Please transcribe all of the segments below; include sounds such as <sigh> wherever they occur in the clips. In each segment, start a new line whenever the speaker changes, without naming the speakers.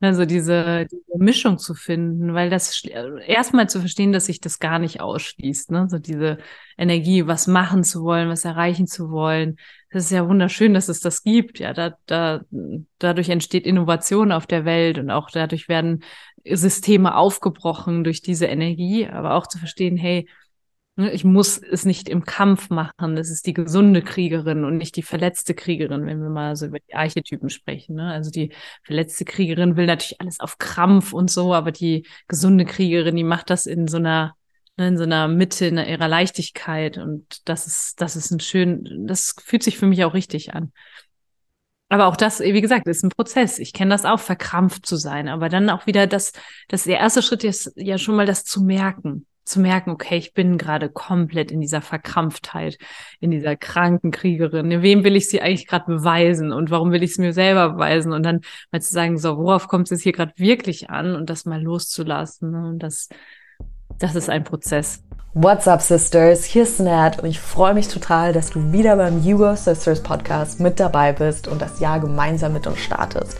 Also diese, diese Mischung zu finden, weil das erstmal zu verstehen, dass sich das gar nicht ausschließt, ne? So diese Energie, was machen zu wollen, was erreichen zu wollen. Das ist ja wunderschön, dass es das gibt. Ja, da, da, dadurch entsteht Innovation auf der Welt und auch dadurch werden Systeme aufgebrochen durch diese Energie, aber auch zu verstehen, hey, ich muss es nicht im Kampf machen. Das ist die gesunde Kriegerin und nicht die verletzte Kriegerin, wenn wir mal so über die Archetypen sprechen. Ne? Also die verletzte Kriegerin will natürlich alles auf Krampf und so, aber die gesunde Kriegerin, die macht das in so einer ne, in so einer Mitte, in ihrer Leichtigkeit. Und das ist, das ist ein schön, das fühlt sich für mich auch richtig an. Aber auch das, wie gesagt, ist ein Prozess. Ich kenne das auch, verkrampft zu sein. Aber dann auch wieder das, das der erste Schritt ist ja schon mal das zu merken zu merken, okay, ich bin gerade komplett in dieser Verkrampftheit, in dieser kranken Kriegerin. Wem will ich sie eigentlich gerade beweisen und warum will ich es mir selber beweisen? Und dann mal zu sagen, so, worauf kommt es jetzt hier gerade wirklich an und das mal loszulassen. Ne? Und das, das ist ein Prozess.
What's up, Sisters? Hier ist Nat und ich freue mich total, dass du wieder beim Hugo Sisters Podcast mit dabei bist und das Jahr gemeinsam mit uns startest.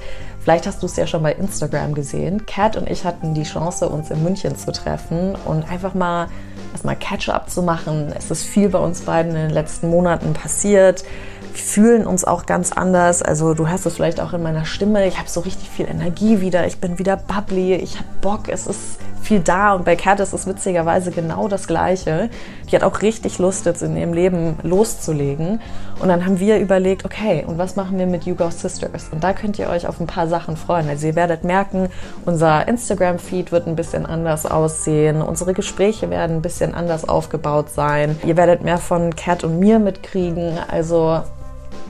Vielleicht hast du es ja schon bei Instagram gesehen. Kat und ich hatten die Chance, uns in München zu treffen und einfach mal erstmal Catch-up zu machen. Es ist viel bei uns beiden in den letzten Monaten passiert. Wir fühlen uns auch ganz anders. Also du hörst es vielleicht auch in meiner Stimme. Ich habe so richtig viel Energie wieder. Ich bin wieder bubbly. Ich habe Bock. Es ist viel da. Und bei Kat ist es witzigerweise genau das Gleiche. Die hat auch richtig Lust, jetzt in ihrem Leben loszulegen. Und dann haben wir überlegt, okay, und was machen wir mit You Go Sisters? Und da könnt ihr euch auf ein paar Sachen freuen. Also ihr werdet merken, unser Instagram-Feed wird ein bisschen anders aussehen. Unsere Gespräche werden ein bisschen anders aufgebaut sein. Ihr werdet mehr von Kat und mir mitkriegen. Also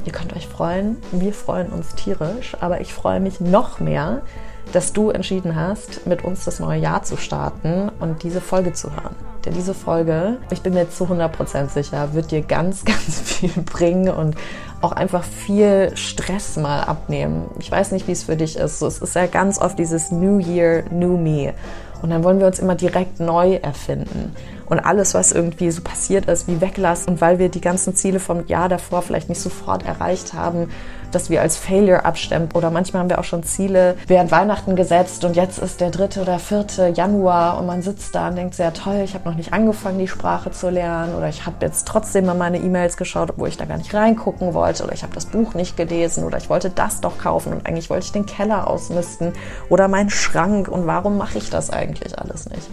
ihr könnt euch freuen. Wir freuen uns tierisch. Aber ich freue mich noch mehr, dass du entschieden hast, mit uns das neue Jahr zu starten und diese Folge zu hören. Denn diese Folge, ich bin mir zu 100% sicher, wird dir ganz, <laughs> ganz viel bringen und auch einfach viel Stress mal abnehmen. Ich weiß nicht, wie es für dich ist. Es ist ja ganz oft dieses New Year, New Me. Und dann wollen wir uns immer direkt neu erfinden. Und alles, was irgendwie so passiert ist, wie weglassen. Und weil wir die ganzen Ziele vom Jahr davor vielleicht nicht sofort erreicht haben, dass wir als Failure abstempeln. Oder manchmal haben wir auch schon Ziele während Weihnachten gesetzt und jetzt ist der dritte oder vierte Januar und man sitzt da und denkt sehr toll, ich habe noch nicht angefangen, die Sprache zu lernen oder ich habe jetzt trotzdem mal meine E-Mails geschaut, obwohl ich da gar nicht reingucken wollte oder ich habe das Buch nicht gelesen oder ich wollte das doch kaufen und eigentlich wollte ich den Keller ausmisten oder meinen Schrank und warum mache ich das eigentlich alles nicht?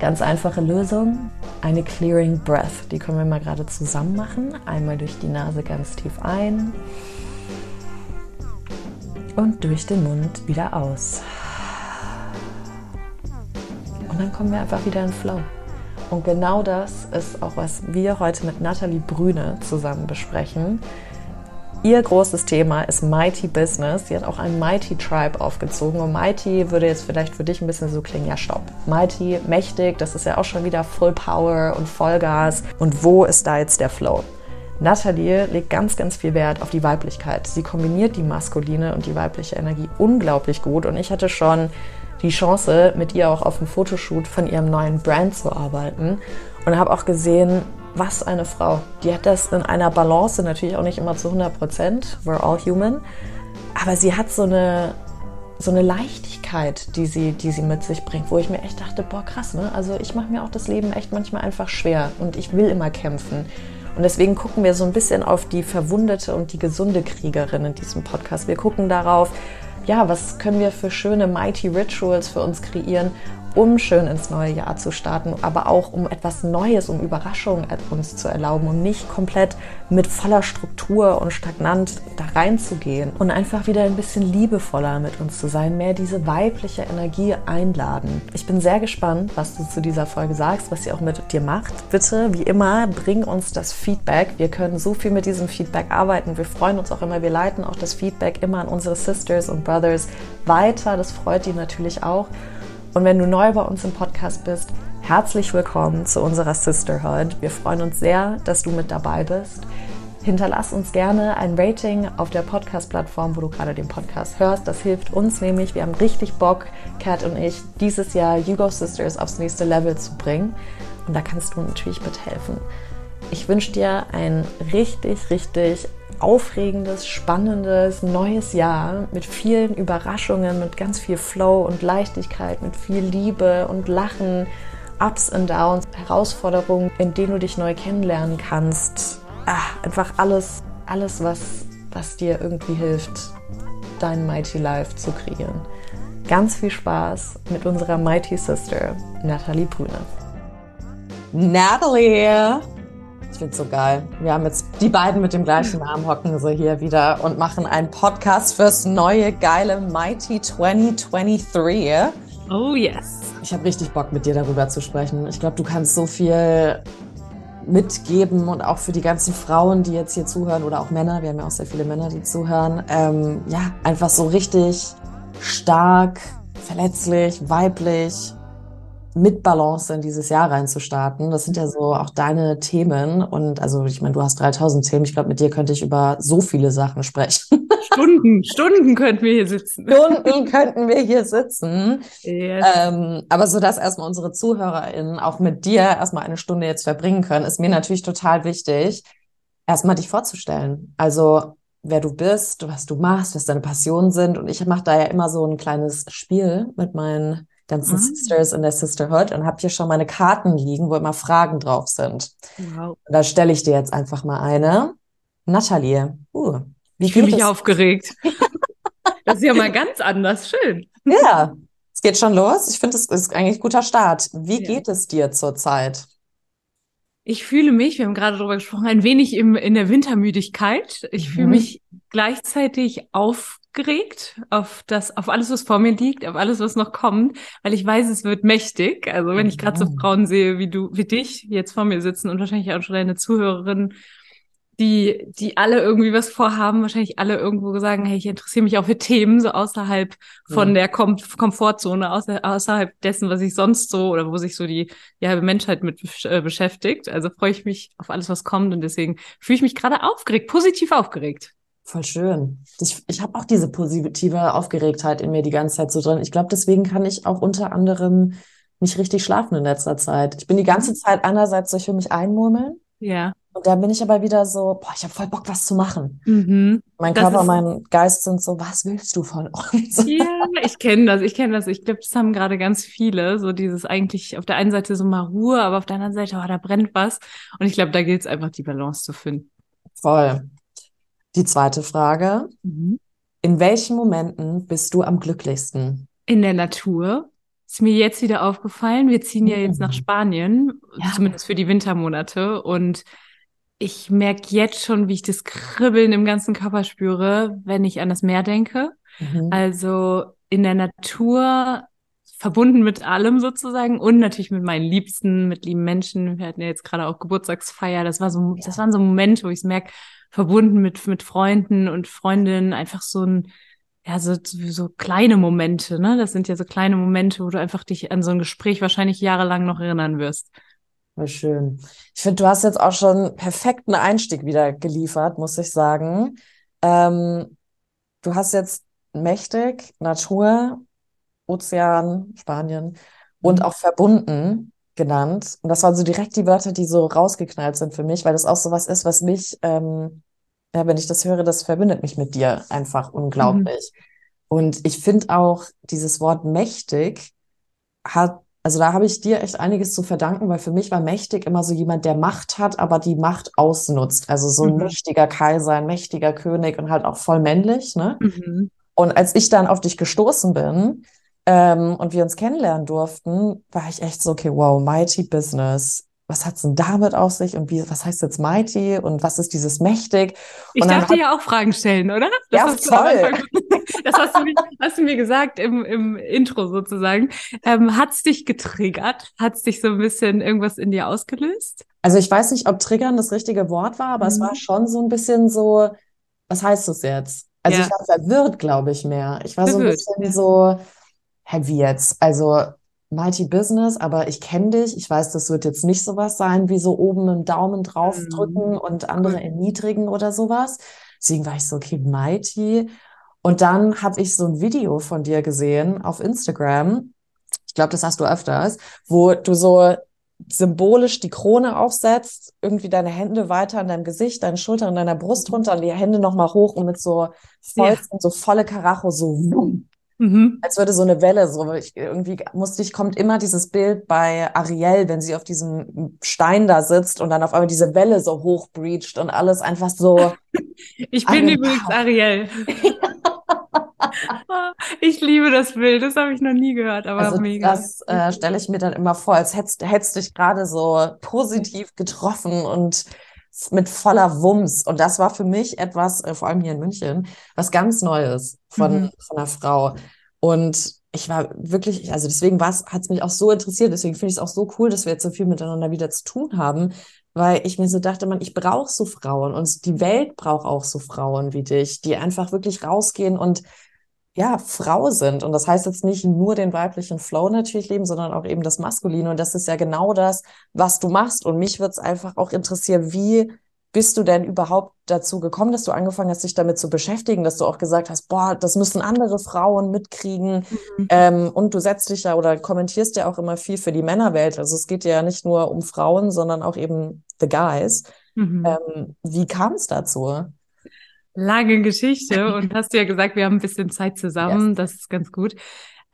Ganz einfache Lösung, eine Clearing Breath. Die können wir mal gerade zusammen machen. Einmal durch die Nase ganz tief ein und durch den Mund wieder aus. Und dann kommen wir einfach wieder in Flow. Und genau das ist auch, was wir heute mit Nathalie Brüne zusammen besprechen. Ihr großes Thema ist Mighty Business. Sie hat auch ein Mighty Tribe aufgezogen. Und Mighty würde jetzt vielleicht für dich ein bisschen so klingen, ja stopp. Mighty, mächtig, das ist ja auch schon wieder Full Power und Vollgas. Und wo ist da jetzt der Flow? Nathalie legt ganz, ganz viel Wert auf die Weiblichkeit. Sie kombiniert die maskuline und die weibliche Energie unglaublich gut. Und ich hatte schon die Chance, mit ihr auch auf dem Fotoshoot von ihrem neuen Brand zu arbeiten. Und habe auch gesehen, was eine Frau. Die hat das in einer Balance, natürlich auch nicht immer zu 100 Prozent. We're all human. Aber sie hat so eine, so eine Leichtigkeit, die sie, die sie mit sich bringt, wo ich mir echt dachte, boah, krass, ne? Also ich mache mir auch das Leben echt manchmal einfach schwer und ich will immer kämpfen. Und deswegen gucken wir so ein bisschen auf die verwundete und die gesunde Kriegerin in diesem Podcast. Wir gucken darauf, ja, was können wir für schöne Mighty Rituals für uns kreieren, um schön ins neue Jahr zu starten, aber auch um etwas Neues, um Überraschungen uns zu erlauben und nicht komplett mit voller Struktur und stagnant da reinzugehen und einfach wieder ein bisschen liebevoller mit uns zu sein, mehr diese weibliche Energie einladen. Ich bin sehr gespannt, was du zu dieser Folge sagst, was sie auch mit dir macht. Bitte, wie immer, bring uns das Feedback. Wir können so viel mit diesem Feedback arbeiten. Wir freuen uns auch immer. Wir leiten auch das Feedback immer an unsere Sisters und Brothers weiter. Das freut die natürlich auch. Und wenn du neu bei uns im Podcast bist, herzlich willkommen zu unserer Sisterhood. Wir freuen uns sehr, dass du mit dabei bist. Hinterlass uns gerne ein Rating auf der Podcast-Plattform, wo du gerade den Podcast hörst. Das hilft uns nämlich. Wir haben richtig Bock, Kat und ich, dieses Jahr Hugo Sisters aufs nächste Level zu bringen. Und da kannst du natürlich mithelfen. Ich wünsche dir ein richtig, richtig
aufregendes, spannendes, neues Jahr mit vielen Überraschungen, mit ganz viel Flow und Leichtigkeit, mit viel Liebe und Lachen, Ups und Downs, Herausforderungen, in denen du dich neu kennenlernen kannst. Ach, einfach alles, alles, was, was dir irgendwie hilft, dein Mighty Life zu kreieren. Ganz viel Spaß mit unserer Mighty Sister, Nathalie Brüne.
Natalie! Ich finde es so geil. Wir haben jetzt die beiden mit dem gleichen Namen hocken so hier wieder und machen einen Podcast fürs neue geile Mighty 2023.
Oh yes.
Ich habe richtig Bock mit dir darüber zu sprechen. Ich glaube, du kannst so viel mitgeben und auch für die ganzen Frauen, die jetzt hier zuhören oder auch Männer, wir haben ja auch sehr viele Männer, die zuhören, ähm, ja, einfach so richtig stark, verletzlich, weiblich, mit Balance in dieses Jahr reinzustarten. Das sind ja so auch deine Themen. Und also, ich meine, du hast 3000 Themen. Ich glaube, mit dir könnte ich über so viele Sachen sprechen. <laughs>
Stunden, Stunden könnten wir hier sitzen.
Stunden könnten wir hier sitzen. Yes. Ähm, aber so, dass erstmal unsere ZuhörerInnen auch mit dir erstmal eine Stunde jetzt verbringen können, ist mir natürlich total wichtig, erstmal dich vorzustellen. Also, wer du bist, was du machst, was deine Passionen sind. Und ich mache da ja immer so ein kleines Spiel mit meinen ganzen mhm. Sisters in der Sisterhood und habe hier schon meine Karten liegen, wo immer Fragen drauf sind. Wow. Da stelle ich dir jetzt einfach mal eine. Nathalie, uh,
wie ich fühle mich aufgeregt. <laughs> das ist ja mal ganz anders. Schön.
Ja, es geht schon los. Ich finde, es ist eigentlich ein guter Start. Wie ja. geht es dir zurzeit?
Ich fühle mich, wir haben gerade darüber gesprochen, ein wenig im, in der Wintermüdigkeit. Ich mhm. fühle mich gleichzeitig auf aufgeregt auf das, auf alles, was vor mir liegt, auf alles, was noch kommt, weil ich weiß, es wird mächtig. Also wenn ich gerade so Frauen sehe, wie du, wie dich jetzt vor mir sitzen und wahrscheinlich auch schon deine Zuhörerinnen, die, die alle irgendwie was vorhaben, wahrscheinlich alle irgendwo sagen, hey, ich interessiere mich auch für Themen so außerhalb von ja. der Kom Komfortzone, außer, außerhalb dessen, was ich sonst so oder wo sich so die, die halbe Menschheit mit äh, beschäftigt. Also freue ich mich auf alles, was kommt und deswegen fühle ich mich gerade aufgeregt, positiv aufgeregt.
Voll schön. Ich, ich habe auch diese positive Aufgeregtheit in mir die ganze Zeit so drin. Ich glaube, deswegen kann ich auch unter anderem nicht richtig schlafen in letzter Zeit. Ich bin die ganze mhm. Zeit einerseits so, ich will mich einmurmeln.
Ja.
Und dann bin ich aber wieder so, boah, ich habe voll Bock, was zu machen. Mhm. Mein das Körper, mein Geist sind so, was willst du von uns?
Ja, ich kenne das, ich kenne das. Ich glaube, das haben gerade ganz viele, so dieses eigentlich auf der einen Seite so mal Ruhe, aber auf der anderen Seite, oh, da brennt was. Und ich glaube, da gilt es einfach, die Balance zu finden.
Voll. Die zweite Frage. Mhm. In welchen Momenten bist du am glücklichsten?
In der Natur. Ist mir jetzt wieder aufgefallen. Wir ziehen ja jetzt nach mhm. Spanien, ja. zumindest für die Wintermonate. Und ich merke jetzt schon, wie ich das Kribbeln im ganzen Körper spüre, wenn ich an das Meer denke. Mhm. Also in der Natur verbunden mit allem sozusagen und natürlich mit meinen Liebsten, mit lieben Menschen. Wir hatten ja jetzt gerade auch Geburtstagsfeier. Das war so, das waren so Momente, wo ich merke, verbunden mit, mit Freunden und Freundinnen, einfach so ein, ja, so, so kleine Momente, ne? Das sind ja so kleine Momente, wo du einfach dich an so ein Gespräch wahrscheinlich jahrelang noch erinnern wirst.
Voll schön. Ich finde, du hast jetzt auch schon perfekten Einstieg wieder geliefert, muss ich sagen. Ähm, du hast jetzt mächtig, Natur, Ozean, Spanien und mhm. auch verbunden genannt. Und das waren so direkt die Wörter, die so rausgeknallt sind für mich, weil das auch so was ist, was mich, ähm, ja, wenn ich das höre, das verbindet mich mit dir einfach unglaublich. Mhm. Und ich finde auch, dieses Wort mächtig hat, also da habe ich dir echt einiges zu verdanken, weil für mich war mächtig immer so jemand, der Macht hat, aber die Macht ausnutzt. Also so ein mhm. mächtiger Kaiser, ein mächtiger König und halt auch voll männlich, ne? Mhm. Und als ich dann auf dich gestoßen bin, ähm, und wir uns kennenlernen durften, war ich echt so, okay, wow, Mighty Business. Was hat's denn damit auf sich und wie, was heißt jetzt Mighty und was ist dieses mächtig?
Ich und darf dir ja auch Fragen stellen, oder?
Das ja, hast voll. <laughs>
das hast du, mir, hast du mir gesagt im, im Intro sozusagen. Ähm, hat's dich getriggert? Hat's dich so ein bisschen irgendwas in dir ausgelöst?
Also ich weiß nicht, ob triggern das richtige Wort war, aber mhm. es war schon so ein bisschen so, was heißt das jetzt? Also ja. ich war verwirrt, glaube ich, mehr. Ich war verwirrt. so ein bisschen so, hä, wie jetzt? Also Multi-Business, aber ich kenne dich. Ich weiß, das wird jetzt nicht sowas sein, wie so oben im Daumen draufdrücken mhm. und andere erniedrigen oder sowas. Deswegen war ich so, okay, Mighty. Und dann habe ich so ein Video von dir gesehen auf Instagram. Ich glaube, das hast du öfters, wo du so symbolisch die Krone aufsetzt, irgendwie deine Hände weiter an deinem Gesicht, deine Schulter und deiner Brust
Mhm.
runter und die Hände nochmal hoch und mit so Fäusten, so volle Karacho, so wumm,
Mhm.
als würde so eine Welle, so ich, irgendwie musste ich, kommt immer dieses Bild bei Ariel, wenn sie auf diesem Stein da sitzt und dann auf einmal diese Welle so hoch breacht und alles einfach so, <laughs>
Ich bin übrigens Ariel. <laughs> <laughs> Ich liebe das Bild, das habe ich noch nie gehört, aber
also
mega.
das äh, stelle ich mir dann immer vor, als hättest, hättest dich gerade so positiv getroffen und mit voller Wumms. Und das war für mich etwas, äh, vor allem hier in München, was ganz Neues von,
Mhm.
von einer Frau. Und ich war wirklich, also deswegen hat es mich auch so interessiert. Deswegen finde ich es auch so cool, dass wir jetzt so viel miteinander wieder zu tun haben, weil ich mir so dachte, man, ich brauche so Frauen und die Welt braucht auch so Frauen wie dich, die einfach wirklich rausgehen und ja, Frau sind. Und das heißt jetzt nicht nur den weiblichen Flow natürlich leben, sondern auch eben das Maskuline. Und das ist ja genau das, was du machst. Und mich würde es einfach auch interessieren, wie bist du denn überhaupt dazu gekommen, dass du angefangen hast, dich damit zu beschäftigen, dass du auch gesagt hast, boah, das müssen andere Frauen mitkriegen.
Mhm.
Ähm, und du setzt dich ja oder kommentierst ja auch immer viel für die Männerwelt. Also es geht ja nicht nur um Frauen, sondern auch eben the guys.
Mhm.
Ähm, wie kam es dazu?
Lange Geschichte <laughs> und hast du ja gesagt, wir haben ein bisschen Zeit zusammen, das ist ganz gut.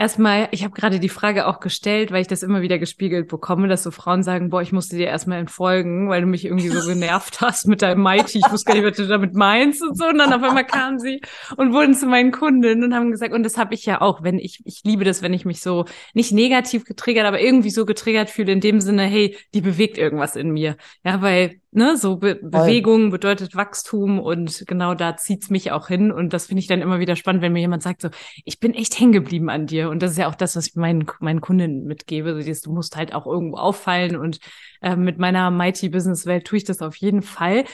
Erstmal, ich habe gerade die Frage auch gestellt, weil ich das immer wieder gespiegelt bekomme, dass so Frauen sagen, boah, ich musste dir erstmal entfolgen, weil du mich irgendwie so genervt <laughs> hast mit deinem Mighty. Ich wusste gar nicht, was du damit meinst und so. Und dann auf einmal kamen sie und wurden zu meinen Kundinnen und haben gesagt, und das habe ich ja auch, wenn ich, ich liebe das, wenn ich mich so nicht negativ getriggert, aber irgendwie so getriggert fühle, in dem Sinne, hey, die bewegt irgendwas in mir. Ja, weil, ne, so Be Bewegung bedeutet Wachstum und genau da zieht's mich auch hin. Und das finde ich dann immer wieder spannend, wenn mir jemand sagt, so, ich bin echt hängen geblieben an dir. Und das ist ja auch das, was ich meinen, meinen Kunden mitgebe. So dieses, du musst halt auch irgendwo auffallen. Und äh, mit meiner Mighty Business Welt tue ich das auf jeden Fall.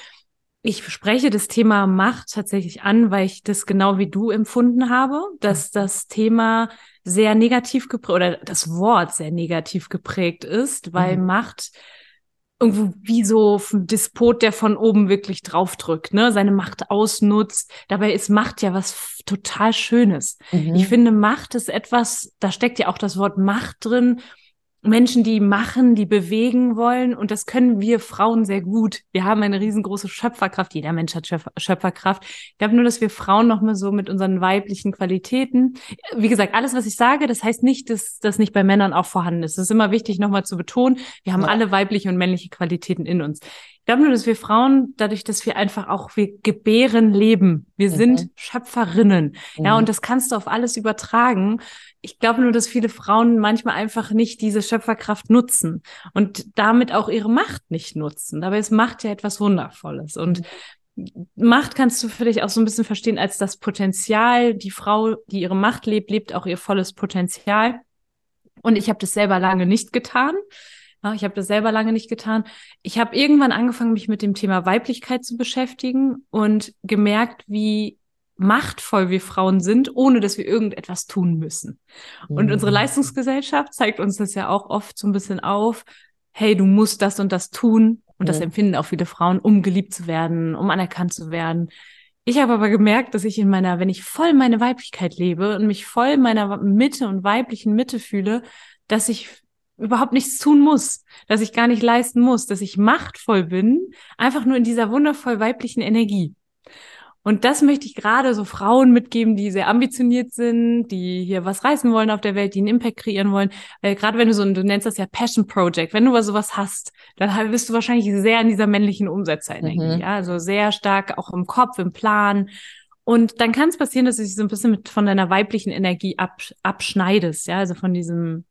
Ich spreche das Thema Macht tatsächlich an, weil ich das genau wie du empfunden habe, dass das Thema sehr negativ geprägt oder das Wort sehr negativ geprägt ist, weil
Mhm.
Macht irgendwo wie so ein Despot, der von oben wirklich draufdrückt, ne, seine Macht ausnutzt. Dabei ist Macht ja was total Schönes.
Mhm.
Ich finde, Macht ist etwas, da steckt ja auch das Wort Macht drin. Menschen, die machen, die bewegen wollen. Und das können wir Frauen sehr gut. Wir haben eine riesengroße Schöpferkraft. Jeder Mensch hat Schöpfer Schöpferkraft. Ich glaube nur, dass wir Frauen noch mal so mit unseren weiblichen Qualitäten, wie gesagt, alles, was ich sage, das heißt nicht, dass das nicht bei Männern auch vorhanden ist. Es ist immer wichtig, noch mal zu betonen, wir haben
Ja.
alle weibliche und männliche Qualitäten in uns. Ich glaube nur, dass wir Frauen, dadurch, dass wir einfach auch, wir gebären leben. Wir
Mhm.
sind Schöpferinnen. Ja,
Mhm.
und das kannst du auf alles übertragen. Ich glaube nur, dass viele Frauen manchmal einfach nicht diese Schöpferkraft nutzen und damit auch ihre Macht nicht nutzen. Dabei ist Macht ja etwas Wundervolles. Und Macht kannst du für dich auch so ein bisschen verstehen als das Potenzial. Die Frau, die ihre Macht lebt, lebt auch ihr volles Potenzial. Und ich habe das selber lange nicht getan. Ich habe das selber lange nicht getan. Ich habe irgendwann angefangen, mich mit dem Thema Weiblichkeit zu beschäftigen und gemerkt, wie machtvoll wir Frauen sind, ohne dass wir irgendetwas tun müssen. Und
Mhm.
unsere Leistungsgesellschaft zeigt uns das ja auch oft so ein bisschen auf. Hey, du musst das und das tun. Und das
Mhm.
empfinden auch viele Frauen, um geliebt zu werden, um anerkannt zu werden. Ich habe aber gemerkt, dass ich in meiner, wenn ich voll meine Weiblichkeit lebe und mich voll meiner Mitte und weiblichen Mitte fühle, dass ich überhaupt nichts tun muss, dass ich gar nicht leisten muss, dass ich machtvoll bin, einfach nur in dieser wundervoll weiblichen Energie. Und das möchte ich gerade so Frauen mitgeben, die sehr ambitioniert sind, die hier was reißen wollen auf der Welt, die einen Impact kreieren wollen. Weil gerade wenn du so, ein- du nennst das ja Passion Project, wenn du aber sowas hast, dann bist du wahrscheinlich sehr in dieser männlichen Umsetzerenergie,
Mhm.
ja, also sehr stark auch im Kopf, im Plan. Und dann kann es passieren, dass du dich so ein bisschen mit von deiner weiblichen Energie ab, abschneidest, ja, also von diesem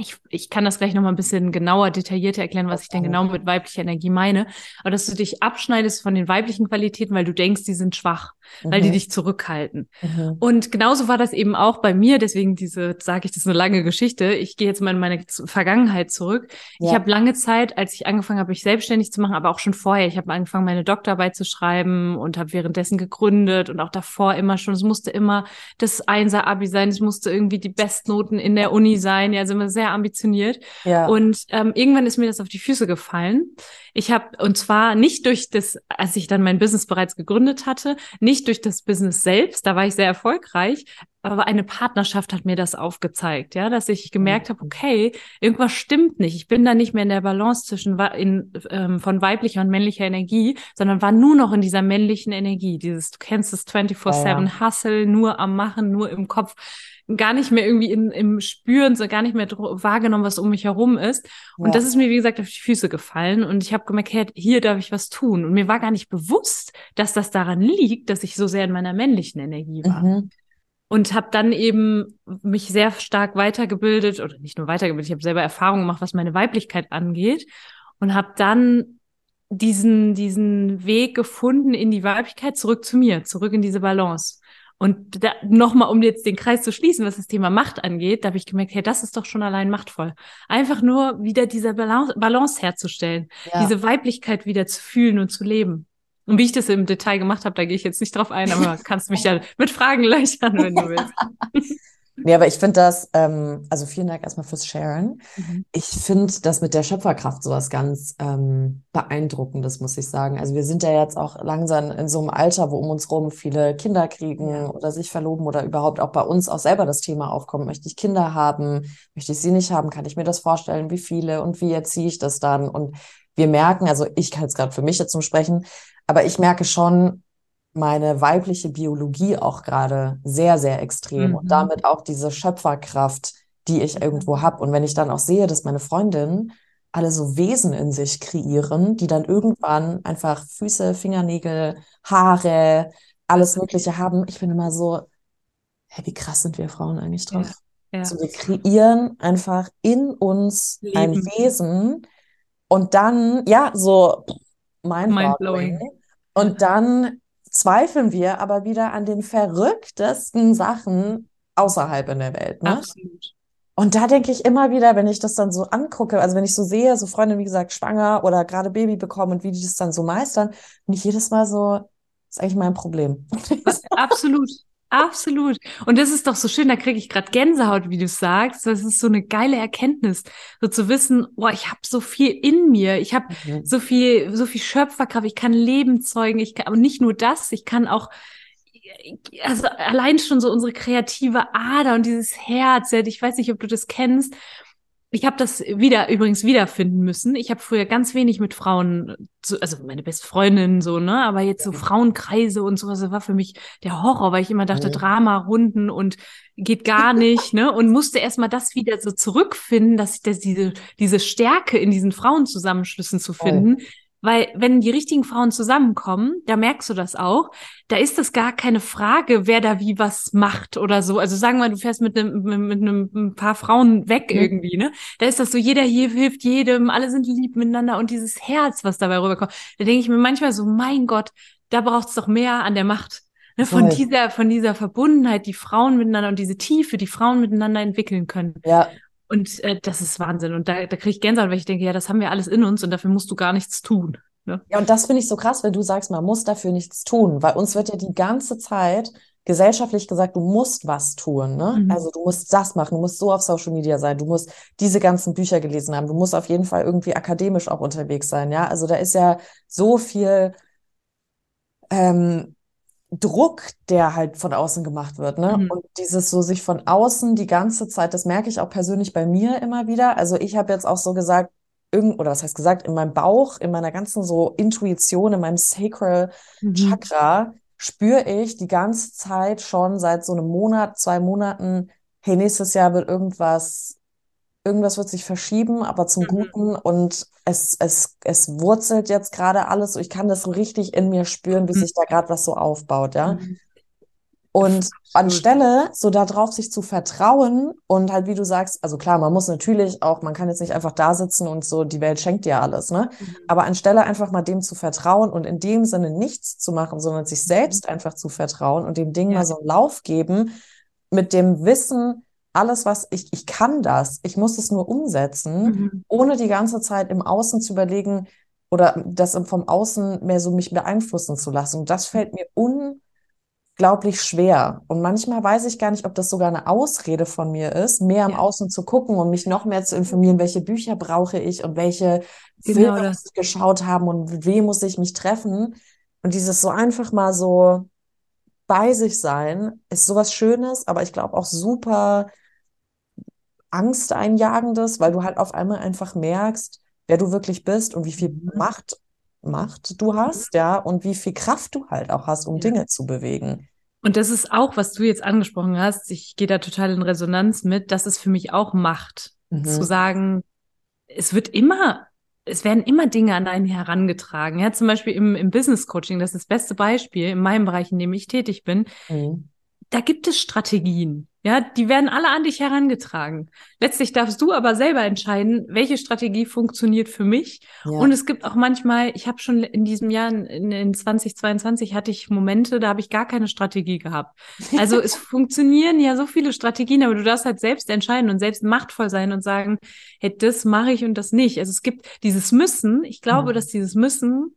ich, ich kann das gleich nochmal ein bisschen genauer, detaillierter erklären, was ich denn genau mit weiblicher Energie meine. Aber dass du dich abschneidest von den weiblichen Qualitäten, weil du denkst, die sind schwach, weil die
Mhm.
dich zurückhalten.
Mhm.
Und genauso war das eben auch bei mir. Deswegen diese, sage ich, das ist eine lange Geschichte. Ich gehe jetzt mal in meine Vergangenheit zurück. Ich
Ja.
habe lange Zeit, als ich angefangen habe, mich selbstständig zu machen, aber auch schon vorher. Ich habe angefangen, meine Doktorarbeit zu schreiben und habe währenddessen gegründet und auch davor immer schon. Es musste immer das Einser-Abi sein. Es musste irgendwie die Bestnoten in der Uni sein. Ja, sind wir sehr ambitioniert.
Ja.
Und ähm, irgendwann ist mir das auf die Füße gefallen. Ich habe, und zwar nicht durch das, als ich dann mein Business bereits gegründet hatte, nicht durch das Business selbst, da war ich sehr erfolgreich, aber eine Partnerschaft hat mir das aufgezeigt, ja, dass ich gemerkt habe, okay, irgendwas stimmt nicht. Ich bin da nicht mehr in der Balance zwischen in, ähm, von weiblicher und männlicher Energie, sondern war nur noch in dieser männlichen Energie. Dieses, du kennst das 24-7 ja. Hustle, nur am Machen, nur im Kopf, gar nicht mehr irgendwie in, im Spüren, so gar nicht mehr wahrgenommen, was um mich herum ist. Und ja. das ist mir, wie gesagt, auf die Füße gefallen. Und ich habe gemerkt, hey, hier darf ich was tun. Und mir war gar nicht bewusst, dass das daran liegt, dass ich so sehr in meiner männlichen Energie war. Mhm und habe dann eben mich sehr stark weitergebildet oder nicht nur weitergebildet, ich habe selber Erfahrungen gemacht, was meine Weiblichkeit angeht und habe dann diesen diesen Weg gefunden in die Weiblichkeit zurück zu mir, zurück in diese Balance. Und da, nochmal, um jetzt den Kreis zu schließen, was das Thema Macht angeht, da habe ich gemerkt, hey, das ist doch schon allein machtvoll. Einfach nur wieder diese Balance, Balance herzustellen, ja. diese Weiblichkeit wieder zu fühlen und zu leben. Und wie ich das im Detail gemacht habe, da gehe ich jetzt nicht drauf ein, aber kannst mich ja mit Fragen löchern, wenn du willst. <laughs>
Nee, aber ich finde das, ähm, also vielen Dank erstmal fürs Sharen. Mhm. Ich finde das mit der Schöpferkraft sowas ganz ähm, beeindruckendes, muss ich sagen. Also wir sind ja jetzt auch langsam in so einem Alter, wo um uns rum viele Kinder kriegen ja. oder sich verloben oder überhaupt auch bei uns auch selber das Thema aufkommt. Möchte ich Kinder haben? Möchte ich sie nicht haben? Kann ich mir das vorstellen? Wie viele? Und wie erziehe ich das dann? Und wir merken, also ich kann jetzt gerade für mich jetzt zum Sprechen, aber ich merke schon meine weibliche Biologie auch gerade sehr, sehr extrem mhm. und damit auch diese Schöpferkraft, die ich irgendwo habe. Und wenn ich dann auch sehe, dass meine Freundinnen alle so Wesen in sich kreieren, die dann irgendwann einfach Füße, Fingernägel, Haare, alles Mögliche haben, ich bin immer so, hey, wie krass sind wir Frauen eigentlich drauf? Ja, ja. Also wir kreieren einfach in uns Leben. ein Wesen und dann, ja, so mindblowing. Mind und dann zweifeln wir aber wieder an den verrücktesten Sachen außerhalb in der Welt. Ne? Absolut. Und da denke ich immer wieder, wenn ich das dann so angucke, also wenn ich so sehe, so Freunde, wie gesagt, schwanger oder gerade Baby bekommen und wie die das dann so meistern, bin ich jedes Mal so, das ist eigentlich mein Problem. <laughs>
Absolut. Absolut. Und das ist doch so schön, da kriege ich gerade Gänsehaut, wie du sagst. Das ist so eine geile Erkenntnis, so zu wissen, boah, ich habe so viel in mir, ich habe mhm. so viel, so viel Schöpferkraft, ich kann Leben zeugen, ich kann, aber nicht nur das, ich kann auch also allein schon so unsere kreative Ader und dieses Herz, ich weiß nicht, ob du das kennst, ich habe das wieder übrigens wiederfinden müssen. Ich habe früher ganz wenig mit Frauen, also meine beste Freundin so, ne, aber jetzt so Frauenkreise und sowas, das war für mich der Horror, weil ich immer dachte, Drama, Runden und geht gar <laughs> nicht, ne, und musste erstmal das wieder so zurückfinden, dass ich das diese diese Stärke in diesen Frauenzusammenschlüssen zu finden, oh. Weil wenn die richtigen Frauen zusammenkommen, da merkst du das auch, da ist das gar keine Frage, wer da wie was macht oder so. Also sagen wir, du fährst mit einem, mit einem ein paar Frauen weg mhm. irgendwie, ne? Da ist das so, jeder hier hilft jedem, alle sind lieb miteinander und dieses Herz, was dabei rüberkommt. Da denke ich mir manchmal so, mein Gott, da braucht es doch mehr an der Macht. Ne? Von Voll. dieser, von dieser Verbundenheit, die Frauen miteinander und diese Tiefe, die Frauen miteinander entwickeln können.
Ja.
Und äh, das ist Wahnsinn. Und da, da kriege ich Gänsehaut, weil ich denke, ja, das haben wir alles in uns und dafür musst du gar nichts tun. Ne?
Ja, und das finde ich so krass, wenn du sagst, man muss dafür nichts tun, weil uns wird ja die ganze Zeit gesellschaftlich gesagt, du musst was tun. Ne? Mhm. Also du musst das machen, du musst so auf Social Media sein, du musst diese ganzen Bücher gelesen haben, du musst auf jeden Fall irgendwie akademisch auch unterwegs sein. Ja, also da ist ja so viel ähm, Druck, der halt von außen gemacht wird, ne? Mhm. Und dieses so sich von außen die ganze Zeit, das merke ich auch persönlich bei mir immer wieder. Also ich habe jetzt auch so gesagt, irgend, oder was heißt gesagt, in meinem Bauch, in meiner ganzen so Intuition, in meinem Sacral mhm. Chakra spüre ich die ganze Zeit schon seit so einem Monat, zwei Monaten, hey, nächstes Jahr wird irgendwas irgendwas wird sich verschieben, aber zum mhm. Guten und es, es, es wurzelt jetzt gerade alles. Ich kann das so richtig in mir spüren, wie mhm. sich da gerade was so aufbaut, ja. Mhm. Und anstelle so darauf sich zu vertrauen und halt, wie du sagst, also klar, man muss natürlich auch, man kann jetzt nicht einfach da sitzen und so, die Welt schenkt dir alles, ne? Mhm. Aber anstelle einfach mal dem zu vertrauen und in dem Sinne nichts zu machen, sondern sich selbst einfach zu vertrauen und dem Ding ja. mal so einen Lauf geben, mit dem Wissen, alles, was ich, ich kann das, ich muss es nur umsetzen, mhm. ohne die ganze Zeit im Außen zu überlegen oder das vom Außen mehr so mich beeinflussen zu lassen. Und das fällt mir unglaublich schwer. Und manchmal weiß ich gar nicht, ob das sogar eine Ausrede von mir ist, mehr im ja. Außen zu gucken und mich noch mehr zu informieren, welche Bücher brauche ich und welche genau Filme muss ich geschaut haben und mit wem muss ich mich treffen. Und dieses so einfach mal so bei sich sein ist sowas Schönes, aber ich glaube auch super angsteinjagendes, weil du halt auf einmal einfach merkst, wer du wirklich bist und wie viel
Mhm.
Macht, Macht du hast, ja, und wie viel Kraft du halt auch hast, um
Ja.
Dinge zu bewegen.
Und das ist auch, was du jetzt angesprochen hast. Ich gehe da total in Resonanz mit. Das ist für mich auch Macht,
Mhm.
zu sagen, es wird immer, es werden immer Dinge an einen herangetragen. Ja, zum Beispiel im, im Business Coaching, das ist das beste Beispiel in meinem Bereich, in dem ich tätig bin.
Mhm.
Da gibt es Strategien. Ja, die werden alle an dich herangetragen. Letztlich darfst du aber selber entscheiden, welche Strategie funktioniert für mich.
Ja.
Und es gibt auch manchmal, ich habe schon in diesem Jahr, in, in 2022 hatte ich Momente, da habe ich gar keine Strategie gehabt. Also es <laughs> funktionieren ja so viele Strategien, aber du darfst halt selbst entscheiden und selbst machtvoll sein und sagen, hey, das mache ich und das nicht. Also es gibt dieses Müssen. Ich glaube,
Mhm.
dass dieses Müssen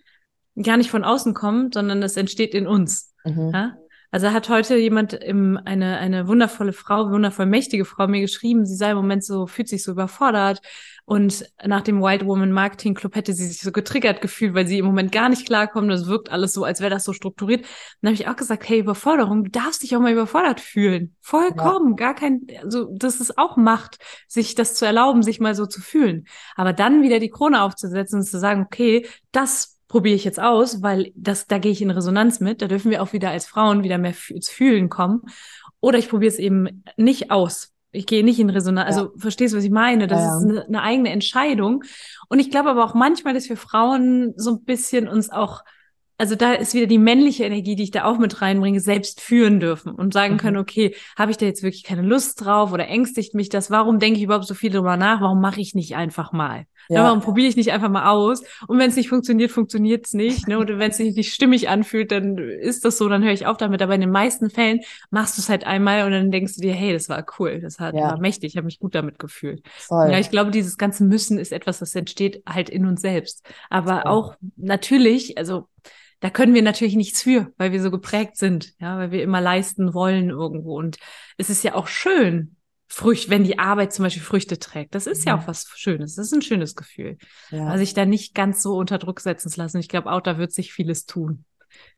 gar nicht von außen kommt, sondern das entsteht in uns.
Mhm.
Ja? Also hat heute jemand im, eine, eine wundervolle Frau, wundervoll mächtige Frau mir geschrieben, sie sei im Moment so, fühlt sich so überfordert und nach dem Wild Woman Marketing Club hätte sie sich so getriggert gefühlt, weil sie im Moment gar nicht klarkommt. Das wirkt alles so, als wäre das so strukturiert. Dann habe ich auch gesagt, hey, Überforderung, du darfst dich auch mal überfordert fühlen. Vollkommen, gar kein, also das ist auch Macht, sich das zu erlauben, sich mal so zu fühlen. Aber dann wieder die Krone aufzusetzen und zu sagen, okay, das probiere ich jetzt aus, weil das, da gehe ich in Resonanz mit. Da dürfen wir auch wieder als Frauen wieder mehr ins Fühlen kommen. Oder ich probiere es eben nicht aus. Ich gehe nicht in Resonanz. Also verstehst du, was ich meine? Das
Ja, ja.
ist eine, eine eigene Entscheidung. Und ich glaube aber auch manchmal, dass wir Frauen so ein bisschen uns auch also da ist wieder die männliche Energie, die ich da auch mit reinbringe, selbst führen dürfen und sagen
Mhm.
können, okay, habe ich da jetzt wirklich keine Lust drauf oder ängstigt mich das? Warum denke ich überhaupt so viel darüber nach? Warum mache ich nicht einfach mal? Ja.
Ja.
warum probiere ich nicht einfach mal aus? Und wenn es nicht funktioniert, funktioniert es nicht. Ne? Oder wenn es sich nicht stimmig anfühlt, dann ist das so, dann höre ich auf damit. Aber in den meisten Fällen machst du es halt einmal und dann denkst du dir, hey, das war cool, das hat,
Ja.
war mächtig, ich habe mich gut damit gefühlt.
Voll.
Ja, ich glaube, dieses ganze Müssen ist etwas, das entsteht halt in uns selbst. Aber
Voll.
auch natürlich, also da können wir natürlich nichts für, weil wir so geprägt sind, ja, weil wir immer leisten wollen irgendwo. Und es ist ja auch schön, Früchte, wenn die Arbeit zum Beispiel Früchte trägt. Das ist ja
Mhm.
auch was Schönes. Das ist ein schönes Gefühl.
ja.
Also sich da nicht ganz so unter Druck setzen zu lassen. Ich glaube auch, da wird sich vieles tun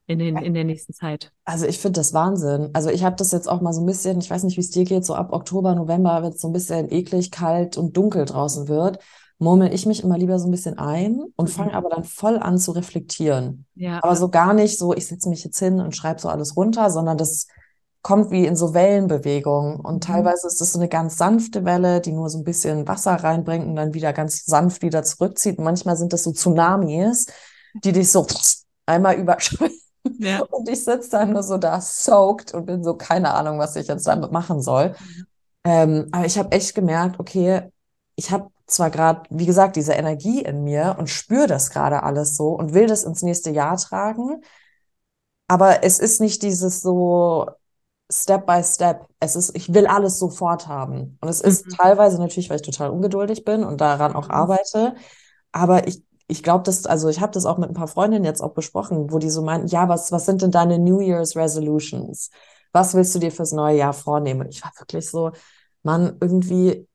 in, den, in der nächsten Zeit.
Also ich finde das Wahnsinn. Also ich habe das jetzt auch mal so ein bisschen, ich weiß nicht, wie es dir geht, so ab Oktober, November, wenn es so ein bisschen eklig, kalt und dunkel draußen wird, murmel ich mich immer lieber so ein bisschen ein und fange
Mhm.
aber dann voll an zu reflektieren.
Ja,
Aber so gar nicht so, ich setze mich jetzt hin und schreibe so alles runter, sondern das kommt wie in so Wellenbewegungen. Und
Mhm.
teilweise ist es so eine ganz sanfte Welle, die nur so ein bisschen Wasser reinbringt und dann wieder ganz sanft wieder zurückzieht. Und manchmal sind das so Tsunamis, die dich so einmal überschwemmen. <laughs>
ja.
Und ich sitze dann nur so da soaked und bin so, keine Ahnung, was ich jetzt damit machen soll. Ähm, aber ich habe echt gemerkt, okay, ich habe zwar gerade, wie gesagt, diese Energie in mir und spüre das gerade alles so und will das ins nächste Jahr tragen, aber es ist nicht dieses so Step by Step. Es ist, ich will alles sofort haben. Und es ist
Mhm.
teilweise natürlich, weil ich total ungeduldig bin und daran auch
Mhm.
arbeite, aber ich ich glaube, das, also ich habe das auch mit ein paar Freundinnen jetzt auch besprochen, wo die so meinten, ja, was, was sind denn deine New Year's Resolutions? Was willst du dir fürs neue Jahr vornehmen? Und ich war wirklich so, Mann, irgendwie,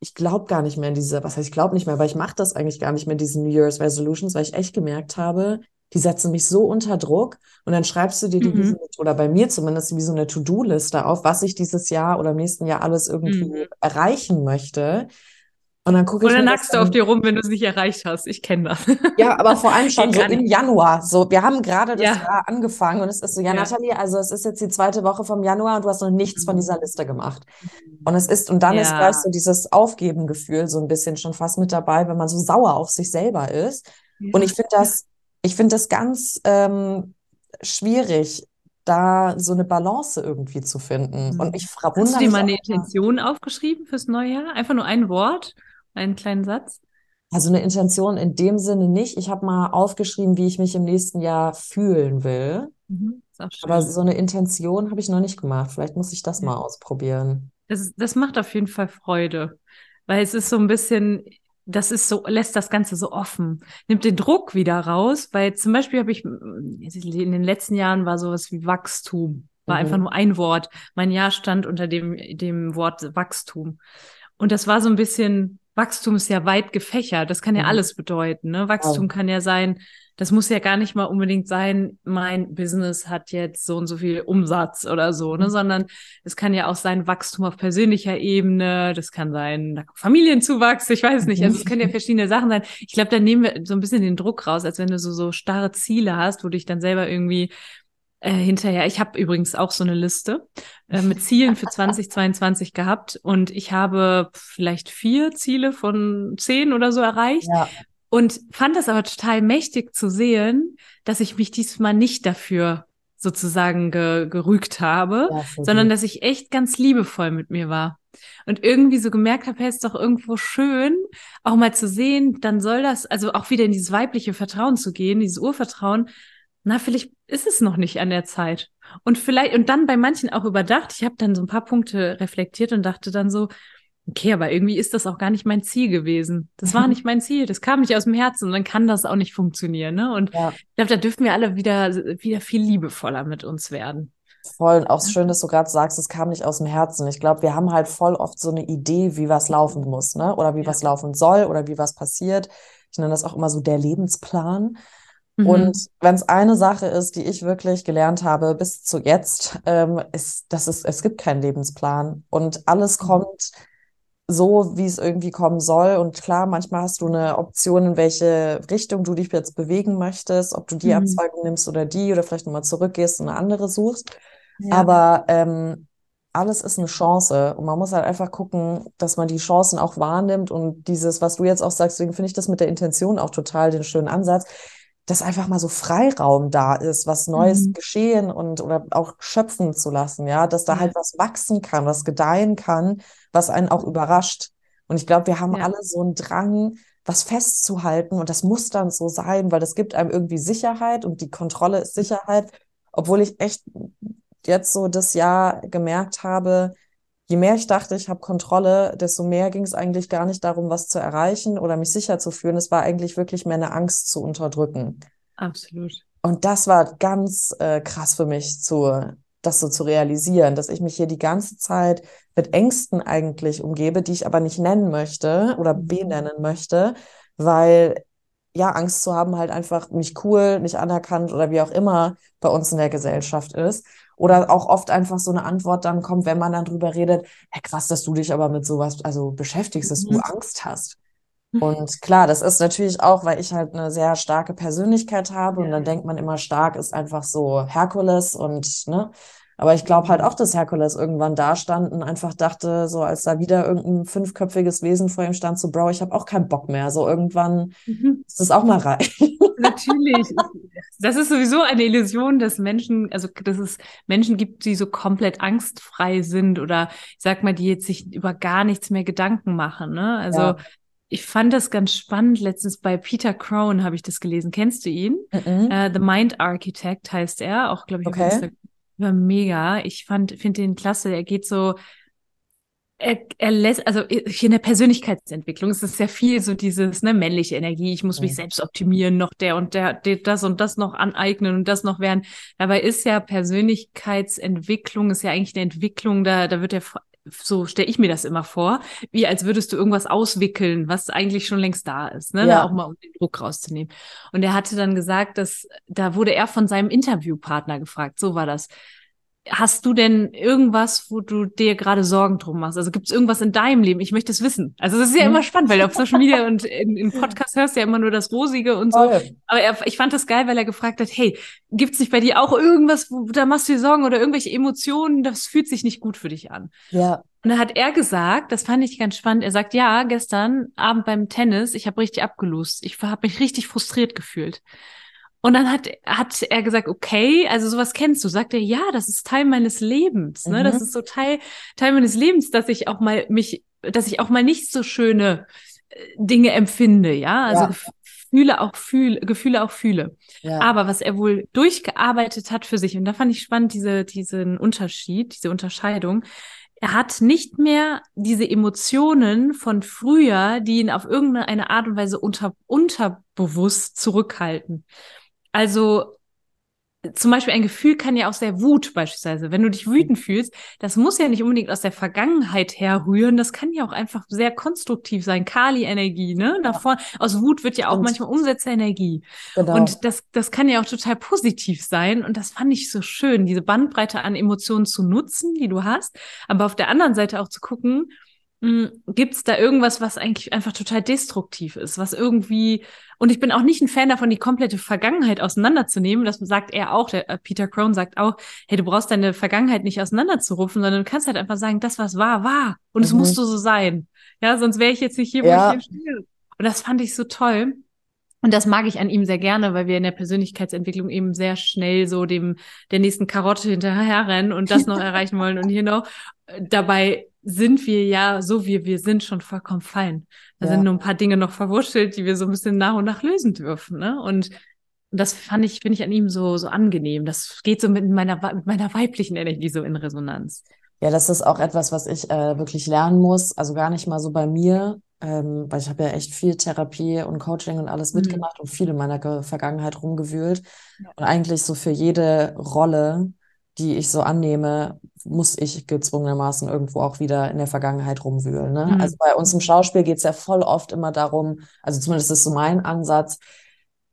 ich glaube gar nicht mehr in diese, was heißt, ich glaube nicht mehr, aber ich mache das eigentlich gar nicht mehr, diese New Year's Resolutions, weil ich echt gemerkt habe, die setzen mich so unter Druck und dann schreibst du dir die,
Mhm.
oder bei mir zumindest, wie so eine To-Do-Liste auf, was ich dieses Jahr oder im nächsten Jahr alles irgendwie
Mhm.
erreichen möchte. Und dann gucke
Und
ich
dann
mir das
nackst du auf
dann,
dir rum, wenn du es nicht erreicht hast. Ich kenne das.
ja, aber vor allem <laughs> schon so im. Januar. So, wir haben gerade das
Ja.
Jahr angefangen und es ist so, ja,
Ja.
Nathalie, also es ist jetzt die zweite Woche vom Januar und du hast noch nichts von
Mhm.
dieser Liste gemacht. Und es ist, und dann ist
Ja.
gleich so dieses Aufgeben-Gefühl so ein bisschen schon fast mit dabei, wenn man so sauer auf sich selber ist. Und ich finde das, ich finde das ganz ähm, schwierig, da so eine Balance irgendwie zu finden. Und ich fra-
Hast du dir mal eine Intention aufgeschrieben fürs neue Jahr? Einfach nur ein Wort, einen kleinen Satz?
also eine Intention in dem Sinne nicht. Ich habe mal aufgeschrieben, wie ich mich im nächsten Jahr fühlen will.
Mhm.
Aber so eine Intention habe ich noch nicht gemacht. Vielleicht muss ich das mal ausprobieren.
Das, das macht auf jeden Fall Freude, weil es ist so ein bisschen, das ist so, lässt das Ganze so offen, nimmt den Druck wieder raus, weil zum Beispiel habe ich, in den letzten Jahren war sowas wie Wachstum, war
Mhm.
einfach nur ein Wort. Mein Jahr stand unter dem, dem Wort Wachstum. Und das war so ein bisschen, Wachstum ist ja weit gefächert, das kann ja
Mhm.
alles bedeuten, ne? Wachstum
Wow.
kann ja sein, das muss ja gar nicht mal unbedingt sein, mein Business hat jetzt so und so viel Umsatz oder so, ne, mhm. sondern es kann ja auch sein Wachstum auf persönlicher Ebene, das kann sein Familienzuwachs, ich weiß nicht, also es können ja verschiedene Sachen sein. Ich glaube, da nehmen wir so ein bisschen den Druck raus, als wenn du so, so starre Ziele hast, wo du dich dann selber irgendwie äh, hinterher. Ich habe übrigens auch so eine Liste äh, mit Zielen für 2022 gehabt und ich habe vielleicht vier Ziele von zehn oder so erreicht. Ja. Und fand das aber total mächtig zu sehen, dass ich mich diesmal nicht dafür sozusagen ge gerügt habe, ja, sondern dass ich echt ganz liebevoll mit mir war. Und irgendwie so gemerkt habe, hey, ist doch irgendwo schön, auch mal zu sehen, dann soll das, also auch wieder in dieses weibliche Vertrauen zu gehen, dieses Urvertrauen, na, vielleicht ist es noch nicht an der Zeit. Und vielleicht, und dann bei manchen auch überdacht, ich habe dann so ein paar Punkte reflektiert und dachte dann so, okay, aber irgendwie ist das auch gar nicht mein Ziel gewesen. Das war nicht mein Ziel, das kam nicht aus dem Herzen und dann kann das auch nicht funktionieren. Ne? Und ja. ich glaube, da dürfen wir alle wieder, wieder viel liebevoller mit uns werden.
Voll und auch schön, dass du gerade sagst, es kam nicht aus dem Herzen. Ich glaube, wir haben halt voll oft so eine Idee, wie was laufen muss, ne? Oder wie ja. was laufen soll oder wie was passiert. Ich nenne das auch immer so der Lebensplan. Mhm. Und wenn es eine Sache ist, die ich wirklich gelernt habe bis zu jetzt, ähm, ist, dass es, es gibt keinen Lebensplan und alles mhm. kommt so, wie es irgendwie kommen soll. Und klar, manchmal hast du eine Option, in welche Richtung du dich jetzt bewegen möchtest, ob du die mhm. Abzweigung nimmst oder die oder vielleicht nochmal zurückgehst und eine andere suchst. Ja. Aber ähm, alles ist eine Chance und man muss halt einfach gucken, dass man die Chancen auch wahrnimmt und dieses, was du jetzt auch sagst, deswegen finde ich das mit der Intention auch total den schönen Ansatz dass einfach mal so Freiraum da ist, was Neues mhm. geschehen und oder auch schöpfen zu lassen, ja, dass da halt was wachsen kann, was gedeihen kann, was einen auch überrascht. Und ich glaube, wir haben ja. alle so einen Drang, was festzuhalten und das muss dann so sein, weil das gibt einem irgendwie Sicherheit und die Kontrolle ist Sicherheit, obwohl ich echt jetzt so das Jahr gemerkt habe, je mehr ich dachte, ich habe Kontrolle, desto mehr ging es eigentlich gar nicht darum, was zu erreichen oder mich sicher zu fühlen. Es war eigentlich wirklich mehr eine Angst zu unterdrücken.
Absolut.
Und das war ganz äh, krass für mich, zu, das so zu realisieren, dass ich mich hier die ganze Zeit mit Ängsten eigentlich umgebe, die ich aber nicht nennen möchte oder mhm. benennen möchte, weil ja, Angst zu haben halt einfach nicht cool, nicht anerkannt oder wie auch immer bei uns in der Gesellschaft ist. Oder auch oft einfach so eine Antwort dann kommt, wenn man dann drüber redet, hey, krass, dass du dich aber mit sowas also beschäftigst, dass mhm. du Angst hast. Und klar, das ist natürlich auch, weil ich halt eine sehr starke Persönlichkeit habe und dann denkt man immer, stark ist einfach so Herkules und, ne, aber ich glaube halt auch, dass Herkules irgendwann da stand und einfach dachte, so als da wieder irgendein fünfköpfiges Wesen vor ihm stand, so, Bro, ich habe auch keinen Bock mehr. So irgendwann mhm. ist das auch mal reich.
Natürlich. <laughs> Das ist sowieso eine Illusion, dass Menschen, also dass es Menschen gibt, die so komplett angstfrei sind oder ich sag mal, die jetzt sich über gar nichts mehr Gedanken machen. Ne? Also ja. Ich fand das ganz spannend. Letztens bei Peter Crone habe ich das gelesen. Kennst du ihn? Mm -mm. Uh, The Mind Architect heißt er, auch glaube ich okay. auf Instagram war mega. Ich fand, finde den klasse. Er geht so, er, er lässt, also hier in der Persönlichkeitsentwicklung ist es sehr viel so dieses, ne, männliche Energie. Ich muss ja. mich selbst optimieren, noch der und der, der, das und das noch aneignen und das noch werden. Dabei ist ja Persönlichkeitsentwicklung, ist ja eigentlich eine Entwicklung, da, da wird ja so stelle ich mir das immer vor, wie als würdest du irgendwas auswickeln, was eigentlich schon längst da ist, ne? Ja. Da auch mal um den Druck rauszunehmen. Und er hatte dann gesagt, dass da wurde er von seinem Interviewpartner gefragt, so war das. Hast du denn irgendwas, wo du dir gerade Sorgen drum machst? Also gibt es irgendwas in deinem Leben? Ich möchte es wissen. Also das ist ja mhm. immer spannend, weil du auf Social Media <laughs> und in, in Podcasts hörst ja immer nur das Rosige und so. Aber er, ich fand das geil, weil er gefragt hat, hey, gibt es nicht bei dir auch irgendwas, wo da machst du dir Sorgen oder irgendwelche Emotionen, das fühlt sich nicht gut für dich an?
Ja.
Und da hat er gesagt, das fand ich ganz spannend, er sagt, ja, gestern Abend beim Tennis, ich habe richtig abgelust. Ich habe mich richtig frustriert gefühlt. Und dann hat, hat er gesagt, okay, also sowas kennst du. Sagt er, ja, das ist Teil meines Lebens. Ne? Mhm. Das ist so Teil, Teil meines Lebens, dass ich auch mal mich, dass ich auch mal nicht so schöne äh, Dinge empfinde, ja. Also ja. Gefühle auch fühle, Gefühle auch fühle. Ja. Aber was er wohl durchgearbeitet hat für sich, und da fand ich spannend, diese, diesen Unterschied, diese Unterscheidung. Er hat nicht mehr diese Emotionen von früher, die ihn auf irgendeine Art und Weise unter, unterbewusst zurückhalten. Also zum Beispiel ein Gefühl kann ja aus der Wut beispielsweise, wenn du dich wütend fühlst, das muss ja nicht unbedingt aus der Vergangenheit herrühren, das kann ja auch einfach sehr konstruktiv sein, Kali-Energie, ne? Davor, aus Wut wird ja auch
Und-
manchmal Umsetzerenergie.
Genau.
Und das, das kann ja auch total positiv sein. Und das fand ich so schön, diese Bandbreite an Emotionen zu nutzen, die du hast, aber auf der anderen Seite auch zu gucken, Gibt es da irgendwas, was eigentlich einfach total destruktiv ist, was irgendwie, und ich bin auch nicht ein Fan davon, die komplette Vergangenheit auseinanderzunehmen. Das sagt er auch, der äh, Peter Crone sagt auch, hey, du brauchst deine Vergangenheit nicht auseinanderzurufen, sondern du kannst halt einfach sagen, das, was war, war. Und es
Mhm.
musste so sein. Ja, sonst wäre ich jetzt nicht hier, wo
Ja.
ich hier stehe. Und das fand ich so toll. Und das mag ich an ihm sehr gerne, weil wir in der Persönlichkeitsentwicklung eben sehr schnell so dem der nächsten Karotte hinterherrennen und das noch erreichen wollen und hier noch. Äh, Dabei sind wir ja, so wie wir sind, schon vollkommen fein. Da
Ja.
sind nur ein paar Dinge noch verwurschtelt, die wir so ein bisschen nach und nach lösen dürfen. Ne? Und das fand ich, finde ich an ihm so, so angenehm. Das geht so mit meiner, mit meiner weiblichen Energie so in Resonanz.
Ja, das ist auch etwas, was ich äh, wirklich lernen muss. Also gar nicht mal so bei mir, ähm, weil ich habe ja echt viel Therapie und Coaching und alles
Mhm.
mitgemacht und viel in meiner Ge- Vergangenheit rumgewühlt.
Ja.
Und eigentlich so für jede Rolle, die ich so annehme, muss ich gezwungenermaßen irgendwo auch wieder in der Vergangenheit rumwühlen. Ne?
Mhm.
Also bei uns im Schauspiel geht es ja voll oft immer darum, also zumindest ist so mein Ansatz,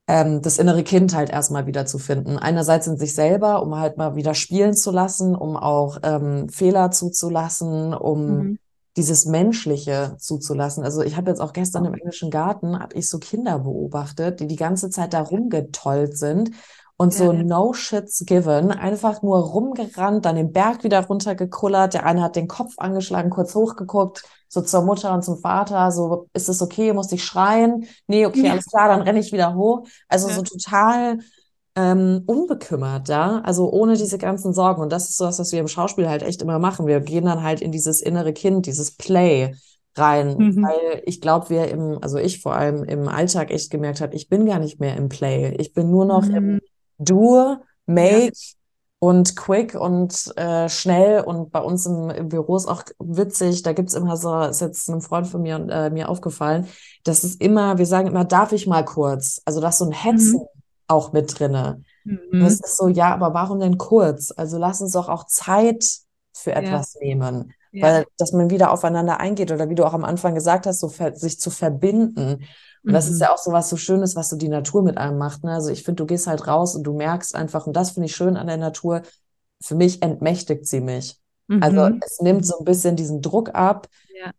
ähm, das innere Kind halt erstmal wieder zu finden. Einerseits in sich selber, um halt mal wieder spielen zu lassen, um auch ähm, Fehler zuzulassen, um
Mhm.
dieses Menschliche zuzulassen. Also ich habe jetzt auch gestern im englischen Garten, habe ich so Kinder beobachtet, die die ganze Zeit da rumgetollt sind und so
Ja.
no shits given, einfach nur rumgerannt, dann den Berg wieder runtergekullert. Der eine hat den Kopf angeschlagen, kurz hochgeguckt, so zur Mutter und zum Vater, so, ist es okay, muss ich schreien? Nee, okay,
Ja.
alles klar, dann renne ich wieder hoch. Also
Ja.
so total ähm, unbekümmert, ja, also ohne diese ganzen Sorgen. Und das ist so was, was wir im Schauspiel halt echt immer machen. Wir gehen dann halt in dieses innere Kind, dieses Play rein,
Mhm.
weil ich glaube, wir im, also ich vor allem im Alltag echt gemerkt habe, ich bin gar nicht mehr im Play. Ich bin nur noch im
Mhm.
Do, Make und quick und äh, schnell. Und bei uns im, im Büro ist auch witzig, da gibt's immer so, ist jetzt einem Freund von mir und äh, mir aufgefallen, dass es immer, wir sagen immer, darf ich mal kurz? Also da ist so ein Hetzen auch mit drinne.
Mhm.
es ist so, ja, aber warum denn kurz? Also lass uns doch auch Zeit für
Ja.
etwas nehmen.
Ja.
Weil, dass man wieder aufeinander eingeht oder wie du auch am Anfang gesagt hast, so sich zu verbinden. Und das ist
Mhm.
ja auch so was so Schönes, was so die Natur mit einem macht. Ne? Also ich finde, du gehst halt raus und du merkst einfach, und das finde ich schön an der Natur, für mich entmächtigt sie mich. Also
Mhm.
es nimmt so ein bisschen diesen Druck ab.
Ja.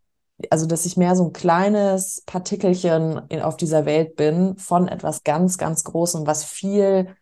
Also, dass ich mehr so ein kleines Partikelchen in, auf dieser Welt bin von etwas ganz, ganz Großem, was viel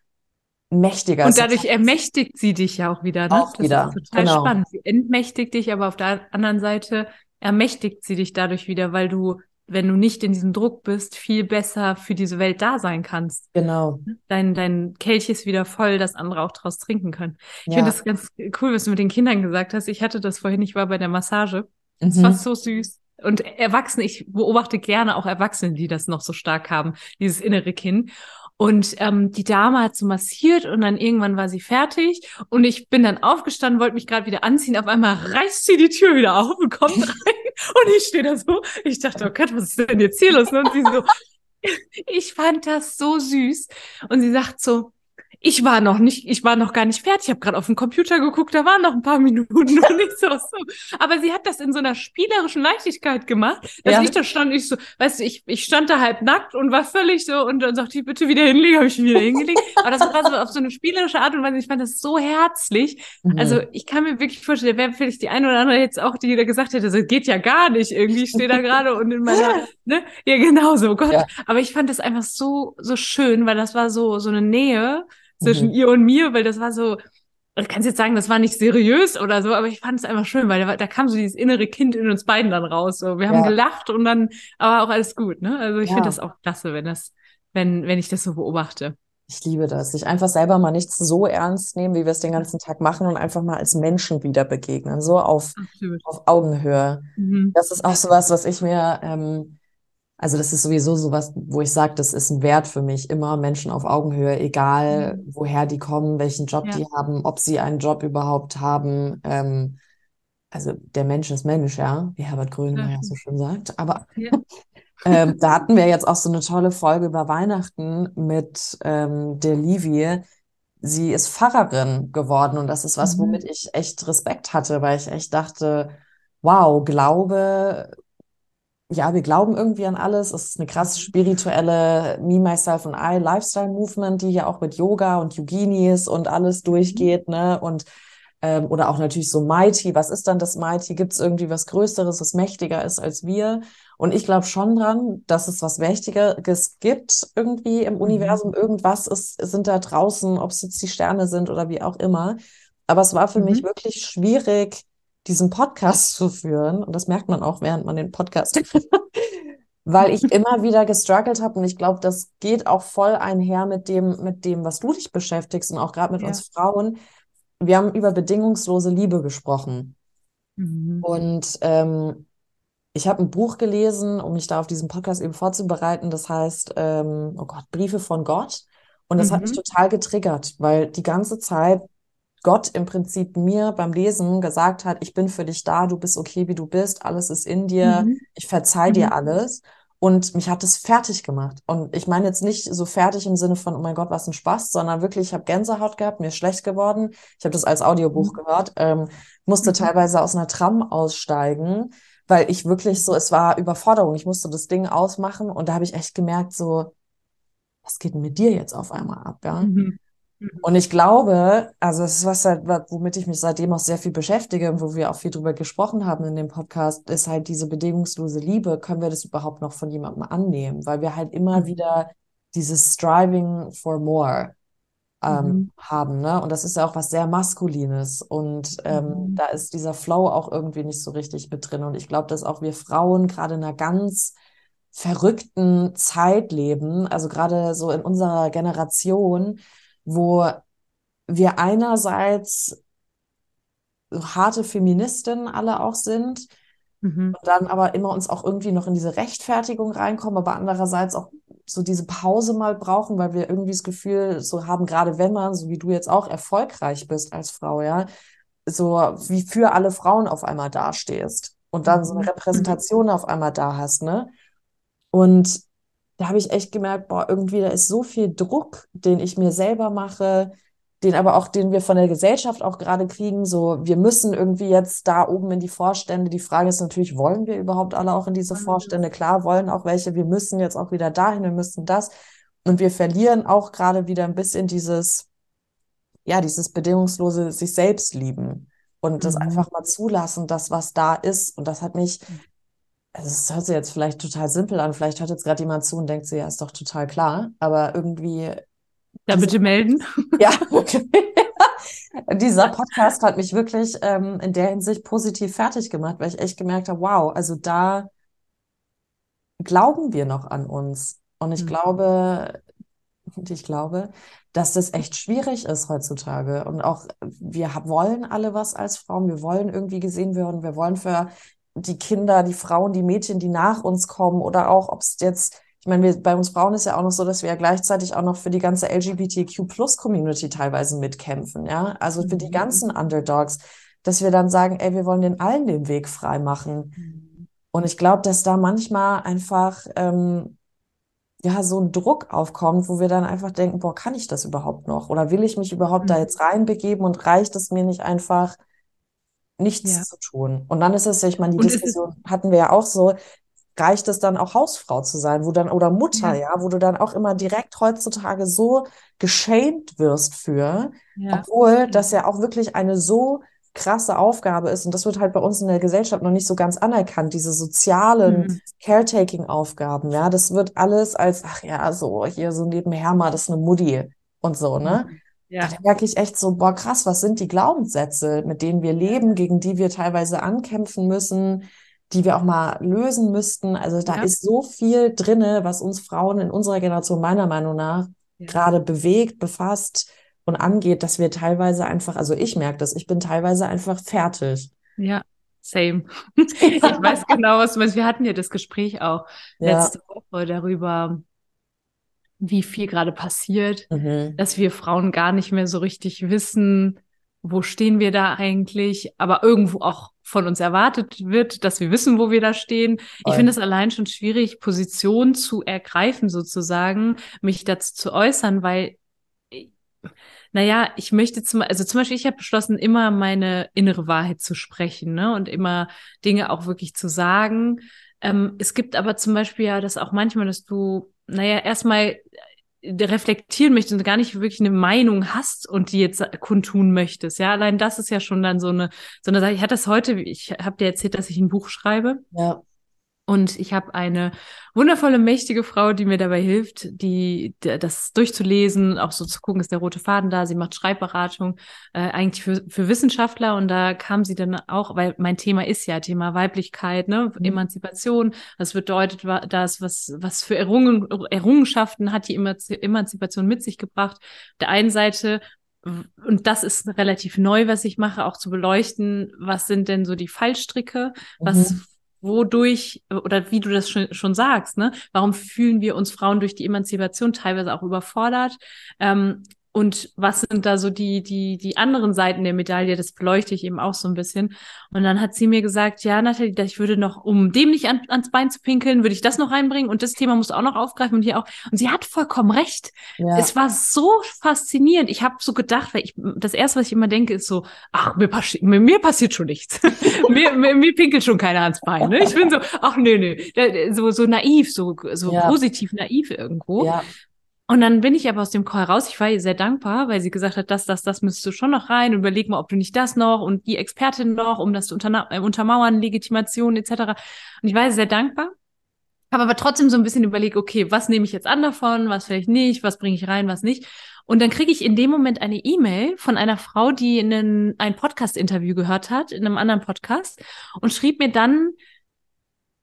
mächtiger
Und
ist.
dadurch ermächtigt sie dich ja auch wieder, ne?
Auch
Das
wieder,
ist total
genau.
spannend. Sie entmächtigt dich, aber auf der anderen Seite ermächtigt sie dich dadurch wieder, weil du, wenn du nicht in diesem Druck bist, viel besser für diese Welt da sein kannst.
Genau.
Dein, dein Kelch ist wieder voll, dass andere auch draus trinken können. Ich
Ja.
finde das ganz cool, was du mit den Kindern gesagt hast. Ich hatte das vorhin, ich war bei der Massage. Es war
Mhm.
so süß. Und Erwachsene, ich beobachte gerne auch Erwachsene, die das noch so stark haben, dieses innere Kind. Und ähm, die Dame hat so massiert und dann irgendwann war sie fertig und ich bin dann aufgestanden, wollte mich gerade wieder anziehen. Auf einmal reißt sie die Tür wieder auf und kommt <laughs> rein und ich stehe da so. Ich dachte, oh Gott, was ist denn jetzt hier los? Und sie so, <laughs> ich fand das so süß. Und sie sagt so, ich war noch nicht, ich war noch gar nicht fertig. Ich habe gerade auf den Computer geguckt, da waren noch ein paar <laughs> Minuten und ich so, so. Aber sie hat das in so einer spielerischen Leichtigkeit gemacht, dass
Ja.
ich da stand, ich so, weißt du, ich, ich stand da halb nackt und war völlig so und dann sagte ich, bitte wieder hinlegen, habe ich wieder hingelegt. Aber das war so auf so eine spielerische Art und Weise. Ich fand das so herzlich.
Mhm.
Also ich kann mir wirklich vorstellen, wäre vielleicht die eine oder andere jetzt auch, die da gesagt hätte, das geht ja gar nicht irgendwie, ich stehe da gerade und in meiner, <laughs> ne? Ja, genau so, Gott.
Ja.
Aber ich fand das einfach so, so schön, weil das war so, so eine Nähe zwischen
Mhm.
ihr und mir, weil das war so, ich kann jetzt sagen, das war nicht seriös oder so, aber ich fand es einfach schön, weil da, da kam so dieses innere Kind in uns beiden dann raus. So. Wir haben
Ja.
gelacht und dann, aber auch alles gut, ne? Also ich
Ja.
finde das auch klasse, wenn das, wenn, wenn ich das so beobachte.
Ich liebe das. Sich einfach selber mal nicht so ernst nehmen, wie wir es den ganzen Tag machen und einfach mal als Menschen wieder begegnen. So auf,
Absolut.
auf Augenhöhe.
Mhm.
Das ist auch sowas, was ich mir, ähm, also das ist sowieso sowas, wo ich sage, das ist ein Wert für mich, immer Menschen auf Augenhöhe, egal woher die kommen, welchen Job
Ja.
die haben, ob sie einen Job überhaupt haben. Ähm, also der Mensch ist Mensch, ja, wie Herbert Grönemeyer
Ja.
so schön sagt. Aber
Ja. <laughs>
ähm, da hatten wir jetzt auch so eine tolle Folge über Weihnachten mit ähm, der Livie. sie ist Pfarrerin geworden und das ist was,
Mhm.
womit ich echt Respekt hatte, weil ich echt dachte, wow, Glaube, ja, wir glauben irgendwie an alles. Es ist eine krass spirituelle Me, Myself and I Lifestyle Movement, die hier auch mit Yoga und Yoginis und alles durchgeht, ne? Und ähm, oder auch natürlich so Mighty. Was ist dann das Mighty? Gibt es irgendwie was Größeres, was mächtiger ist als wir? Und ich glaube schon dran, dass es was Mächtigeres gibt irgendwie im Universum. Irgendwas ist, sind da draußen, ob es jetzt die Sterne sind oder wie auch immer. Aber es war für mich
Mhm.
wirklich schwierig, diesen Podcast zu führen. Und das merkt man auch, während man den Podcast <laughs> weil ich immer wieder gestruggelt habe und ich glaube, das geht auch voll einher mit dem, mit dem, was du dich beschäftigst und auch gerade mit
Ja.
uns Frauen. Wir haben über bedingungslose Liebe gesprochen.
Mhm.
Und ähm, ich habe ein Buch gelesen, um mich da auf diesen Podcast eben vorzubereiten. Das heißt, ähm, oh Gott, Briefe von Gott. Und das hat mich
Mhm.
total getriggert, weil die ganze Zeit Gott im Prinzip mir beim Lesen gesagt hat, ich bin für dich da, du bist okay, wie du bist, alles ist in dir,
Mhm.
ich verzeih dir
Mhm.
alles. Und mich hat es fertig gemacht. Und ich meine jetzt nicht so fertig im Sinne von, oh mein Gott, was ein Spaß, sondern wirklich, ich habe Gänsehaut gehabt, mir ist schlecht geworden. Ich habe das als Audiobuch
Mhm.
gehört, ähm, musste
Mhm.
teilweise aus einer Tram aussteigen, weil ich wirklich so, es war Überforderung. Ich musste das Ding ausmachen und da habe ich echt gemerkt, so, was geht denn mit dir jetzt auf einmal ab, ja?
Mhm.
Und ich glaube, also es ist was halt, womit ich mich seitdem auch sehr viel beschäftige und wo wir auch viel drüber gesprochen haben in dem Podcast, ist halt diese bedingungslose Liebe. Können wir das überhaupt noch von jemandem annehmen? Weil wir halt immer
Mhm.
wieder dieses Striving for more ähm,
Mhm.
haben, ne? Und das ist ja auch was sehr Maskulines. Und ähm,
Mhm.
da ist dieser Flow auch irgendwie nicht so richtig mit drin. Und ich glaube, dass auch wir Frauen gerade in einer ganz verrückten Zeit leben, also gerade so in unserer Generation, wo wir einerseits harte Feministinnen alle auch sind
Mhm.
und dann aber immer uns auch irgendwie noch in diese Rechtfertigung reinkommen, aber andererseits auch so diese Pause mal brauchen, weil wir irgendwie das Gefühl so haben, gerade wenn man, so wie du jetzt auch, erfolgreich bist als Frau, ja, so wie für alle Frauen auf einmal dastehst und dann so eine
Mhm.
Repräsentation auf einmal da hast, ne? Und da habe ich echt gemerkt, boah, irgendwie da ist so viel Druck, den ich mir selber mache, den aber auch, den wir von der Gesellschaft auch gerade kriegen. So, wir müssen irgendwie jetzt da oben in die Vorstände. Die Frage ist natürlich, wollen wir überhaupt alle auch in diese
wir
Vorstände? Klar, wollen auch welche. Wir müssen jetzt auch wieder dahin, wir müssen das. Und wir verlieren auch gerade wieder ein bisschen dieses, ja, dieses bedingungslose sich selbst lieben und das
Mhm.
einfach mal zulassen, das, was da ist. Und das hat mich, also es hört sich jetzt vielleicht total simpel an, vielleicht hört jetzt gerade jemand zu und denkt sich, ja, ist doch total klar, aber irgendwie,
Da bitte melden. <laughs>
ja, okay. <laughs> Dieser Podcast hat mich wirklich ähm, in der Hinsicht positiv fertig gemacht, weil ich echt gemerkt habe, wow, also da glauben wir noch an uns. Und ich
Mhm.
glaube, und ich glaube, dass das echt schwierig ist heutzutage. Und auch wir wollen alle was als Frauen. Wir wollen irgendwie gesehen werden. Wir wollen für die Kinder, die Frauen, die Mädchen, die nach uns kommen oder auch, ob es jetzt, ich meine, wir, bei uns Frauen ist ja auch noch so, dass wir ja gleichzeitig auch noch für die ganze LGBTQ-Plus-Community teilweise mitkämpfen, ja. Also für die
Mhm.
ganzen Underdogs, dass wir dann sagen, ey, wir wollen den allen den Weg frei machen.
Mhm.
Und ich glaube, dass da manchmal einfach ähm, ja so ein Druck aufkommt, wo wir dann einfach denken, boah, kann ich das überhaupt noch? Oder will ich mich überhaupt da
Mhm.
jetzt reinbegeben und reicht es mir nicht einfach, nichts
Ja.
zu tun? Und dann ist es, ich meine, die
Und
Diskussion hatten wir ja auch so, reicht es dann auch Hausfrau zu sein, wo dann, oder Mutter,
ja,
ja, wo du dann auch immer direkt heutzutage so geschämt wirst für,
ja,
obwohl das ja auch wirklich eine so krasse Aufgabe ist. Und das wird halt bei uns in der Gesellschaft noch nicht so ganz anerkannt, diese sozialen
Mhm.
Caretaking-Aufgaben, ja. Das wird alles als, ach ja, so hier so nebenher mal, das ist eine Mutti und so, ne?
Mhm.
Da
Ja,
merke ich echt so, boah, krass, was sind die Glaubenssätze, mit denen wir leben, gegen die wir teilweise ankämpfen müssen, die wir auch mal lösen müssten. Also da
ja,
ist so viel drinne, was uns Frauen in unserer Generation meiner Meinung nach
ja.
gerade bewegt, befasst und angeht, dass wir teilweise einfach, also ich merke das, ich bin teilweise einfach fertig.
Ja, same. <laughs> Ich weiß genau, was du meinst. Wir hatten ja das Gespräch auch letzte Woche darüber, wie viel gerade passiert,
mhm,
dass wir Frauen gar nicht mehr so richtig wissen, wo stehen wir da eigentlich, aber irgendwo auch von uns erwartet wird, dass wir wissen, wo wir da stehen. Ich finde es allein schon schwierig, Position zu ergreifen, sozusagen, mich dazu zu äußern, weil naja, ich möchte zum, also zum Beispiel, ich habe beschlossen, immer meine innere Wahrheit zu sprechen, ne? Und immer Dinge auch wirklich zu sagen. Ähm, es gibt aber zum Beispiel ja das auch manchmal, dass du, naja, erstmal reflektieren möchtest und gar nicht wirklich eine Meinung hast und die jetzt kundtun möchtest. Ja, allein das ist ja schon dann so eine, so eine Sache. Ich hatte das heute, ich habe dir erzählt, dass ich ein Buch schreibe.
Ja.
Und ich habe eine wundervolle, mächtige Frau, die mir dabei hilft, die, das durchzulesen, auch so zu gucken, ist der rote Faden da. Sie macht Schreibberatung, äh, eigentlich für, für Wissenschaftler. Und da kam sie dann auch, weil mein Thema ist ja Thema Weiblichkeit, ne, mhm. Emanzipation. Das bedeutet, das, was, was für Errungen, Errungenschaften hat die Emanzipation mit sich gebracht. Auf der einen Seite und das ist relativ neu, was ich mache, auch zu beleuchten, was sind denn so die Fallstricke, was mhm wodurch, oder wie du das schon, schon sagst, ne, warum fühlen wir uns Frauen durch die Emanzipation teilweise auch überfordert? Ähm, und was sind da so die, die, die anderen Seiten der Medaille? Das beleuchte ich eben auch so ein bisschen. Und dann hat sie mir gesagt, ja, Nathalie, ich würde noch, um dem nicht an, ans Bein zu pinkeln, würde ich das noch reinbringen und das Thema musst du auch noch aufgreifen und hier auch. Und sie hat vollkommen recht. Ja. Es war so faszinierend. Ich habe so gedacht, weil ich, das erste, was ich immer denke, ist so, ach, mir, passi mir, mir passiert schon nichts. <laughs> mir, mir, mir pinkelt schon keiner ans Bein. Ne? Ich bin so, ach, nee, nee, so, so naiv, so, so ja. positiv naiv irgendwo. Ja. Und dann bin ich aber aus dem Call raus. Ich war ihr sehr dankbar, weil sie gesagt hat, das, das, das müsstest du schon noch rein. Überleg mal, ob du nicht das noch und die Expertin noch, um das zu äh, untermauern, Legitimation etc. Und ich war ihr sehr dankbar. Habe aber trotzdem so ein bisschen überlegt, okay, was nehme ich jetzt an davon, was vielleicht nicht, was bringe ich rein, was nicht. Und dann kriege ich in dem Moment eine E-Mail von einer Frau, die in ein Podcast-Interview gehört hat, in einem anderen Podcast, und schrieb mir dann,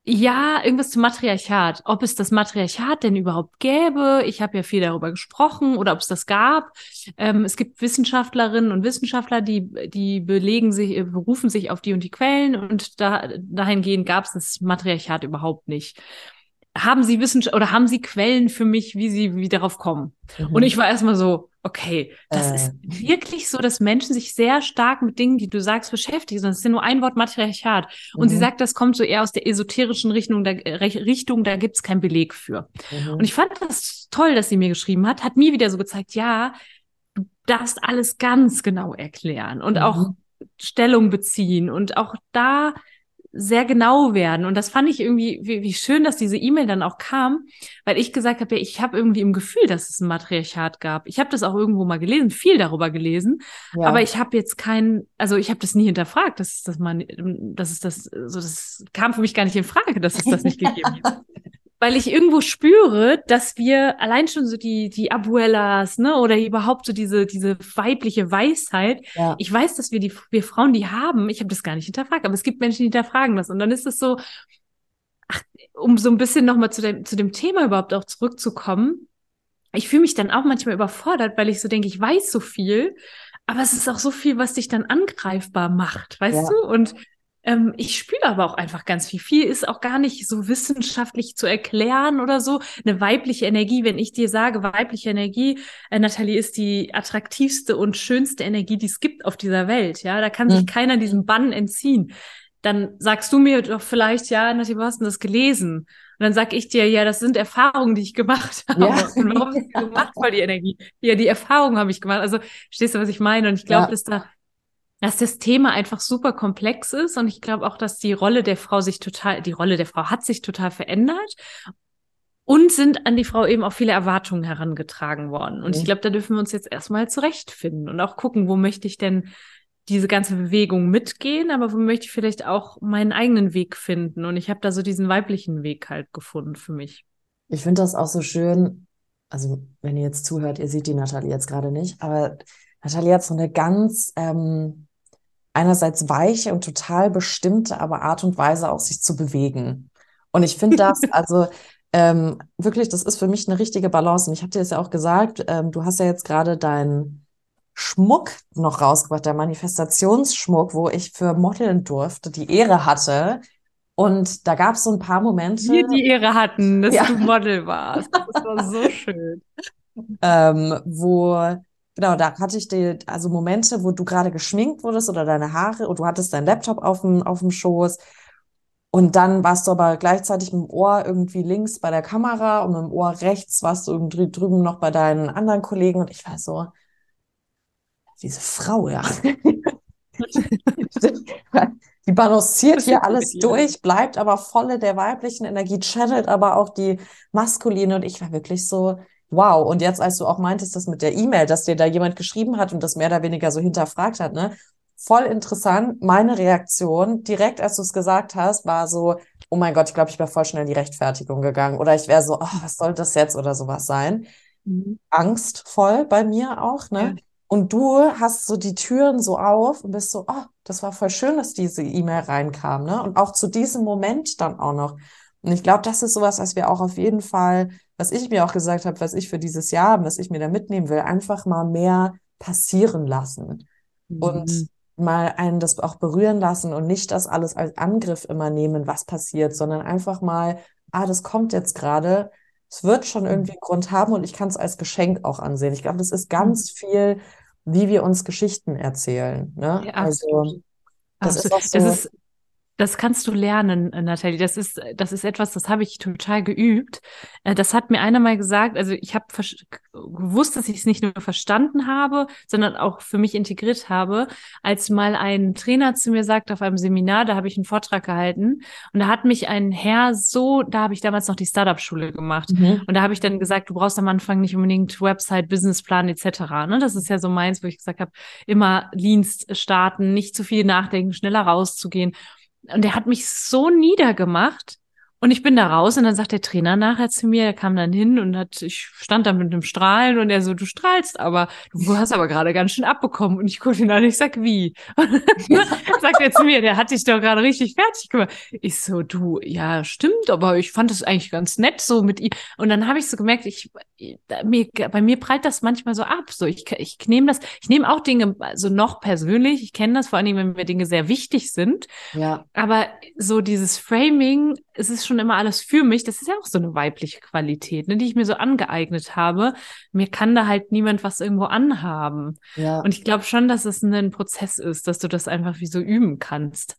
ja, irgendwas zum Matriarchat. Ob es das Matriarchat denn überhaupt gäbe. Ich habe ja viel darüber gesprochen oder ob es das gab. Ähm, es gibt Wissenschaftlerinnen und Wissenschaftler, die, die belegen sich, äh, berufen sich auf die und die Quellen und da, dahingehend gab es das Matriarchat überhaupt nicht haben Sie Wissenschaft oder haben Sie Quellen für mich, wie Sie wie darauf kommen? Mhm. Und ich war erstmal so, okay, das äh. ist wirklich so, dass Menschen sich sehr stark mit Dingen, die du sagst, beschäftigen. Das ist ja nur ein Wort Matriarchat. Und mhm. sie sagt, das kommt so eher aus der esoterischen Richtung, der äh, Richtung, da gibt's keinen Beleg für. Mhm. Und ich fand das toll, dass sie mir geschrieben hat, hat mir wieder so gezeigt, ja, du darfst alles ganz genau erklären und auch mhm. Stellung beziehen und auch da sehr genau werden. Und das fand ich irgendwie, wie, wie schön, dass diese E-Mail dann auch kam, weil ich gesagt habe, ja, ich habe irgendwie im Gefühl, dass es ein Matriarchat gab. Ich habe das auch irgendwo mal gelesen, viel darüber gelesen, ja. aber ich habe jetzt kein, also ich habe das nie hinterfragt, dass das man, dass es das, so das kam für mich gar nicht in Frage, dass es das nicht gegeben hat. <laughs> weil ich irgendwo spüre, dass wir allein schon so die, die Abuelas, ne, oder überhaupt so diese, diese weibliche Weisheit, ja. ich weiß, dass wir die, wir Frauen die haben, ich habe das gar nicht hinterfragt, aber es gibt Menschen, die hinterfragen das. Und dann ist es so, ach, um so ein bisschen nochmal zu dem, zu dem Thema überhaupt auch zurückzukommen, ich fühle mich dann auch manchmal überfordert, weil ich so denke, ich weiß so viel, aber es ist auch so viel, was dich dann angreifbar macht, weißt ja. du? Und ähm, ich spüre aber auch einfach ganz viel. Viel ist auch gar nicht so wissenschaftlich zu erklären oder so. Eine weibliche Energie, wenn ich dir sage, weibliche Energie, äh, Nathalie, ist die attraktivste und schönste Energie, die es gibt auf dieser Welt. Ja, da kann sich mhm. keiner diesem Bann entziehen. Dann sagst du mir doch vielleicht, ja, Nathalie, wo hast du das gelesen? Und dann sag ich dir, ja, das sind Erfahrungen, die ich gemacht <laughs> habe. Ja. Und warum hast du gemacht, weil die Energie? Ja, die Erfahrungen habe ich gemacht. Also, stehst du, was ich meine? Und ich glaube, ja. dass da dass das Thema einfach super komplex ist und ich glaube auch, dass die Rolle der Frau sich total, die Rolle der Frau hat sich total verändert und sind an die Frau eben auch viele Erwartungen herangetragen worden. Und mhm. ich glaube, da dürfen wir uns jetzt erstmal zurechtfinden und auch gucken, wo möchte ich denn diese ganze Bewegung mitgehen, aber wo möchte ich vielleicht auch meinen eigenen Weg finden. Und ich habe da so diesen weiblichen Weg halt gefunden für mich.
Ich finde das auch so schön. Also, wenn ihr jetzt zuhört, ihr seht die Nathalie jetzt gerade nicht, aber Nathalie hat so eine ganz ähm, einerseits weiche und total bestimmte, aber Art und Weise auch sich zu bewegen. Und ich finde das, <laughs> also ähm, wirklich, das ist für mich eine richtige Balance. Und ich habe dir das ja auch gesagt, ähm, du hast ja jetzt gerade deinen Schmuck noch rausgebracht, der Manifestationsschmuck, wo ich für modeln durfte, die Ehre hatte. Und da gab es so ein paar Momente.
Wir die Ehre hatten, dass ja. du Model warst. Das war so <laughs> schön.
ähm, wo Genau, da hatte ich die, also Momente, wo du gerade geschminkt wurdest oder deine Haare und du hattest deinen Laptop auf dem, auf dem Schoß. Und dann warst du aber gleichzeitig mit dem Ohr irgendwie links bei der Kamera und mit dem Ohr rechts warst du irgendwie drüben noch bei deinen anderen Kollegen. Und ich war so, diese Frau, ja. <laughs> die balanciert hier alles durch, bleibt aber volle der weiblichen Energie, channelt aber auch die maskuline. Und ich war wirklich so, wow. Und jetzt, als du auch meintest, das mit der E-Mail, dass dir da jemand geschrieben hat und das mehr oder weniger so hinterfragt hat, ne? Voll interessant. Meine Reaktion, direkt als du es gesagt hast, war so, oh mein Gott, ich glaube, ich wäre voll schnell in die Rechtfertigung gegangen. Oder ich wäre so, oh, was soll das jetzt oder sowas sein? Mhm. Angstvoll bei mir auch, ne? Ja. Und du hast so die Türen so auf und bist so, oh, das war voll schön, dass diese E-Mail reinkam, ne? Und auch zu diesem Moment dann auch noch. Und ich glaube, das ist sowas, was wir auch auf jeden Fall, was ich mir auch gesagt habe, was ich für dieses Jahr, was ich mir da mitnehmen will, einfach mal mehr passieren lassen. Mhm. Und mal einen das auch berühren lassen und nicht das alles als Angriff immer nehmen, was passiert, sondern einfach mal, ah, das kommt jetzt gerade, es wird schon irgendwie einen Grund haben und ich kann es als Geschenk auch ansehen. Ich glaube, das ist ganz mhm. viel wie wir uns Geschichten erzählen. Ne?
Ja, also das absolut. ist auch so. Das ist, das kannst du lernen, Nathalie. Das ist, das ist etwas, das habe ich total geübt. Äh, das hat mir einer mal gesagt. Also ich habe gewusst, dass ich es nicht nur verstanden habe, sondern auch für mich integriert habe, als mal ein Trainer zu mir sagt auf einem Seminar, da habe ich einen Vortrag gehalten und da hat mich ein Herr so, da habe ich damals noch die Startup-Schule gemacht mhm. und da habe ich dann gesagt, du brauchst am Anfang nicht unbedingt Website, Businessplan etc. Ne? Das ist ja so meins, wo ich gesagt habe, immer Leanst starten, nicht zu viel nachdenken, schneller rauszugehen. Und er hat mich so niedergemacht, und ich bin da raus und dann sagt der Trainer nachher zu mir, er kam dann hin und hat, ich stand da mit einem Strahlen und er so, du strahlst aber, du hast aber gerade ganz schön abbekommen. Und ich gucke ihn an, ich sag, wie? <laughs> sagt er zu mir, der hat dich doch gerade richtig fertig gemacht. Ich so, du, ja, stimmt, aber ich fand das eigentlich ganz nett so mit ihm. Und dann habe ich so gemerkt, ich, mir, bei mir prallt das manchmal so ab. So, ich, ich nehme das, ich nehme auch Dinge so noch persönlich. Ich kenne das vor allem, wenn mir Dinge sehr wichtig sind. Ja. Aber so dieses Framing, es ist schon immer alles für mich. Das ist ja auch so eine weibliche Qualität, ne, die ich mir so angeeignet habe. Mir kann da halt niemand was irgendwo anhaben. Ja. Und ich glaube schon, dass es ein Prozess ist, dass du das einfach wie so üben kannst.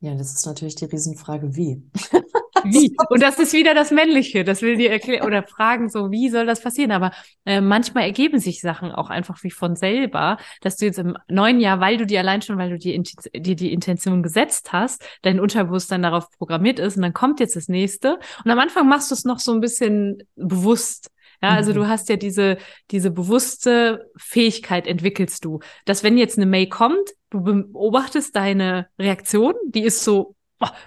Ja, das ist natürlich die Riesenfrage, wie. <laughs>
Wie? Und das ist wieder das Männliche. Das will dir erklären oder fragen, so, wie soll das passieren? Aber äh, manchmal ergeben sich Sachen auch einfach wie von selber, dass du jetzt im neuen Jahr, weil du dir allein schon, weil du dir, dir die Intention gesetzt hast, dein Unterbewusstsein darauf programmiert ist und dann kommt jetzt das nächste. Und am Anfang machst du es noch so ein bisschen bewusst. Ja, also mhm. du hast ja diese, diese bewusste Fähigkeit entwickelst du, dass wenn jetzt eine Mail kommt, du beobachtest deine Reaktion, die ist so,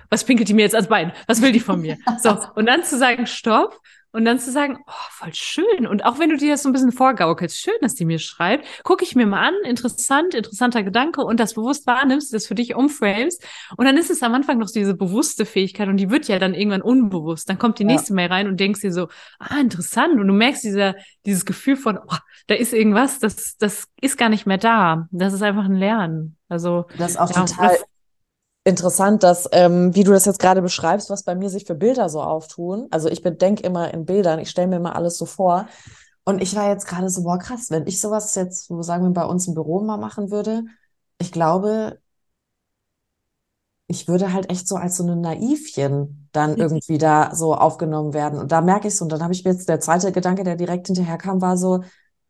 was pinkelt die mir jetzt ans Bein? Was will die von mir? <laughs> So, und dann zu sagen, stopp. Und dann zu sagen, oh, voll schön. Und auch wenn du dir das so ein bisschen vorgaukelst, schön, dass die mir schreibt, gucke ich mir mal an, interessant, interessanter Gedanke und das bewusst wahrnimmst, das für dich umframes. Und dann ist es am Anfang noch diese bewusste Fähigkeit und die wird ja dann irgendwann unbewusst. Dann kommt die nächste ja. Mail rein und denkst dir so, ah, interessant. Und du merkst dieser, dieses Gefühl von, oh, da ist irgendwas, das, das ist gar nicht mehr da. Das ist einfach ein Lernen. Also,
das ist auch ja, total interessant, dass, ähm, wie du das jetzt gerade beschreibst, was bei mir sich für Bilder so auftun. Also ich bedenke immer in Bildern, ich stelle mir immer alles so vor. Und ich war jetzt gerade so, boah, krass, wenn ich sowas jetzt, wo sagen wir, bei uns im Büro mal machen würde, ich glaube, ich würde halt echt so als so eine Naivchen dann mhm. irgendwie da so aufgenommen werden. Und da merke ich so, und dann habe ich mir jetzt der zweite Gedanke, der direkt hinterher kam, war so,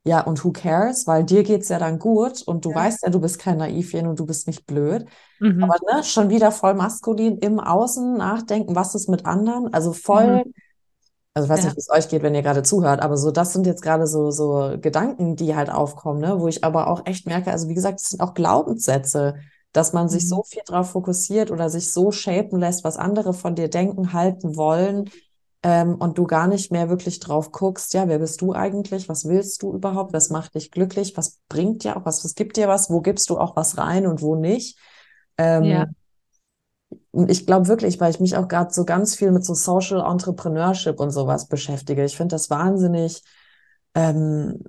ja, und who cares? Weil dir geht's ja dann gut und du ja. weißt ja, du bist kein Naivchen und du bist nicht blöd. Mhm. Aber ne, schon wieder voll maskulin im Außen nachdenken, was ist mit anderen? Also voll, mhm. also ich weiß ja. nicht, wie es euch geht, wenn ihr gerade zuhört, aber so, das sind jetzt gerade so, so Gedanken, die halt aufkommen, ne, wo ich aber auch echt merke, also wie gesagt, es sind auch Glaubenssätze, dass man sich mhm. so viel drauf fokussiert oder sich so shapen lässt, was andere von dir denken, halten wollen, ähm, und du gar nicht mehr wirklich drauf guckst, ja, wer bist du eigentlich? Was willst du überhaupt? Was macht dich glücklich? Was bringt dir auch was? Was gibt dir was? Wo gibst du auch was rein und wo nicht? Ähm, ja. Und ich glaube wirklich, weil ich mich auch gerade so ganz viel mit so Social Entrepreneurship und sowas beschäftige. Ich finde das wahnsinnig, ähm,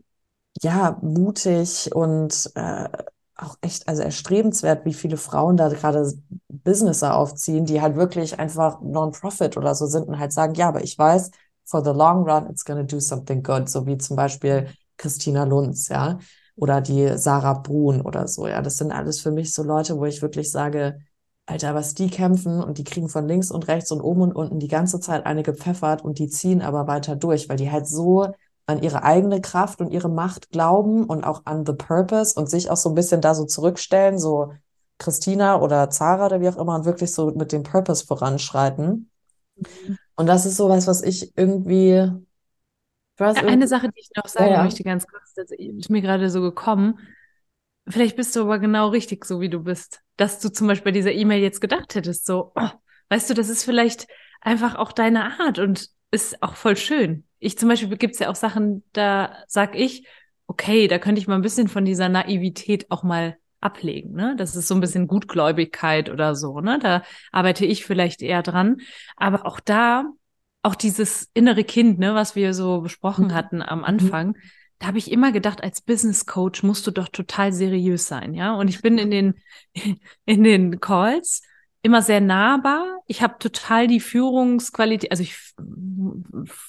ja, mutig und äh, auch echt, also erstrebenswert, wie viele Frauen da gerade Businesser aufziehen, die halt wirklich einfach Non-Profit oder so sind und halt sagen, ja, aber ich weiß, for the long run, it's gonna do something good, so wie zum Beispiel Christina Lunz, ja, oder die Sarah Brun oder so, ja. Das sind alles für mich so Leute, wo ich wirklich sage, Alter, was die kämpfen und die kriegen von links und rechts und oben und unten die ganze Zeit eine gepfeffert und die ziehen aber weiter durch, weil die halt so an ihre eigene Kraft und ihre Macht glauben und auch an the purpose und sich auch so ein bisschen da so zurückstellen, so Christina oder Zara oder wie auch immer und wirklich so mit dem Purpose voranschreiten. Mhm. Und das ist sowas, was ich irgendwie.
Ja, eine Sache, die ich noch sagen ja. möchte, ganz kurz, das ist mir gerade so gekommen. Vielleicht bist du aber genau richtig, so wie du bist. Dass du zum Beispiel bei dieser E-Mail jetzt gedacht hättest, so, oh, weißt du, das ist vielleicht einfach auch deine Art und ist auch voll schön. Ich zum Beispiel gibt es ja auch Sachen, da sag ich, okay, da könnte ich mal ein bisschen von dieser Naivität auch mal ablegen. Ne? Das ist so ein bisschen Gutgläubigkeit oder so. Ne? Da arbeite ich vielleicht eher dran. Aber auch da, auch dieses innere Kind, ne, was wir so besprochen mhm. hatten am mhm. Anfang, da habe ich immer gedacht, als Business Coach musst du doch total seriös sein, ja. Und ich bin in den <laughs> in den Calls immer sehr nahbar. Ich habe total die Führungsqualität, also ich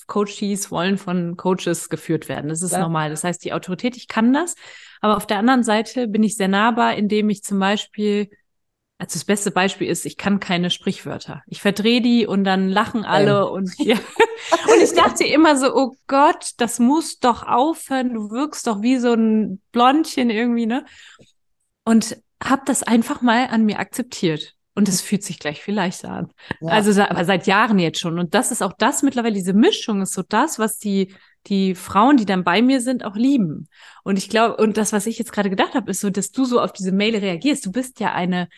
Coaches wollen von Coaches geführt werden. Das ist ja. normal. Das heißt, die Autorität, ich kann das. Aber auf der anderen Seite bin ich sehr nahbar, indem ich zum Beispiel, also das beste Beispiel ist, ich kann keine Sprichwörter. Ich verdrehe die und dann lachen alle ähm. und ja. <laughs> und ich dachte immer so, oh Gott, das muss doch aufhören. Du wirkst doch wie so ein Blondchen irgendwie, ne? Und hab das einfach mal an mir akzeptiert. Und es fühlt sich gleich viel leichter an. Ja. Also aber seit Jahren jetzt schon. Und das ist auch das mittlerweile, diese Mischung ist so das, was die, die Frauen, die dann bei mir sind, auch lieben. Und ich glaube, und das, was ich jetzt gerade gedacht habe, ist so, dass du so auf diese Mail reagierst. Du bist ja eine,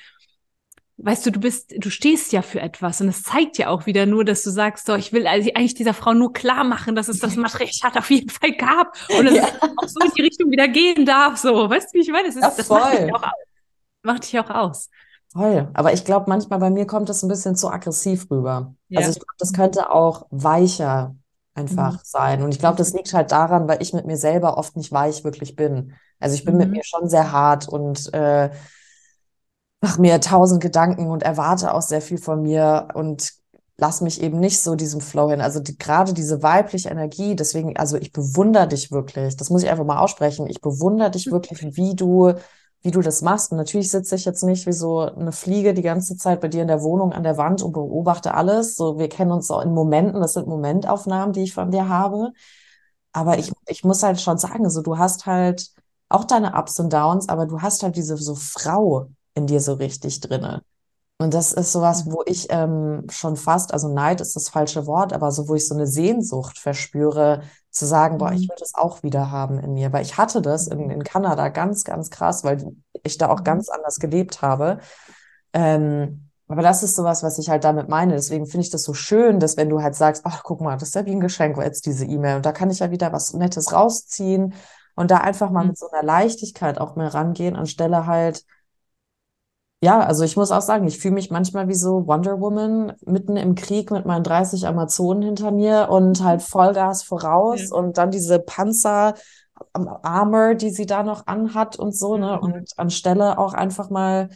weißt du, du bist, du stehst ja für etwas und es zeigt ja auch wieder nur, dass du sagst, so, ich will also eigentlich dieser Frau nur klar machen, dass es das Matriarchat auf jeden Fall gab und dass ja. es auch so in die Richtung wieder gehen darf, so, weißt du, wie ich meine? Das, ist, ja, das macht dich auch, macht dich auch aus.
Toll. Aber ich glaube, manchmal bei mir kommt das ein bisschen zu aggressiv rüber. Ja. Also ich glaube, das könnte auch weicher einfach mhm. sein. Und ich glaube, das liegt halt daran, weil ich mit mir selber oft nicht weich wirklich bin. Also ich bin mhm. mit mir schon sehr hart und äh, mache mir tausend Gedanken und erwarte auch sehr viel von mir und lass mich eben nicht so diesem Flow hin. Also die, gerade diese weibliche Energie, deswegen, also ich bewundere dich wirklich. Das muss ich einfach mal aussprechen. Ich bewundere dich <laughs> wirklich, wie du wie du das machst. Und natürlich sitze ich jetzt nicht wie so eine Fliege die ganze Zeit bei dir in der Wohnung an der Wand und beobachte alles. So, wir kennen uns auch in Momenten, das sind Momentaufnahmen, die ich von dir habe. Aber ich, ich muss halt schon sagen, so, du hast halt auch deine Ups und Downs, aber du hast halt diese so Frau in dir so richtig drinne. Und das ist sowas, wo ich ähm, schon fast, also Neid ist das falsche Wort, aber so, wo ich so eine Sehnsucht verspüre, zu sagen, boah, ich mhm. würde es auch wieder haben in mir. Weil ich hatte das in, in Kanada ganz, ganz krass, weil ich da auch mhm. ganz anders gelebt habe. Ähm, aber das ist sowas, was ich halt damit meine. Deswegen finde ich das so schön, dass wenn du halt sagst, ach, guck mal, das ist ja wie ein Geschenk, jetzt diese E-Mail. Und da kann ich ja wieder was Nettes rausziehen und da einfach mal mhm. mit so einer Leichtigkeit auch mehr rangehen, anstelle halt, ja, also ich muss auch sagen, ich fühle mich manchmal wie so Wonder Woman mitten im Krieg mit meinen 30 Amazonen hinter mir und halt Vollgas voraus ja. und dann diese Panzer Armor, die sie da noch anhat und so, ne? Und anstelle auch einfach mal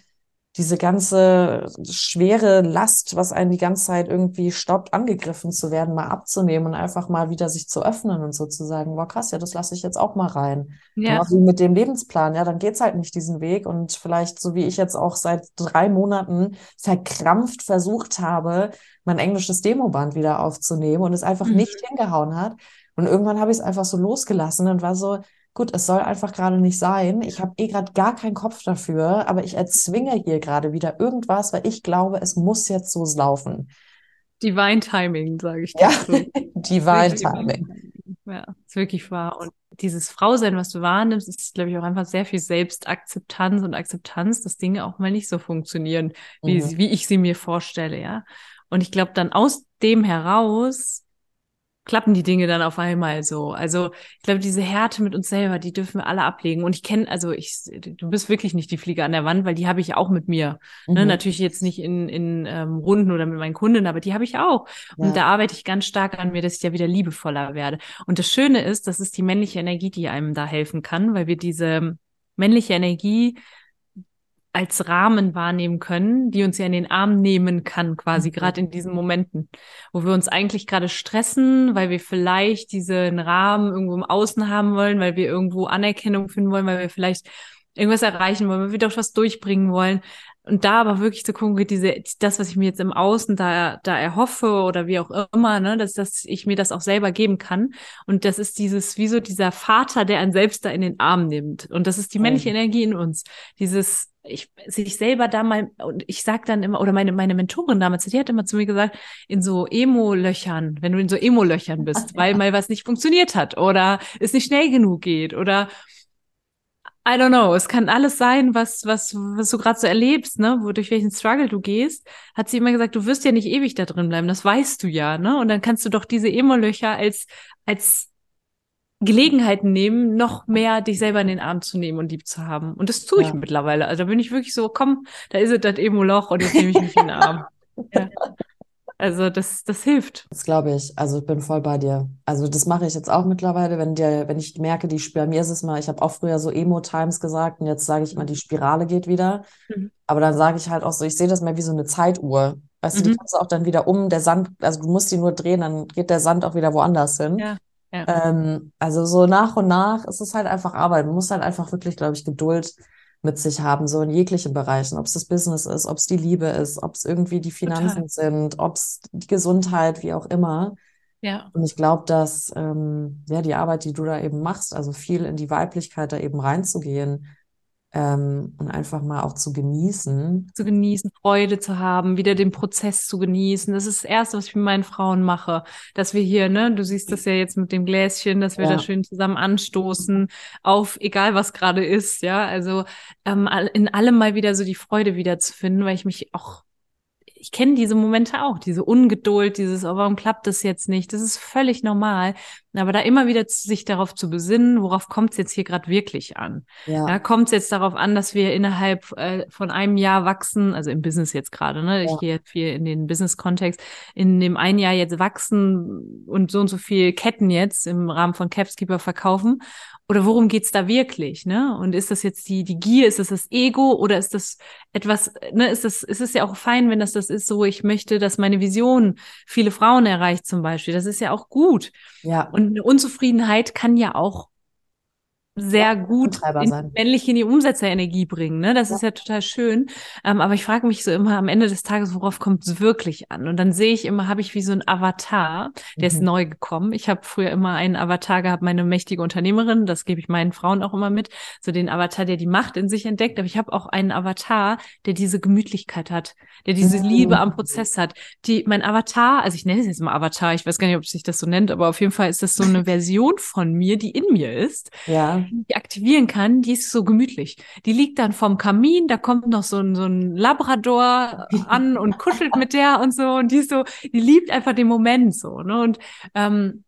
diese ganze schwere Last, was einen die ganze Zeit irgendwie stoppt, angegriffen zu werden, mal abzunehmen und einfach mal wieder sich zu öffnen und so zu sagen, boah krass, ja, das lasse ich jetzt auch mal rein. Ja. Genau wie mit dem Lebensplan, ja, dann geht's halt nicht diesen Weg und vielleicht, so wie ich jetzt auch seit drei Monaten verkrampft versucht habe, mein englisches Demoband wieder aufzunehmen und es einfach mhm. nicht hingehauen hat. Und irgendwann habe ich es einfach so losgelassen und war so, gut, es soll einfach gerade nicht sein. Ich habe eh gerade gar keinen Kopf dafür, aber ich erzwinge hier gerade wieder irgendwas, weil ich glaube, es muss jetzt so laufen.
Divine Timing, sage ich.
Ja, <laughs> Divine Timing.
Ja, ist wirklich wahr. Und dieses Frausein, was du wahrnimmst, ist, glaube ich, auch einfach sehr viel Selbstakzeptanz und Akzeptanz, dass Dinge auch mal nicht so funktionieren, wie, mhm. wie ich sie mir vorstelle, ja. Und ich glaube, dann aus dem heraus klappen die Dinge dann auf einmal so. Also ich glaube, diese Härte mit uns selber, die dürfen wir alle ablegen. Und ich kenne, also ich, du bist wirklich nicht die Fliege an der Wand, weil die habe ich auch mit mir. Ne? Mhm. Ne? Natürlich jetzt nicht in, in ähm, Runden oder mit meinen Kunden, aber die habe ich auch. Und ja. da arbeite ich ganz stark an mir, dass ich ja wieder liebevoller werde. Und das Schöne ist, das ist die männliche Energie, die einem da helfen kann, weil wir diese männliche Energie als Rahmen wahrnehmen können, die uns ja in den Arm nehmen kann, quasi mhm. gerade in diesen Momenten, wo wir uns eigentlich gerade stressen, weil wir vielleicht diesen Rahmen irgendwo im Außen haben wollen, weil wir irgendwo Anerkennung finden wollen, weil wir vielleicht irgendwas erreichen wollen, weil wir doch was durchbringen wollen. und da aber wirklich zu gucken, diese, das, was ich mir jetzt im Außen da, da erhoffe oder wie auch immer, ne, dass, dass ich mir das auch selber geben kann. Und das ist dieses, wie so dieser Vater, der einen selbst da in den Arm nimmt. Und das ist die männliche. Energie in uns. Dieses, ich, sich selber da mal, und ich sag dann immer, oder meine, meine Mentorin damals, die hat immer zu mir gesagt, in so Emo-Löchern, wenn du in so Emo-Löchern bist, weil mal was nicht funktioniert hat oder es nicht schnell genug geht oder I don't know, es kann alles sein, was, was, was du gerade so erlebst, ne, wo durch welchen Struggle du gehst, hat sie immer gesagt, du wirst ja nicht ewig da drin bleiben, das weißt du ja, ne? Und dann kannst du doch diese Emo-Löcher als, als Gelegenheiten nehmen, noch mehr dich selber in den Arm zu nehmen und lieb zu haben. Und das tue ich ja. mittlerweile. Also da bin ich wirklich so, komm, da ist es das Emo-Loch und jetzt nehme ich mich in den Arm. <laughs> Ja. Also das, das hilft.
Das glaube ich. Also ich bin voll bei dir. Also das mache ich jetzt auch mittlerweile, wenn der, wenn ich merke, die bei mir ist es mal, ich habe auch früher so Emo-Times gesagt und jetzt sage ich mal, die Spirale geht wieder. Mhm. Aber dann sage ich halt auch so, ich sehe das mehr wie so eine Zeituhr. Weißt mhm. du, die mhm. kannst du auch dann wieder um, der Sand, also du musst die nur drehen, dann geht der Sand auch wieder woanders hin. Ja. Ja. Ähm, also so nach und nach ist es halt einfach Arbeit. Man muss halt einfach wirklich, glaube ich, Geduld mit sich haben, so in jeglichen Bereichen, ob es das Business ist, ob es die Liebe ist, ob es irgendwie die Finanzen Total. sind, ob es die Gesundheit, wie auch immer. Ja. Und ich glaube, dass ähm, ja die Arbeit, die du da eben machst, also viel in die Weiblichkeit da eben reinzugehen, ähm, und einfach mal auch zu genießen.
Zu genießen, Freude zu haben, wieder den Prozess zu genießen. Das ist das Erste, was ich mit meinen Frauen mache, dass wir hier, ne, du siehst das ja jetzt mit dem Gläschen, dass wir ja. da schön zusammen anstoßen, auf egal was gerade ist, ja. Also ähm, in allem mal wieder so die Freude wieder zu finden, weil ich mich auch ich kenne diese Momente auch, diese Ungeduld, dieses, oh, warum klappt das jetzt nicht? Das ist völlig normal. Aber da immer wieder sich darauf zu besinnen, worauf kommt es jetzt hier gerade wirklich an? Ja. ja kommt es jetzt darauf an, dass wir innerhalb äh, von einem Jahr wachsen, also im Business jetzt gerade, ne? Ja. Ich gehe jetzt viel in den Business-Kontext, in dem einen Jahr jetzt wachsen und so und so viel Ketten jetzt im Rahmen von Capskeeper verkaufen oder worum geht's da wirklich, ne? Und ist das jetzt die, die Gier, ist das das Ego oder ist das etwas, ne, ist das, ist es ja auch fein, wenn das das ist, so ich möchte, dass meine Vision viele Frauen erreicht zum Beispiel. Das ist ja auch gut. Ja. Und eine Unzufriedenheit kann ja auch sehr gut in, männlich in die Umsetzerenergie bringen. Ne? Das ja. ist ja total schön. Ähm, aber ich frage mich so immer am Ende des Tages, worauf kommt es wirklich an? Und dann sehe ich immer, habe ich wie so ein Avatar, der mhm. ist neu gekommen. Ich habe früher immer einen Avatar gehabt, meine mächtige Unternehmerin, das gebe ich meinen Frauen auch immer mit, so den Avatar, der die Macht in sich entdeckt. Aber ich habe auch einen Avatar, der diese Gemütlichkeit hat, der diese mhm. Liebe am Prozess hat. Die, mein Avatar, also ich nenne es jetzt mal Avatar, ich weiß gar nicht, ob sich das so nennt, aber auf jeden Fall ist das so eine Version von mir, die in mir ist. Ja die aktivieren kann, die ist so gemütlich. Die liegt dann vom Kamin, da kommt noch so ein, so ein Labrador an und kuschelt mit der und so. Und die ist so, die liebt einfach den Moment so. Ne? Und ähm,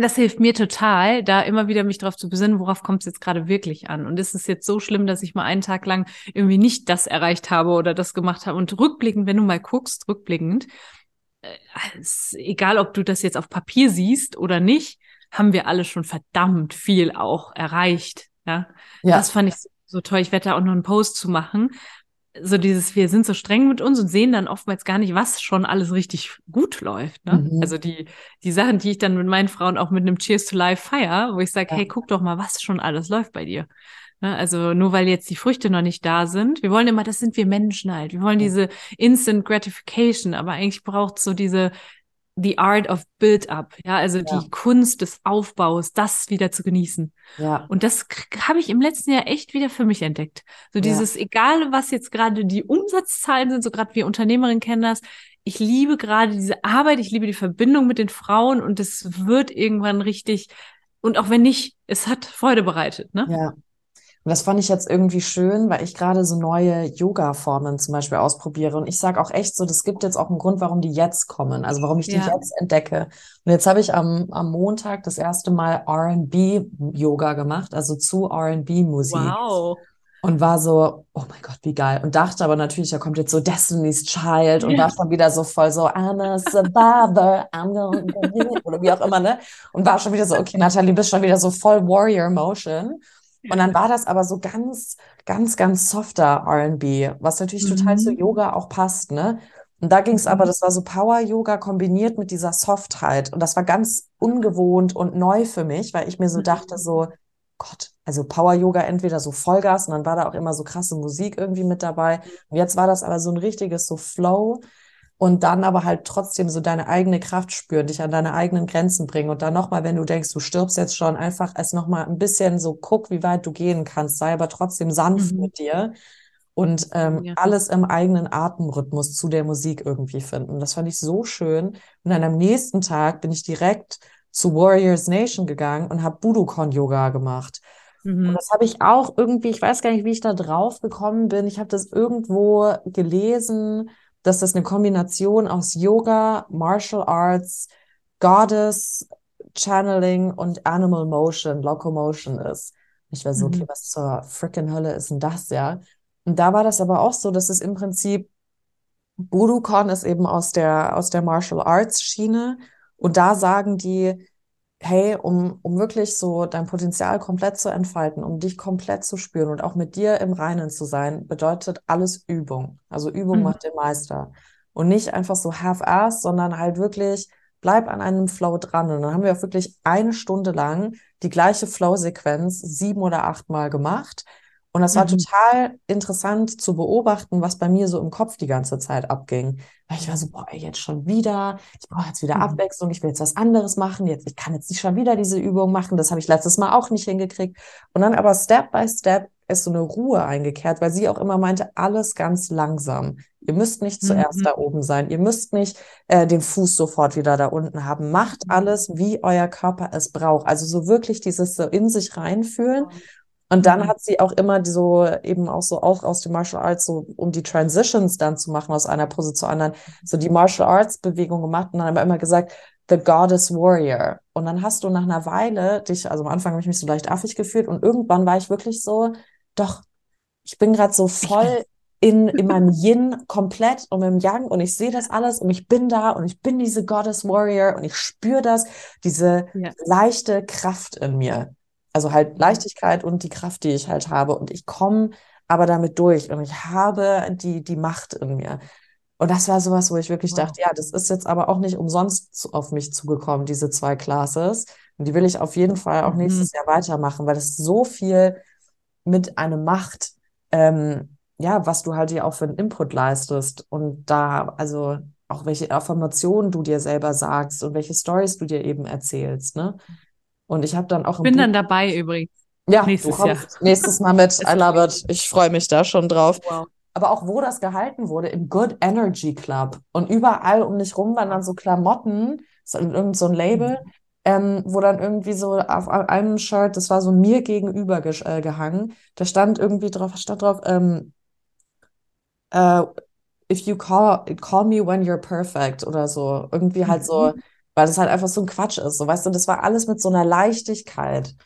das hilft mir total, da immer wieder mich darauf zu besinnen, worauf kommt es jetzt gerade wirklich an. Und ist es jetzt so schlimm, dass ich mal einen Tag lang irgendwie nicht das erreicht habe oder das gemacht habe. Und rückblickend, wenn du mal guckst, rückblickend, äh, egal ob du das jetzt auf Papier siehst oder nicht, haben wir alle schon verdammt viel auch erreicht. Ja, ja. das fand ich so, toll. Ich werde da auch noch einen Post zu machen. So dieses, wir sind so streng mit uns und sehen dann oftmals gar nicht, was schon alles richtig gut läuft. Ne? Mhm. Also die, die Sachen, die ich dann mit meinen Frauen auch mit einem Cheers to Life feier, wo ich sage, ja. hey, guck doch mal, was schon alles läuft bei dir. Ne? Also nur weil jetzt die Früchte noch nicht da sind. Wir wollen immer, das sind wir Menschen halt. Wir wollen diese Instant Gratification, aber eigentlich braucht es so diese the art of build-up, ja, also ja. die Kunst des Aufbaus, das wieder zu genießen. Ja. Und das habe ich im letzten Jahr echt wieder für mich entdeckt. So dieses, ja. egal was jetzt gerade die Umsatzzahlen sind, so gerade wir Unternehmerinnen kennen das, ich liebe gerade diese Arbeit, ich liebe die Verbindung mit den Frauen und es wird irgendwann richtig, und auch wenn nicht, es hat Freude bereitet, ne?
Ja. Und das fand ich jetzt irgendwie schön, weil ich gerade so neue Yoga-Formen zum Beispiel ausprobiere. Und ich sage auch echt so, das gibt jetzt auch einen Grund, warum die jetzt kommen, also warum ich die ja. jetzt entdecke. Und jetzt habe ich am, am Montag das erste Mal RB-Yoga gemacht, also zu RB-Musik. Wow. Und war so, oh mein Gott, wie geil. Und dachte aber natürlich, da kommt jetzt so Destiny's Child und ja. war schon wieder so voll so, I'm a survivor, I'm gonna oder wie auch immer, ne? Und war schon wieder so, okay, Nathalie, bist schon wieder so voll Warrior Motion. Und dann war das aber so ganz, ganz, ganz softer RB, was natürlich mhm. total zu mhm. Yoga auch passt, ne? Und da ging es aber, mhm. das war so Power-Yoga kombiniert mit dieser Softheit. Und das war ganz ungewohnt und neu für mich, weil ich mir so dachte, so, Gott, also Power Yoga entweder so Vollgas und dann war da auch immer so krasse Musik irgendwie mit dabei. Und jetzt war das aber so ein richtiges so Flow und dann aber halt trotzdem so deine eigene Kraft spüren, dich an deine eigenen Grenzen bringen und dann nochmal, wenn du denkst, du stirbst jetzt schon, einfach es nochmal ein bisschen so guck, wie weit du gehen kannst, sei aber trotzdem sanft
Mhm.
mit dir und ähm,
Ja.
alles im eigenen Atemrhythmus zu der Musik irgendwie finden. Das fand ich so schön. Und dann am nächsten Tag bin ich direkt zu Warriors Nation gegangen und habe Budokon Yoga gemacht. Und
Mhm.
das habe ich auch irgendwie, ich weiß gar nicht, wie ich da drauf gekommen bin. Ich habe das irgendwo gelesen, dass das eine Kombination aus Yoga, Martial Arts, Goddess, Channeling und Animal Motion, Locomotion ist. Ich war so, okay,
Mhm.
was zur frickin' Hölle ist denn das, ja? Und da war das aber auch so, dass es im Prinzip Budokon ist eben aus der, aus der Martial Arts Schiene. Und da sagen die, hey, um, um wirklich so dein Potenzial komplett zu entfalten, um dich komplett zu spüren und auch mit dir im Reinen zu sein, bedeutet alles Übung. Also Übung
Mhm.
macht den Meister. Und nicht einfach so half-ass, sondern halt wirklich bleib an einem Flow dran. Und dann haben wir auch wirklich eine Stunde lang die gleiche Flow-Sequenz sieben oder achtmal gemacht. Und das war
Mhm.
total interessant zu beobachten, was bei mir so im Kopf die ganze Zeit abging. Weil ich war so, boah, ey, jetzt schon wieder, ich brauche jetzt wieder
Mhm.
Abwechslung, ich will jetzt was anderes machen, jetzt, ich kann jetzt nicht schon wieder diese Übung machen, das habe ich letztes Mal auch nicht hingekriegt. Und dann aber Step by Step ist so eine Ruhe eingekehrt, weil sie auch immer meinte, alles ganz langsam. Ihr müsst nicht zuerst
Mhm.
da oben sein, ihr müsst nicht äh, den Fuß sofort wieder da unten haben. Macht alles, wie euer Körper es braucht. Also so wirklich dieses so in sich reinfühlen. Und dann
Mhm.
hat sie auch immer die so eben auch so auch aus dem Martial Arts so um die Transitions dann zu machen aus einer Pose zur anderen so die Martial Arts Bewegung gemacht und dann aber immer gesagt The Goddess Warrior und dann hast du nach einer Weile dich also am Anfang habe ich mich so leicht affig gefühlt und irgendwann war ich wirklich so doch ich bin gerade so voll in in <laughs> meinem Yin komplett und im Yang und ich sehe das alles und ich bin da und ich bin diese Goddess Warrior und ich spüre das diese
Ja.
leichte Kraft in mir also halt Leichtigkeit und die Kraft, die ich halt habe. Und ich komme aber damit durch und ich habe die, die Macht in mir. Und das war sowas, wo ich wirklich
Wow.
dachte, ja, das ist jetzt aber auch nicht umsonst auf mich zugekommen, diese zwei Classes. Und die will ich auf jeden Fall auch
Mhm.
nächstes Jahr weitermachen, weil das so viel mit einem macht, ähm, ja, was du halt dir auch für einen Input leistest. Und da, also auch welche Affirmationen du dir selber sagst und welche Stories du dir eben erzählst, ne? Und ich habe dann auch
Ich bin
Buch
dann dabei übrigens.
ja,
Nächstes Jahr.
nächstes Mal mit. I love it. Ich freue mich da schon drauf.
Wow.
Aber auch wo das gehalten wurde, im Good Energy Club. Und überall um dich rum waren dann so Klamotten, so irgend so ein Label, ähm, wo dann irgendwie so auf einem Shirt, das war so mir gegenüber ge äh, gehangen, da stand irgendwie drauf, stand drauf, ähm, äh, if you call, call me when you're perfect oder so. Irgendwie halt so, weil das halt einfach so ein Quatsch ist. So, weißt du, das war alles mit so einer Leichtigkeit.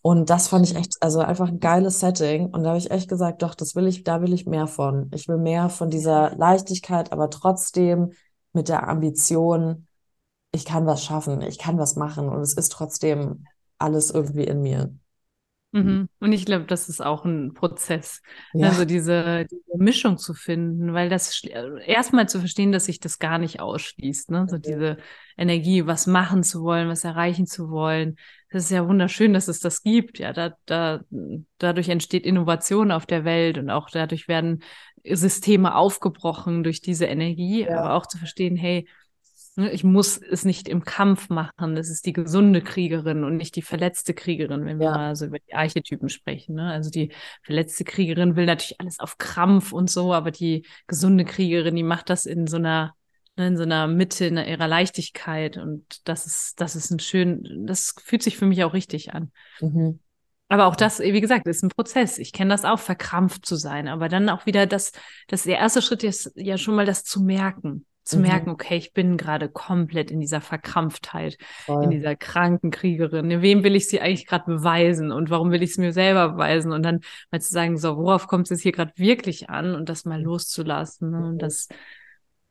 Und das fand ich echt, also einfach ein geiles Setting. Und da habe ich echt gesagt, doch, das will ich, da will ich mehr von. Ich will mehr von dieser Leichtigkeit, aber trotzdem mit der Ambition, ich kann was schaffen, ich kann was machen und es ist trotzdem alles irgendwie in mir.
Mhm. Und ich glaube, das ist auch ein Prozess.
Ja.
Also diese, diese Mischung zu finden, weil das schl- erstmal zu verstehen, dass sich das gar nicht ausschließt, ne? So
Mhm.
diese Energie, was machen zu wollen, was erreichen zu wollen. Das ist ja wunderschön, dass es das gibt. Ja, da, da, dadurch entsteht Innovation auf der Welt und auch dadurch werden Systeme aufgebrochen durch diese Energie,
Ja.
aber auch zu verstehen, hey, Ne, Ich muss es nicht im Kampf machen. Das ist die gesunde Kriegerin und nicht die verletzte Kriegerin, wenn wir
Ja.
mal so über die Archetypen sprechen. Ne? Also die verletzte Kriegerin will natürlich alles auf Krampf und so, aber die gesunde Kriegerin, die macht das in so einer, ne, in so einer Mitte, in ihrer Leichtigkeit. Und das ist, das ist ein schön, das fühlt sich für mich auch richtig an.
Mhm.
Aber auch das, wie gesagt, ist ein Prozess. Ich kenne das auch, verkrampft zu sein. Aber dann auch wieder das, das der erste Schritt ist ja schon mal das zu merken. Zu
Mhm.
merken, okay, ich bin gerade komplett in dieser Verkrampftheit, in
Voll.
dieser kranken Kriegerin. Wem will ich sie eigentlich gerade beweisen und warum will ich es mir selber beweisen? Und dann mal zu sagen, so, worauf kommt es jetzt hier gerade wirklich an und das mal loszulassen. Ne?
Mhm.
Und das,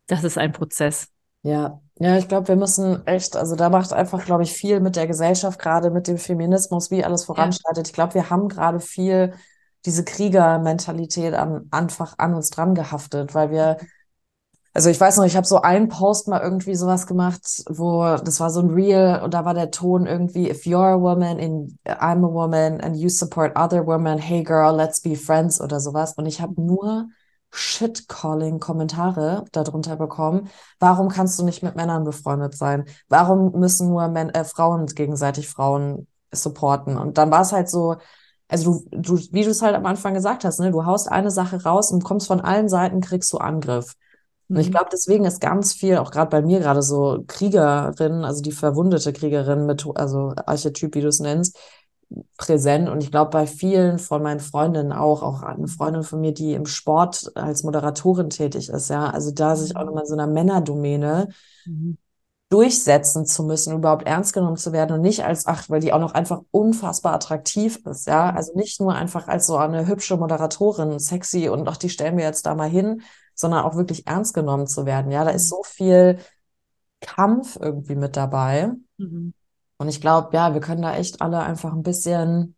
das ist ein Prozess.
Ja, ja, ich glaube, wir müssen echt, also da macht einfach, glaube ich, viel mit der Gesellschaft, gerade mit dem Feminismus, wie alles voranschreitet. Ich glaube, wir haben gerade viel diese Kriegermentalität an, einfach an uns dran gehaftet, weil wir Also ich weiß noch, ich habe so einen Post mal irgendwie sowas gemacht, wo das war so ein Reel und da war der Ton irgendwie, if you're a woman and I'm a woman and you support other women, hey girl, let's be friends oder sowas. Und ich habe nur Shit-Calling-Kommentare darunter bekommen. Warum kannst du nicht mit Männern befreundet sein? Warum müssen nur Men äh, Frauen gegenseitig Frauen supporten? Und dann war es halt so, also du, du wie du es halt am Anfang gesagt hast, ne, du haust eine Sache raus und kommst von allen Seiten, kriegst du Angriff. Und ich mhm. glaube, deswegen ist ganz viel, auch gerade bei mir gerade so Kriegerin, also die verwundete Kriegerin mit, also Archetyp, wie du es nennst, präsent. Und ich glaube, bei vielen von meinen Freundinnen auch, auch eine Freundin von mir, die im Sport als Moderatorin tätig ist, ja, also da sich auch mhm. nochmal in so einer Männerdomäne mhm. durchsetzen zu müssen, überhaupt ernst genommen zu werden und nicht als, ach, weil die auch noch einfach unfassbar attraktiv ist, ja, also nicht nur einfach als so eine hübsche Moderatorin, sexy und ach, die stellen wir jetzt da mal hin, sondern auch wirklich ernst genommen zu werden. Ja, da ist mhm. so viel Kampf irgendwie mit dabei. Mhm. Und ich glaube, ja, wir können da echt alle einfach ein bisschen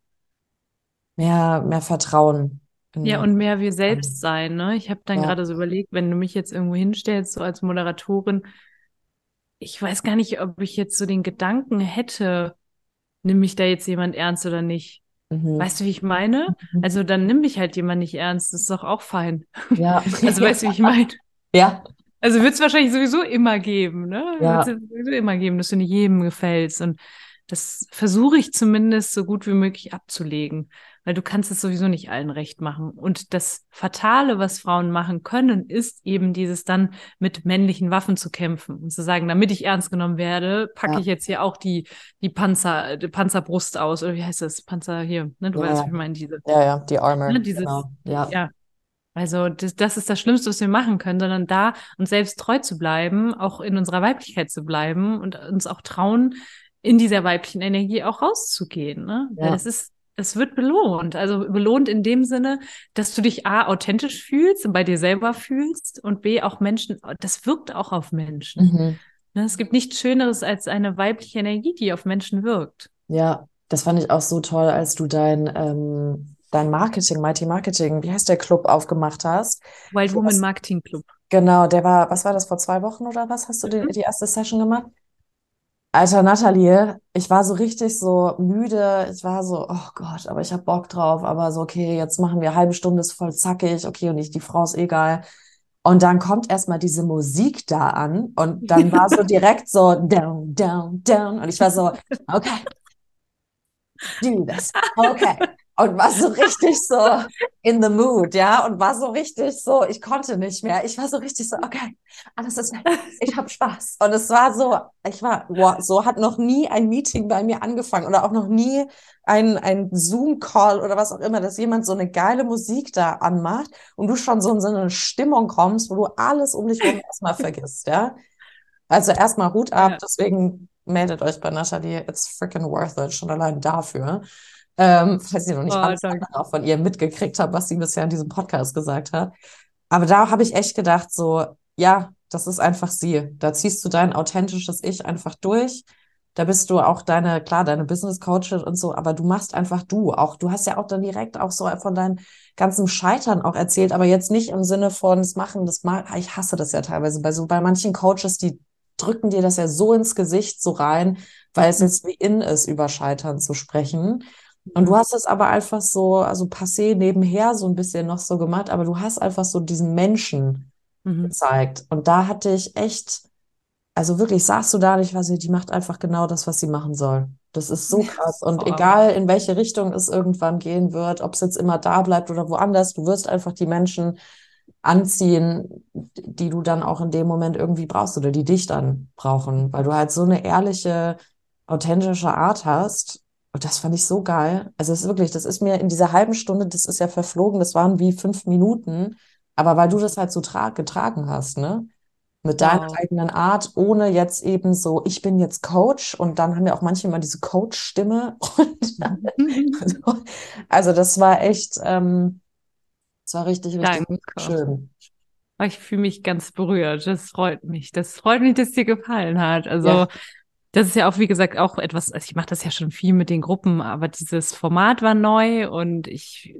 mehr, mehr Vertrauen.
Ja, und mehr wir selbst sein. Ne? Ich habe dann ja. gerade so überlegt, wenn du mich jetzt irgendwo hinstellst, so als Moderatorin, ich weiß gar nicht, ob ich jetzt so den Gedanken hätte, nimm mich da jetzt jemand ernst oder nicht. Mhm. Weißt du, wie ich meine? Mhm. Also dann nimm mich halt jemand nicht ernst, das ist doch auch fein. Ja. <laughs> also weißt du, wie ich meine?
Ja.
Also wird es wahrscheinlich sowieso immer geben, ne? Ja. Wird es sowieso immer geben, dass du nicht jedem gefällst. Und das versuche ich zumindest so gut wie möglich abzulegen weil du kannst es sowieso nicht allen recht machen. Und das Fatale, was Frauen machen können, ist eben dieses dann mit männlichen Waffen zu kämpfen und zu sagen, damit ich ernst genommen werde, packe ja. ich jetzt hier auch die, die Panzer, die Panzerbrust aus, oder wie heißt das? Panzer hier, ne? Du ja, weißt, was ich meine, diese.
Ja, ja, die Armor.
Ne? Dieses, genau. ja. ja. Also das, das ist das Schlimmste, was wir machen können, sondern da uns selbst treu zu bleiben, auch in unserer Weiblichkeit zu bleiben und uns auch trauen, in dieser weiblichen Energie auch rauszugehen. Ne? Ja. Weil das ist es wird belohnt. Also belohnt in dem Sinne, dass du dich A, authentisch fühlst und bei dir selber fühlst und B, auch Menschen, das wirkt auch auf Menschen. Mhm. Ne, es gibt nichts Schöneres als eine weibliche Energie, die auf Menschen wirkt.
Ja, das fand ich auch so toll, als du dein, ähm, dein Marketing, Mighty Marketing, wie heißt der Club, aufgemacht hast.
Wild Woman Marketing Club.
Genau, der war, was war das, vor zwei Wochen oder was hast du mhm. die, die erste Session gemacht? Alter Nathalie, ich war so richtig so müde. Ich war so, oh Gott, aber ich hab Bock drauf. Aber so, okay, jetzt machen wir halbe Stunde, ist voll zackig. Okay, und ich, die Frau ist egal. Und dann kommt erstmal diese Musik da an und dann war so direkt so down, down, down. Und ich war so, okay, do this. Okay und war so richtig so in the mood, ja, und war so richtig so, ich konnte nicht mehr. Ich war so richtig so, okay, alles ist nett, ich habe Spaß. Und es war so, ich war, wow, so hat noch nie ein Meeting bei mir angefangen oder auch noch nie ein, ein Zoom-Call oder was auch immer, dass jemand so eine geile Musik da anmacht und du schon so in so eine Stimmung kommst, wo du alles um dich herum erstmal vergisst, ja. Also erstmal Hut ab, deswegen meldet euch bei Natalie, it's freaking worth it, schon allein dafür. Ähm, falls ihr noch nicht oh, alles auch von ihr mitgekriegt habt, was sie bisher in diesem Podcast gesagt hat. Aber da habe ich echt gedacht, so, ja, das ist einfach sie. Da ziehst du dein authentisches Ich einfach durch. Da bist du auch deine, klar, deine Business Coach und so, aber du machst einfach du. Auch du hast ja auch dann direkt auch so von deinen ganzen Scheitern auch erzählt, aber jetzt nicht im Sinne von das Machen, das mag, ich hasse das ja teilweise bei so bei manchen Coaches, die drücken dir das ja so ins Gesicht so rein, weil es mhm. jetzt wie in ist, über Scheitern zu sprechen. Und du hast es aber einfach so, also passé nebenher so ein bisschen noch so gemacht, aber du hast einfach so diesen Menschen mhm. gezeigt. Und da hatte ich echt, also wirklich saßt du da und ich weiß nicht, die macht einfach genau das, was sie machen soll. Das ist so krass. Und egal in welche Richtung es irgendwann gehen wird, ob es jetzt immer da bleibt oder woanders, du wirst einfach die Menschen anziehen, die du dann auch in dem Moment irgendwie brauchst oder die dich dann brauchen, weil du halt so eine ehrliche, authentische Art hast und das fand ich so geil. Also es ist wirklich, das ist mir in dieser halben Stunde, das ist ja verflogen, das waren wie fünf Minuten. Aber weil du das halt so getragen hast, ne? Mit deiner wow. eigenen Art, ohne jetzt eben so, ich bin jetzt Coach und dann haben wir auch manche immer diese Coach-Stimme. <laughs> also, also, das war echt, ähm, das war richtig, richtig Danke. schön.
Ich fühle mich ganz berührt. Das freut mich. Das freut mich, dass es dir gefallen hat. Also ja das ist ja auch, wie gesagt, auch etwas, also ich mache das ja schon viel mit den Gruppen, aber dieses Format war neu und ich,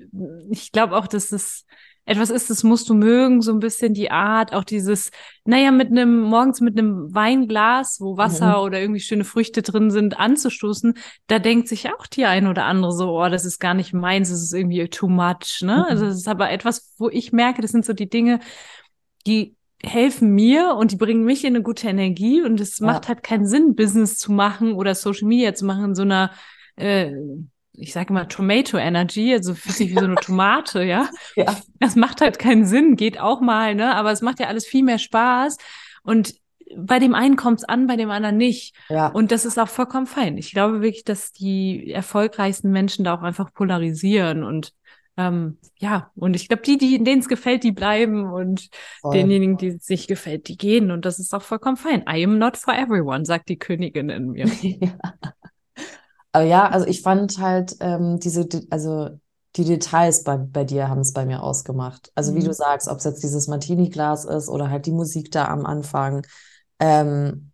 ich glaube auch, dass es etwas ist, das musst du mögen, so ein bisschen die Art, auch dieses, naja, mit einem, morgens mit einem Weinglas, wo Wasser mhm. oder irgendwie schöne Früchte drin sind, anzustoßen, da denkt sich auch die ein oder andere so, oh, das ist gar nicht meins, das ist irgendwie too much, ne? Mhm. Also es ist aber etwas, wo ich merke, das sind so die Dinge, die helfen mir und die bringen mich in eine gute Energie und es ja. macht halt keinen Sinn, Business zu machen oder Social Media zu machen in so einer äh, ich sage immer Tomato Energy, also fühlt sich wie so eine <laughs> Tomate, ja? <laughs> ja. Das macht halt keinen Sinn, geht auch mal, ne? Aber es macht ja alles viel mehr Spaß. Und bei dem einen kommt es an, bei dem anderen nicht. Ja. Und das ist auch vollkommen fein. Ich glaube wirklich, dass die erfolgreichsten Menschen da auch einfach polarisieren und ähm, ja, und ich glaube, die, die, denen es gefällt, die bleiben und Voll. denjenigen, die es nicht gefällt, die gehen. Und das ist auch vollkommen fein. I am not for everyone, sagt die Königin in mir. <laughs> ja.
Aber ja, also ich fand halt ähm, diese, also die Details bei, bei dir haben es bei mir ausgemacht. Also mhm. wie du sagst, ob es jetzt dieses Martini-Glas ist oder halt die Musik da am Anfang. Ähm,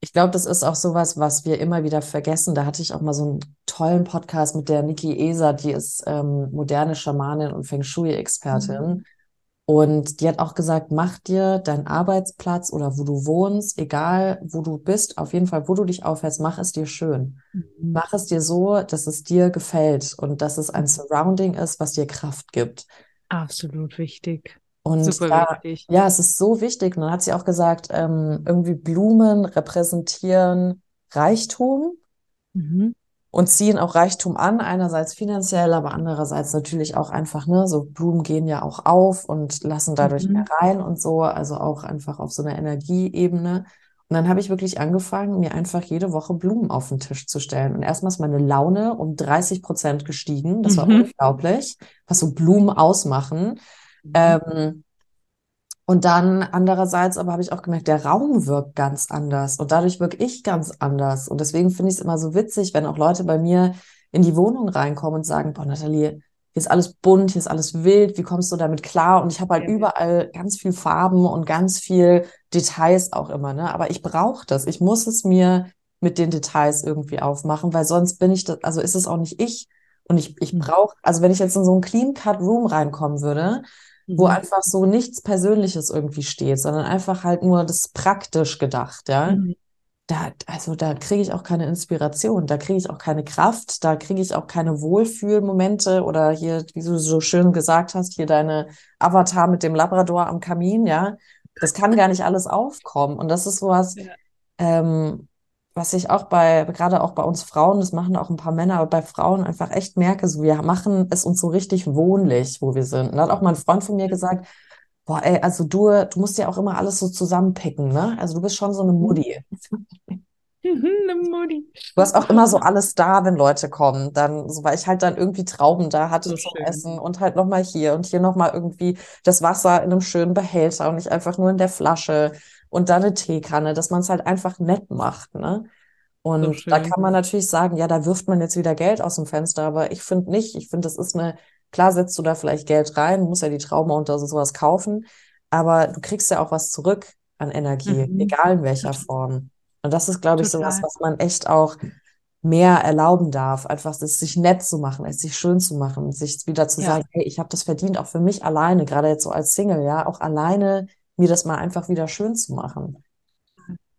ich glaube, das ist auch sowas, was wir immer wieder vergessen. Da hatte ich auch mal so einen tollen Podcast mit der Niki Eser, die ist ähm, moderne Schamanin und Feng Shui-Expertin. Mhm. Und die hat auch gesagt, mach dir deinen Arbeitsplatz oder wo du wohnst, egal wo du bist, auf jeden Fall, wo du dich aufhältst, mach es dir schön. Mhm. Mach es dir so, dass es dir gefällt und dass es ein. Surrounding ist, was dir Kraft gibt.
Absolut wichtig.
Und da, wichtig. ja, es ist so wichtig. Und dann hat sie auch gesagt, ähm, irgendwie Blumen repräsentieren Reichtum. Mhm und ziehen auch Reichtum an, einerseits finanziell, aber andererseits natürlich auch einfach, ne, so Blumen gehen ja auch auf und lassen dadurch mhm. mehr rein und so, also auch einfach auf so einer Energieebene. Und dann habe ich wirklich angefangen, mir einfach jede Woche Blumen auf den Tisch zu stellen. Und erstmal ist meine Laune um 30 Prozent gestiegen. Das war mhm. unglaublich, was so Blumen ausmachen. Mhm. Ähm, und dann andererseits aber habe ich auch gemerkt, der Raum wirkt ganz anders und dadurch wirke ich ganz anders. Und deswegen finde ich es immer so witzig, wenn auch Leute bei mir in die Wohnung reinkommen und sagen, boah, Nathalie, hier ist alles bunt, hier ist alles wild, wie kommst du damit klar? Und ich habe halt ja. überall ganz viel Farben und ganz viel Details auch immer, ne? Aber ich brauche das. Ich muss es mir mit den Details irgendwie aufmachen, weil sonst bin ich das, also ist es auch nicht ich. Und ich, ich hm. brauche, also wenn ich jetzt in so einen Clean Cut Room reinkommen würde, wo mhm. einfach so nichts Persönliches irgendwie steht, sondern einfach halt nur das praktisch gedacht, ja. Mhm. Da, also da kriege ich auch keine Inspiration, da kriege ich auch keine Kraft, da kriege ich auch keine Wohlfühlmomente oder hier, wie du so schön gesagt hast, hier deine Avatar mit dem Labrador am Kamin, ja. Das kann gar nicht alles aufkommen. Und das ist sowas, ja. ähm, was ich auch bei, gerade auch bei uns Frauen, das machen auch ein paar Männer, aber bei Frauen einfach echt merke, so wir machen es uns so richtig wohnlich, wo wir sind. Und da hat auch mein Freund von mir gesagt, boah, ey, also du, du musst ja auch immer alles so zusammenpicken, ne? Also du bist schon so eine mhm. Mutti. <laughs> eine Mutti. Du hast auch immer so alles da, wenn Leute kommen. Dann, so weil ich halt dann irgendwie Trauben da hatte so zum schön. Essen und halt nochmal hier und hier nochmal irgendwie das Wasser in einem schönen Behälter und nicht einfach nur in der Flasche und dann eine Teekanne, dass man es halt einfach nett macht, ne? Und so da kann man natürlich sagen, ja, da wirft man jetzt wieder Geld aus dem Fenster, aber ich finde nicht. Ich finde, das ist eine, klar setzt du da vielleicht Geld rein, musst ja die Trauma und sowas kaufen, aber du kriegst ja auch was zurück an Energie, mhm. egal in welcher Form. Und das ist, glaube ich, Total. sowas, was man echt auch mehr erlauben darf, einfach es sich nett zu machen, es sich schön zu machen, sich wieder zu ja. sagen, hey, ich habe das verdient, auch für mich alleine, gerade jetzt so als Single, ja, auch alleine mir das mal einfach wieder schön zu machen.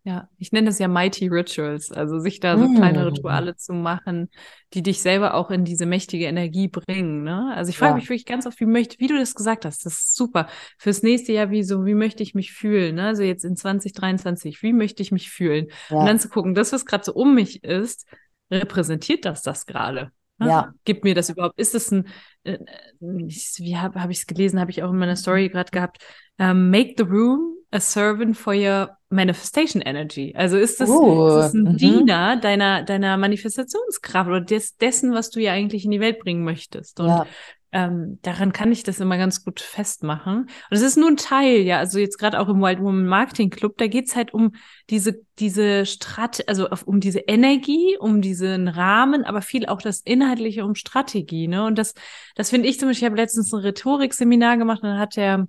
Ja, ich nenne das ja Mighty Rituals, also sich da so mm. kleine Rituale zu machen, die dich selber auch in diese mächtige Energie bringen. Ne? Also ich frage ja. mich wirklich ganz oft, wie möchte, wie du das gesagt hast, das ist super. Fürs nächste Jahr, wie so, wie möchte ich mich fühlen? Ne? Also jetzt in 2023, wie möchte ich mich fühlen? Ja. Und dann zu gucken, das, was gerade so um mich ist, repräsentiert das das gerade? Ne? Ja. Gibt mir das überhaupt? Ist es ein, äh, wie habe hab ich es gelesen, habe ich auch in meiner Story gerade gehabt, um, make the room a servant for your manifestation energy. Also ist das, uh, ist das ein uh, Diener deiner, deiner Manifestationskraft oder des, dessen, was du ja eigentlich in die Welt bringen möchtest. Und ja. Ähm, daran kann ich das immer ganz gut festmachen. Und es ist nur ein Teil, ja, also jetzt gerade auch im Wild Woman Marketing Club, da geht's halt um diese, diese Strat, also auf, um diese Energie, um diesen Rahmen, aber viel auch das Inhaltliche um Strategie, ne? Und das, das finde ich zum Beispiel, ich habe letztens ein Rhetorikseminar gemacht und dann hat der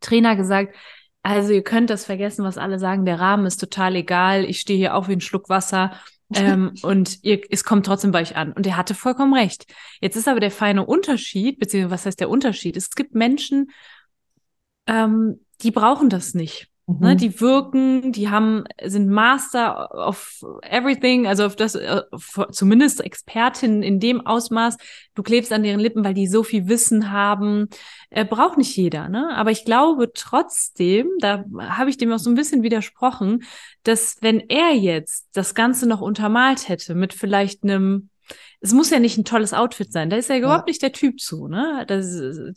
Trainer gesagt, also ihr könnt das vergessen, was alle sagen, der Rahmen ist total egal, ich stehe hier auch wie ein Schluck Wasser ähm, und ihr, es kommt trotzdem bei euch an. Und er hatte vollkommen recht. Jetzt ist aber der feine Unterschied, beziehungsweise was heißt der Unterschied? Es gibt Menschen, ähm, die brauchen das nicht. Mhm. Ne, die wirken, die haben, sind Master of everything, also auf das, auf, äh, zumindest Expertinnen in dem Ausmaß. Du klebst an deren Lippen, weil die so viel Wissen haben. Äh, braucht nicht jeder, ne? Aber ich glaube trotzdem, da habe ich dem auch so ein bisschen widersprochen, dass wenn er jetzt das Ganze noch untermalt hätte mit vielleicht einem es muss ja nicht ein tolles Outfit sein. Da ist er ja überhaupt nicht der Typ zu, ne? Das,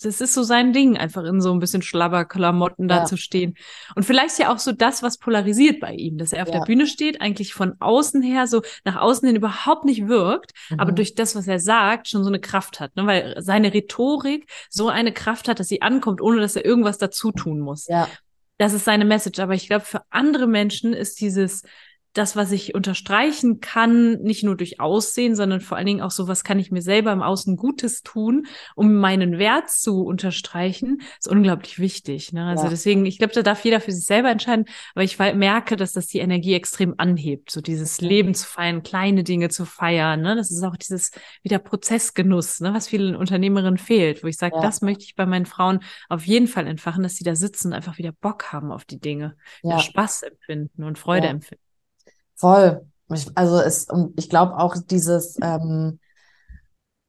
das ist so sein Ding, einfach in so ein bisschen Schlabberklamotten ja. da zu stehen. Und vielleicht ja auch so das, was polarisiert bei ihm, dass er auf ja. der Bühne steht, eigentlich von außen her so nach außen hin überhaupt nicht wirkt, mhm. aber durch das, was er sagt, schon so eine Kraft hat, ne? Weil seine Rhetorik so eine Kraft hat, dass sie ankommt, ohne dass er irgendwas dazu tun muss. Ja. Das ist seine Message. Aber ich glaube, für andere Menschen ist dieses das, was ich unterstreichen kann, nicht nur durch Aussehen, sondern vor allen Dingen auch so, was kann ich mir selber im Außen Gutes tun, um meinen Wert zu unterstreichen, ist unglaublich wichtig. Ne? Also ja. deswegen, ich glaube, da darf jeder für sich selber entscheiden, aber ich merke, dass das die Energie extrem anhebt, so dieses Leben zu feiern, kleine Dinge zu feiern. Ne? Das ist auch dieses wieder Prozessgenuss, ne? was vielen Unternehmerinnen fehlt, wo ich sage, ja. das möchte ich bei meinen Frauen auf jeden Fall entfachen, dass sie da sitzen und einfach wieder Bock haben auf die Dinge, ja. Spaß empfinden und Freude empfinden.
Voll. Ich, also es, und ich glaube auch dieses ähm,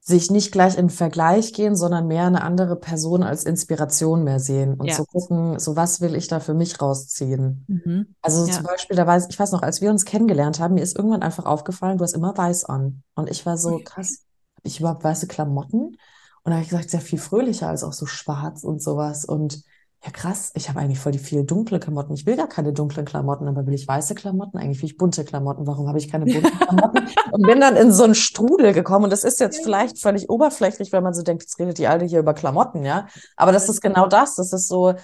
sich nicht gleich in Vergleich gehen, sondern mehr eine andere Person als Inspiration mehr sehen und ja. zu gucken, so was will ich da für mich rausziehen. Mhm. Also ja. zum Beispiel, da weiß ich weiß noch, als wir uns kennengelernt haben, mir ist irgendwann einfach aufgefallen, du hast immer weiß an. Und ich war so, krass, habe ich überhaupt weiße Klamotten? Und da habe ich gesagt, sehr viel fröhlicher als auch so schwarz und sowas. Und ja krass, ich habe eigentlich voll die viel dunkle Klamotten. Ich will gar keine dunklen Klamotten, aber will ich weiße Klamotten? Eigentlich will ich bunte Klamotten. Warum habe ich keine bunten <laughs> Klamotten? und bin dann in so einen Strudel gekommen. Und das ist jetzt vielleicht völlig oberflächlich, wenn man so denkt, jetzt redet die Alte hier über Klamotten, ja. Aber das ist genau das. Das ist so,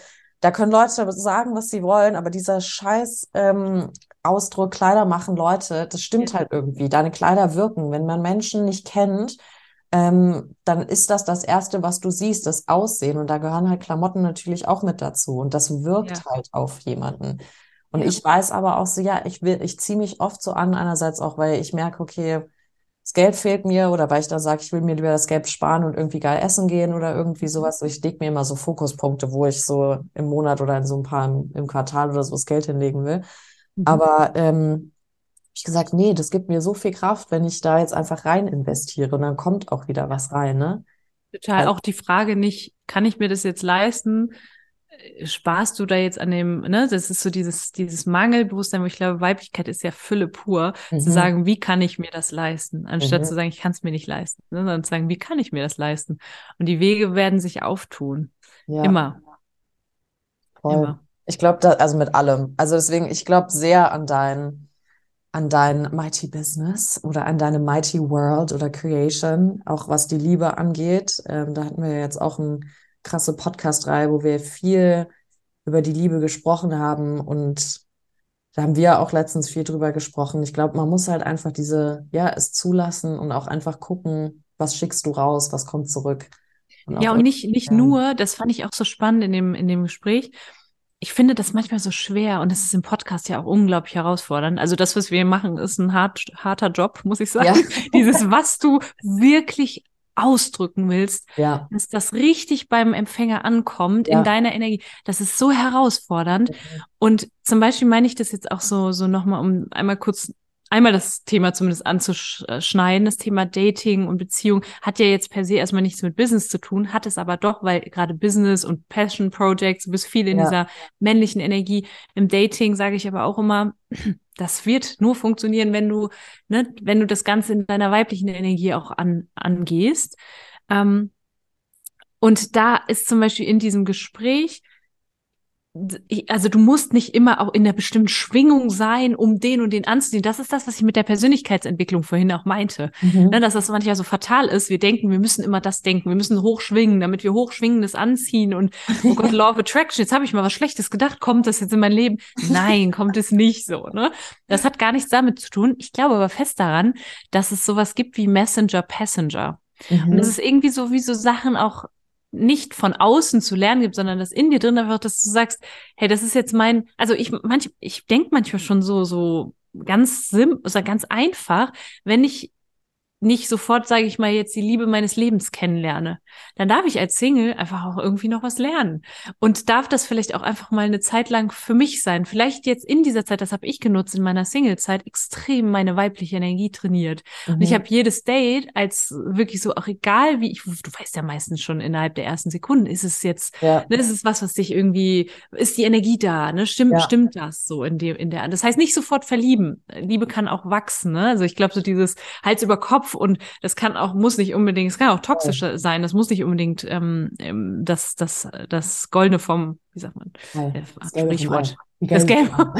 da können Leute sagen, was sie wollen, aber dieser scheiß ähm, Ausdruck, Kleider machen Leute, das stimmt halt irgendwie. Deine Kleider wirken. Wenn man Menschen nicht kennt, ähm, dann ist das das Erste, was du siehst, das Aussehen. Und da gehören halt Klamotten natürlich auch mit dazu. Und das wirkt ja. halt auf jemanden. Und ja. ich weiß aber auch so, ja, ich will, ich ziehe mich oft so an, einerseits auch, weil ich merke, okay, das Geld fehlt mir oder weil ich da sage, ich will mir lieber das Geld sparen und irgendwie geil essen gehen oder irgendwie mhm. sowas. So, ich leg mir immer so Fokuspunkte, wo ich so im Monat oder in so ein paar im, im Quartal oder so das Geld hinlegen will. Mhm. Aber ähm, ich gesagt, nee, das gibt mir so viel Kraft, wenn ich da jetzt einfach rein investiere und dann kommt auch wieder was rein, ne?
Total. Also, auch die Frage nicht, kann ich mir das jetzt leisten? Äh, sparst du da jetzt an dem, ne? Das ist so dieses, dieses Mangelbewusstsein, wo ich glaube, Weiblichkeit ist ja Fülle pur, mhm. zu sagen, wie kann ich mir das leisten? Anstatt mhm. zu sagen, ich kann es mir nicht leisten, ne? sondern zu sagen, wie kann ich mir das leisten? Und die Wege werden sich auftun. Ja. Immer.
Voll. Immer. Ich glaube, da, also mit allem. Also deswegen, ich glaube sehr an deinen an dein Mighty Business oder an deine Mighty World oder Creation, auch was die Liebe angeht. Ähm, da hatten wir jetzt auch eine krasse Podcast-Reihe, wo wir viel über die Liebe gesprochen haben und da haben wir auch letztens viel drüber gesprochen. Ich glaube, man muss halt einfach diese, ja, es zulassen und auch einfach gucken, was schickst du raus, was kommt zurück.
Und ja, und nicht, nicht nur, das fand ich auch so spannend in dem, in dem Gespräch, ich finde das manchmal so schwer und es ist im Podcast ja auch unglaublich herausfordernd. Also das, was wir machen, ist ein hart, harter Job, muss ich sagen. Ja. <laughs> Dieses, was du wirklich ausdrücken willst, ja. dass das richtig beim Empfänger ankommt ja. in deiner Energie. Das ist so herausfordernd. Mhm. Und zum Beispiel meine ich das jetzt auch so, so nochmal, um einmal kurz einmal das Thema zumindest anzuschneiden. Das Thema Dating und Beziehung hat ja jetzt per se erstmal nichts mit Business zu tun, hat es aber doch, weil gerade Business und Passion Projects, du bist viel in ja. dieser männlichen Energie. Im Dating sage ich aber auch immer, <clears throat> das wird nur funktionieren, wenn du, ne, wenn du das Ganze in deiner weiblichen Energie auch an, angehst. Ähm, und da ist zum Beispiel in diesem Gespräch also du musst nicht immer auch in einer bestimmten Schwingung sein, um den und den anzuziehen. Das ist das, was ich mit der Persönlichkeitsentwicklung vorhin auch meinte. Mhm. Ne, dass das manchmal so fatal ist. Wir denken, wir müssen immer das denken. Wir müssen hochschwingen, damit wir hochschwingendes anziehen. Und oh Gott, Law of Attraction, jetzt habe ich mal was Schlechtes gedacht. Kommt das jetzt in mein Leben? Nein, kommt es nicht so. Ne? Das hat gar nichts damit zu tun. Ich glaube aber fest daran, dass es sowas gibt wie Messenger Passenger. Mhm. Und es ist irgendwie so wie so Sachen auch nicht von außen zu lernen gibt, sondern das in dir drin einfach, dass du sagst, hey, das ist jetzt mein, also ich manch, ich denke manchmal schon so, so ganz simpel, also ganz einfach, wenn ich nicht sofort, sage ich mal, jetzt die Liebe meines Lebens kennenlerne, dann darf ich als Single einfach auch irgendwie noch was lernen und darf das vielleicht auch einfach mal eine Zeit lang für mich sein. Vielleicht jetzt in dieser Zeit, das habe ich genutzt in meiner Singlezeit, extrem meine weibliche Energie trainiert. Mhm. Und ich mhm. habe jedes Date als wirklich so, auch egal wie ich, du weißt ja meistens schon innerhalb der ersten Sekunden, ist es jetzt, ja. ne, ist es was, was dich irgendwie, ist die Energie da, ne? Stimmt, ja. stimmt das so in dem, in der, das heißt nicht sofort verlieben. Liebe kann auch wachsen, ne? Also ich glaube, so dieses Hals über Kopf Kopf und das kann auch, muss nicht unbedingt, es kann auch toxisch ja. sein, das muss nicht unbedingt ähm, ähm das, das, das Goldene vom, wie sagt man, ja, äh, das Sprichwort. Das Gelbe, <laughs>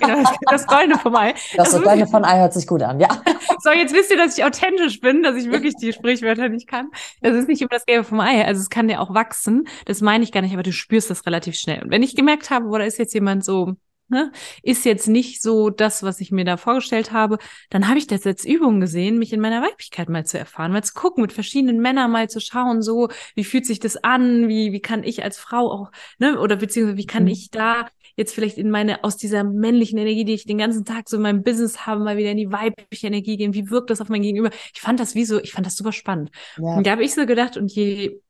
genau, das Goldene vom Ei.
Das, das Goldene vom Ei hört sich gut an, ja. <laughs>
So, jetzt wisst ihr, dass ich authentisch bin, dass ich wirklich die Sprichwörter nicht kann. Das ist nicht immer das Gelbe vom Ei. Also es kann ja auch wachsen. Das meine ich gar nicht, aber du spürst das relativ schnell. Und wenn ich gemerkt habe, wo da ist jetzt jemand so, ne, ist jetzt nicht so das, was ich mir da vorgestellt habe, dann habe ich das als Übung gesehen, mich in meiner Weiblichkeit mal zu erfahren, mal zu gucken, mit verschiedenen Männern mal zu schauen, so, wie fühlt sich das an, wie, wie kann ich als Frau auch, ne, oder beziehungsweise wie kann mhm. ich da jetzt vielleicht in meine, aus dieser männlichen Energie, die ich den ganzen Tag so in meinem Business habe, mal wieder in die weibliche Energie gehen, wie wirkt das auf mein Gegenüber? Ich fand das wie so, ich fand das super spannend. Ja. Und da habe ich so gedacht, und je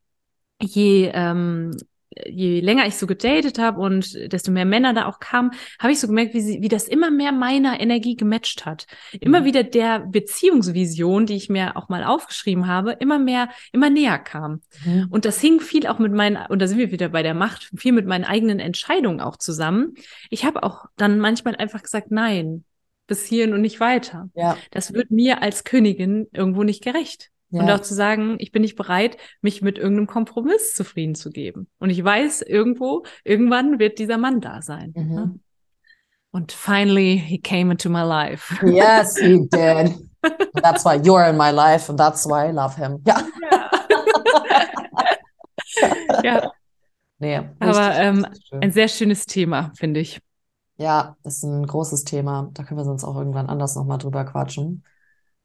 je ähm, je länger ich so gedatet habe und desto mehr Männer da auch kamen, habe ich so gemerkt, wie, sie, wie das immer mehr meiner Energie gematcht hat. Immer mhm. wieder der Beziehungsvision, die ich mir auch mal aufgeschrieben habe, immer mehr, immer näher kam. Mhm. Und das hing viel auch mit meinen, und da sind wir wieder bei der Macht, viel mit meinen eigenen Entscheidungen auch zusammen. Ich habe auch dann manchmal einfach gesagt, nein, bis hierhin und nicht weiter. Ja. Das wird mir als Königin irgendwo nicht gerecht. Ja. Und auch zu sagen, ich bin nicht bereit, mich mit irgendeinem Kompromiss zufrieden zu geben. Und ich weiß, irgendwo, irgendwann wird dieser Mann da sein. Mhm. Ne? Und finally, he came into my life.
Yes, he <laughs> did. That's why you're in my life and that's why I love him. Ja.
Ja. ja. <laughs> Nee, Aber ähm, ein sehr schönes Thema, finde ich.
Ja, das ist ein großes Thema. Da können wir sonst auch irgendwann anders nochmal drüber quatschen.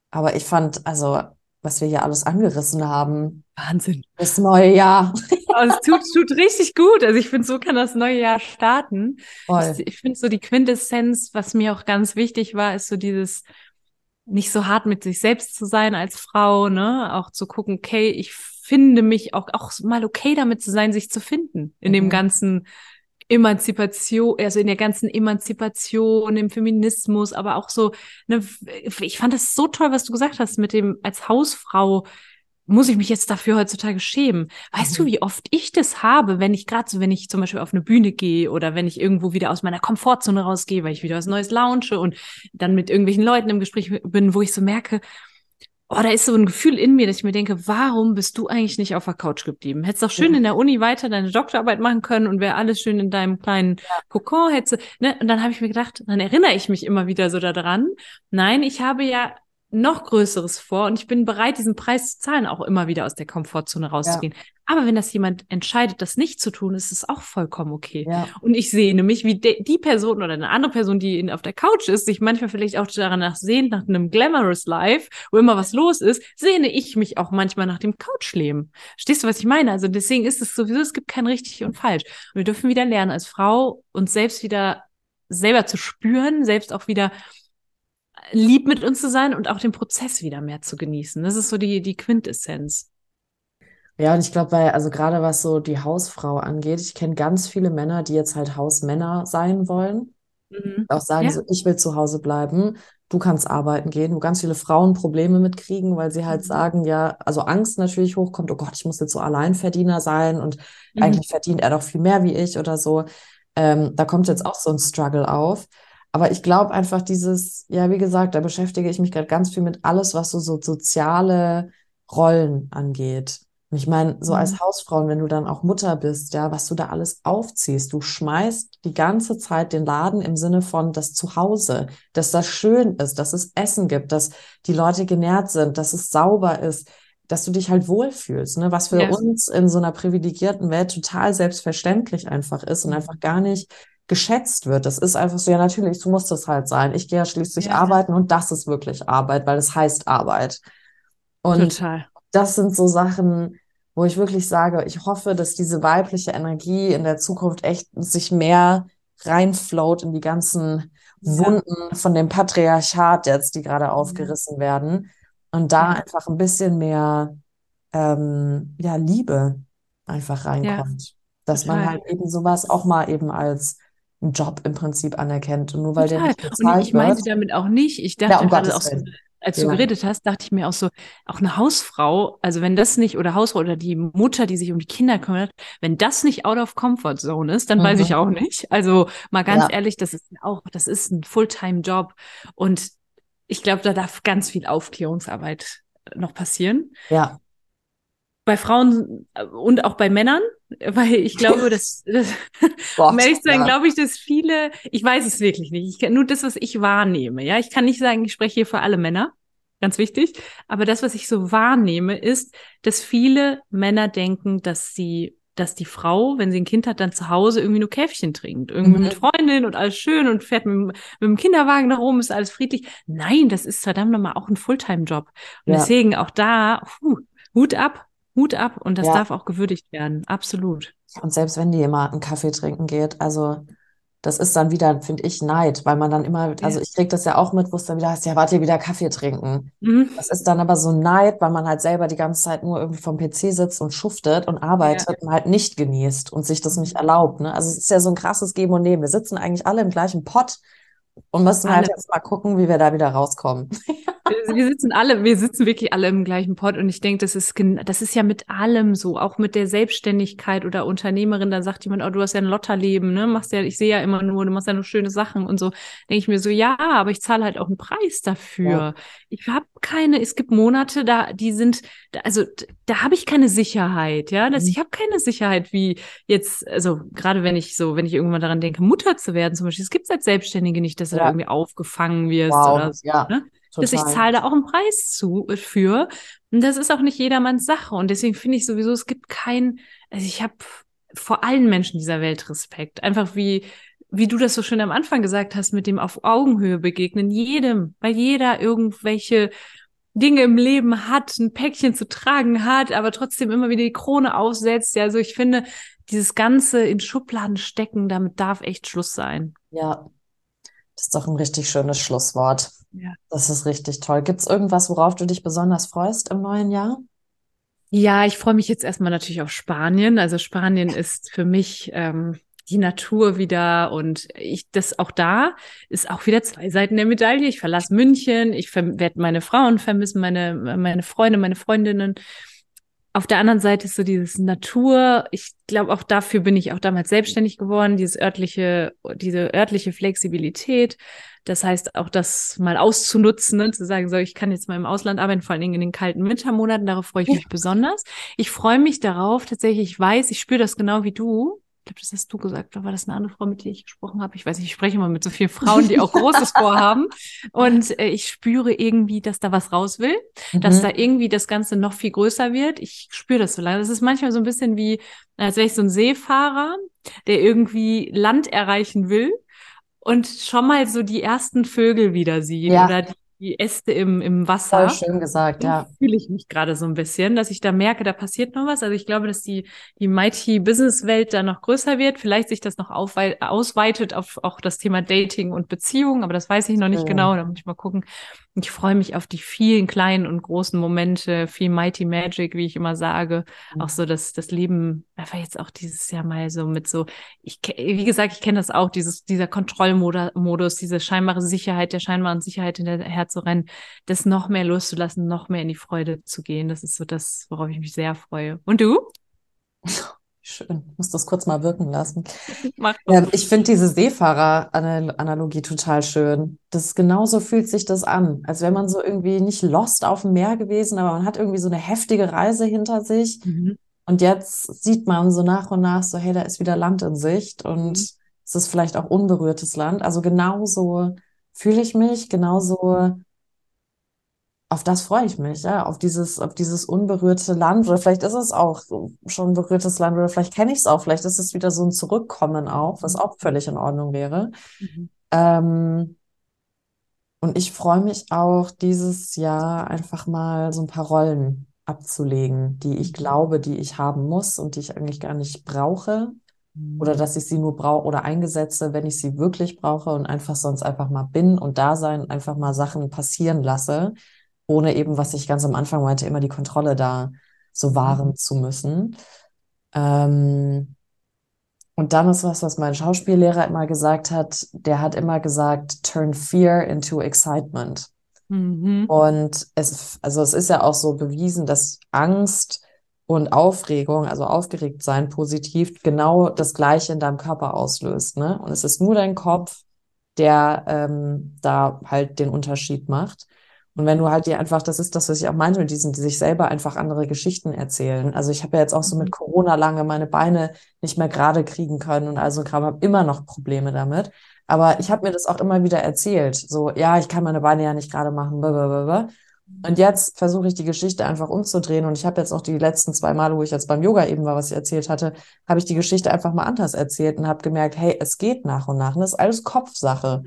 Aber ich fand, also was wir hier alles angerissen haben.
Wahnsinn.
Das neue Jahr.
Aber es tut, tut richtig gut. Also ich finde, so kann das neue Jahr starten. Voll. Ich, ich finde so die Quintessenz, was mir auch ganz wichtig war, ist so dieses nicht so hart mit sich selbst zu sein als Frau, ne? Auch zu gucken, okay, ich finde mich auch, auch mal okay damit zu sein, sich zu finden in mhm. dem ganzen Emanzipation, also in der ganzen Emanzipation, im Feminismus, aber auch so, ne, ich fand das so toll, was du gesagt hast mit dem als Hausfrau muss ich mich jetzt dafür heutzutage schämen. Weißt mhm. du, wie oft ich das habe, wenn ich gerade so, wenn ich zum Beispiel auf eine Bühne gehe oder wenn ich irgendwo wieder aus meiner Komfortzone rausgehe, weil ich wieder was Neues launche und dann mit irgendwelchen Leuten im Gespräch bin, wo ich so merke, oh, da ist so ein Gefühl in mir, dass ich mir denke, warum bist du eigentlich nicht auf der Couch geblieben? Hättest doch schön ja. in der Uni weiter deine Doktorarbeit machen können und wäre alles schön in deinem kleinen ja. Kokon, hätte, ne? Und dann habe ich mir gedacht, dann erinnere ich mich immer wieder so daran. Nein, ich habe ja noch Größeres vor und ich bin bereit, diesen Preis zu zahlen, auch immer wieder aus der Komfortzone rauszugehen. Ja. Aber wenn das jemand entscheidet, das nicht zu tun, ist es auch vollkommen okay. Ja. Und ich sehe nämlich, wie die Person oder eine andere Person, die auf der Couch ist, sich manchmal vielleicht auch danach sehnt, nach einem glamorous Life, wo immer was los ist, sehne ich mich auch manchmal nach dem Couchleben. Stehst du, was ich meine? Also deswegen ist es sowieso, es gibt kein richtig und falsch. Und wir dürfen wieder lernen, als Frau uns selbst wieder selber zu spüren, selbst auch wieder lieb mit uns zu sein und auch den Prozess wieder mehr zu genießen. Das ist so die, die Quintessenz.
Ja, und ich glaube, weil, also gerade was so die Hausfrau angeht, ich kenne ganz viele Männer, die jetzt halt Hausmänner sein wollen. Mhm. Auch sagen ja. so, ich will zu Hause bleiben, du kannst arbeiten gehen, wo ganz viele Frauen Probleme mitkriegen, weil sie halt mhm. sagen, ja, also Angst natürlich hochkommt, oh Gott, ich muss jetzt so Alleinverdiener sein und mhm. eigentlich verdient er doch viel mehr wie ich oder so. Ähm, da kommt jetzt auch so ein Struggle auf. Aber ich glaube einfach dieses, ja, wie gesagt, da beschäftige ich mich gerade ganz viel mit alles, was so, so soziale Rollen angeht. Und ich meine, so als mhm. Hausfrau, wenn du dann auch Mutter bist, ja, was du da alles aufziehst, du schmeißt die ganze Zeit den Laden im Sinne von das Zuhause, dass das schön ist, dass es Essen gibt, dass die Leute genährt sind, dass es sauber ist, dass du dich halt wohlfühlst, ne? was für ja. uns in so einer privilegierten Welt total selbstverständlich einfach ist und mhm. einfach gar nicht geschätzt wird. Das ist einfach so, ja, natürlich, so muss das halt sein. Ich gehe ja schließlich ja. arbeiten und das ist wirklich Arbeit, weil es heißt Arbeit. Und Total. das sind so Sachen, wo ich wirklich sage, ich hoffe, dass diese weibliche Energie in der Zukunft echt sich mehr reinfloat in die ganzen Wunden von dem Patriarchat jetzt, die gerade
Mhm.
aufgerissen werden. Und da
Ja.
einfach ein bisschen mehr ähm, ja, Liebe einfach
Ja,
reinkommt. Dass man halt eben sowas auch mal eben als einen Job im Prinzip anerkennt. Und nur weil der
Total.
nicht
Und
bezahlt
ich meinte
wird,
damit auch nicht, ich
ja,
dachte
um
gerade auch so, als du
Ja,
geredet hast, dachte ich mir auch so, auch eine Hausfrau, also wenn das nicht, oder Hausfrau oder die Mutter, die sich um die Kinder kümmert, wenn das nicht out of comfort zone ist, dann weiß ich
mhm.
auch nicht. Also mal ganz
Ja,
ehrlich, das ist auch, das ist ein Fulltime-Job. Und ich glaube, da darf ganz viel Aufklärungsarbeit noch passieren.
ja,
Bei Frauen äh, und auch bei Männern, weil ich glaube, <laughs> dass, dass um ehrlich zu sein,
ja.
glaube ich, dass viele, ich weiß es wirklich nicht, ich kann nur das, was ich wahrnehme, ja, ich kann nicht sagen, ich spreche hier für alle Männer, ganz wichtig, aber das, was ich so wahrnehme, ist, dass viele Männer denken, dass sie, dass die Frau, wenn sie ein Kind hat, dann zu Hause irgendwie nur Käffchen trinkt, irgendwie mit
Mhm.
Freundin und alles schön und fährt mit, dem- mit dem Kinderwagen da rum, ist alles friedlich. Nein, das ist verdammt nochmal auch ein Fulltime-Job. Und
Ja,
deswegen auch da, puh, Hut ab, Hut ab und das
ja.
darf auch gewürdigt werden, absolut.
Und selbst wenn die immer einen Kaffee trinken geht, also das ist dann wieder, finde ich, Neid, weil man dann immer, also
Ja.
ich kriege das ja auch mit, wo es dann wieder heißt, ja, wart ihr wieder Kaffee trinken.
Mhm.
Das ist dann aber so Neid, weil man halt selber die ganze Zeit nur irgendwie vom PC sitzt und schuftet und
Ja.
arbeitet und halt nicht genießt und sich das nicht
Mhm.
erlaubt, ne? Also es ist ja so ein krasses Geben und Nehmen. Wir sitzen eigentlich alle im gleichen Pott und müssen halt
Alle.
jetzt mal gucken, wie wir da wieder rauskommen. <laughs>
Wir sitzen alle, wir sitzen wirklich alle im gleichen Pott und ich denke, das ist, das ist ja mit allem so, auch mit der Selbstständigkeit oder Unternehmerin, da sagt jemand, oh, du hast ja ein Lotterleben, ne, machst ja, ich sehe ja immer nur, du machst ja nur schöne Sachen und so, denke ich mir so, ja, aber ich zahle halt auch einen Preis
Ja,
dafür. Ich habe keine, es gibt Monate, da, die sind, da, also da habe ich keine Sicherheit, ja, das,
Mhm.
ich habe keine Sicherheit, wie jetzt, also gerade wenn ich so, wenn ich irgendwann daran denke, Mutter zu werden zum Beispiel, es gibt als Selbstständige nicht, dass du da irgendwie aufgefangen wirst oder
wow,
so,
ja,
ne? dass ich zahle da auch einen Preis zu äh, für. Und das ist auch nicht jedermanns Sache. Und deswegen finde ich sowieso, es gibt kein, also ich habe vor allen Menschen dieser Welt Respekt. Einfach wie, wie du das so schön am Anfang gesagt hast, mit dem auf Augenhöhe begegnen, jedem, weil jeder irgendwelche Dinge im Leben hat, ein Päckchen zu tragen hat, aber trotzdem immer wieder die Krone aufsetzt. Ja, also ich finde, dieses Ganze in Schubladen stecken, damit darf echt Schluss sein.
Ja, das ist doch ein richtig schönes Schlusswort.
Ja.
Das ist richtig toll. Gibt es irgendwas, worauf du dich besonders freust im neuen Jahr?
Ja, ich freue mich jetzt erstmal natürlich auf Spanien. Also Spanien ist für mich ähm, die Natur wieder und ich das auch da ist auch wieder zwei Seiten der Medaille. Ich verlasse München, ich werde meine Frauen vermissen, meine meine Freunde, meine Freundinnen. Auf der anderen Seite ist so dieses Natur. Ich glaube, auch dafür bin ich auch damals selbstständig geworden, dieses örtliche, diese örtliche Flexibilität. Das heißt, auch das mal auszunutzen, ne, zu sagen, so, ich kann jetzt mal im Ausland arbeiten, vor allen Dingen in den kalten Wintermonaten, darauf freue ich mich besonders. Ich freue mich darauf, tatsächlich, ich weiß, ich spüre das genau wie du. Ich glaube, das hast du gesagt, oder war das eine andere Frau, mit der ich gesprochen habe? Ich weiß nicht, ich spreche immer mit so vielen Frauen, die auch Großes <laughs> vorhaben. Und äh, ich spüre irgendwie, dass da was raus will, dass
Mhm.
da irgendwie das Ganze noch viel größer wird. Ich spüre das so lange. Das ist manchmal so ein bisschen wie, als wäre ich so ein Seefahrer, der irgendwie Land erreichen will und schon mal so die ersten Vögel wieder sieht
Ja.
oder die, die Äste im, im
Voll
Wasser.
schön gesagt, ja.
fühle ich mich gerade so ein bisschen, dass ich da merke, da passiert noch was. Also ich glaube, dass die, die Mighty Business Welt da noch größer wird, vielleicht sich das noch ausweitet auf auch das Thema Dating und Beziehung, aber das weiß ich noch nicht
Schön.
genau, da muss ich mal gucken. Ich freue mich auf die vielen kleinen und großen Momente, viel Mighty Magic, wie ich immer sage.
Mhm.
Auch so, dass das Leben einfach jetzt auch dieses Jahr mal so mit so, ich, wie gesagt, ich kenne das auch, dieses, dieser Kontrollmodus, diese scheinbare Sicherheit, der scheinbaren Sicherheit hinterher zu rennen, das noch mehr loszulassen, noch mehr in die Freude zu gehen. Das ist so das, worauf ich mich sehr freue. Und du? <laughs>
Schön. Ich muss das kurz mal wirken lassen. <laughs> Ja, ich finde diese Seefahrer-Analogie total schön. Das genauso fühlt sich das an, als wäre man so irgendwie nicht lost auf dem Meer gewesen, aber man hat irgendwie so eine heftige Reise hinter sich.
Mhm.
Und jetzt sieht man so nach und nach so, hey, da ist wieder Land in Sicht und
Mhm.
es ist vielleicht auch unberührtes Land. Also genauso fühle ich mich, genauso auf das freue ich mich, ja, auf dieses, auf dieses unberührte Land. Oder vielleicht ist es auch schon ein berührtes Land oder vielleicht kenne ich es auch. Vielleicht ist es wieder so ein Zurückkommen auch, was auch völlig in Ordnung wäre.
Mhm.
Ähm, und ich freue mich auch dieses Jahr einfach mal so ein paar Rollen abzulegen, die ich
Mhm.
glaube, die ich haben muss und die ich eigentlich gar nicht brauche. mhm. oder dass ich sie nur brauche oder eingesetze, wenn ich sie wirklich brauche und einfach sonst einfach mal bin und da sein, einfach mal Sachen passieren lasse, ohne eben, was ich ganz am Anfang meinte, immer die Kontrolle da so wahren mhm. zu müssen. Ähm, und dann ist was, was mein Schauspiellehrer immer gesagt hat. Der hat immer gesagt, turn fear into excitement. Mhm. Und es, also es ist ja auch so bewiesen, dass Angst und Aufregung, also aufgeregt sein positiv, genau das Gleiche in deinem Körper auslöst. Ne? Und es ist nur dein Kopf, der ähm, da halt den Unterschied macht. Und wenn du halt dir einfach, das ist das, was ich auch meinte mit diesen, die sich selber einfach andere Geschichten erzählen. Also ich habe ja jetzt auch so mit mhm. Corona lange meine Beine nicht mehr gerade kriegen können und also Kram habe immer noch Probleme damit. Aber ich habe mir das auch immer wieder erzählt. So, ja, ich kann meine Beine ja nicht gerade machen. Blablabla. Und jetzt versuche ich die Geschichte einfach umzudrehen. Und ich habe jetzt auch die letzten zwei Male, wo ich jetzt beim Yoga eben war, was ich erzählt hatte, habe ich die Geschichte einfach mal anders erzählt und habe gemerkt, hey, es geht nach und nach. Und das ist alles Kopfsache.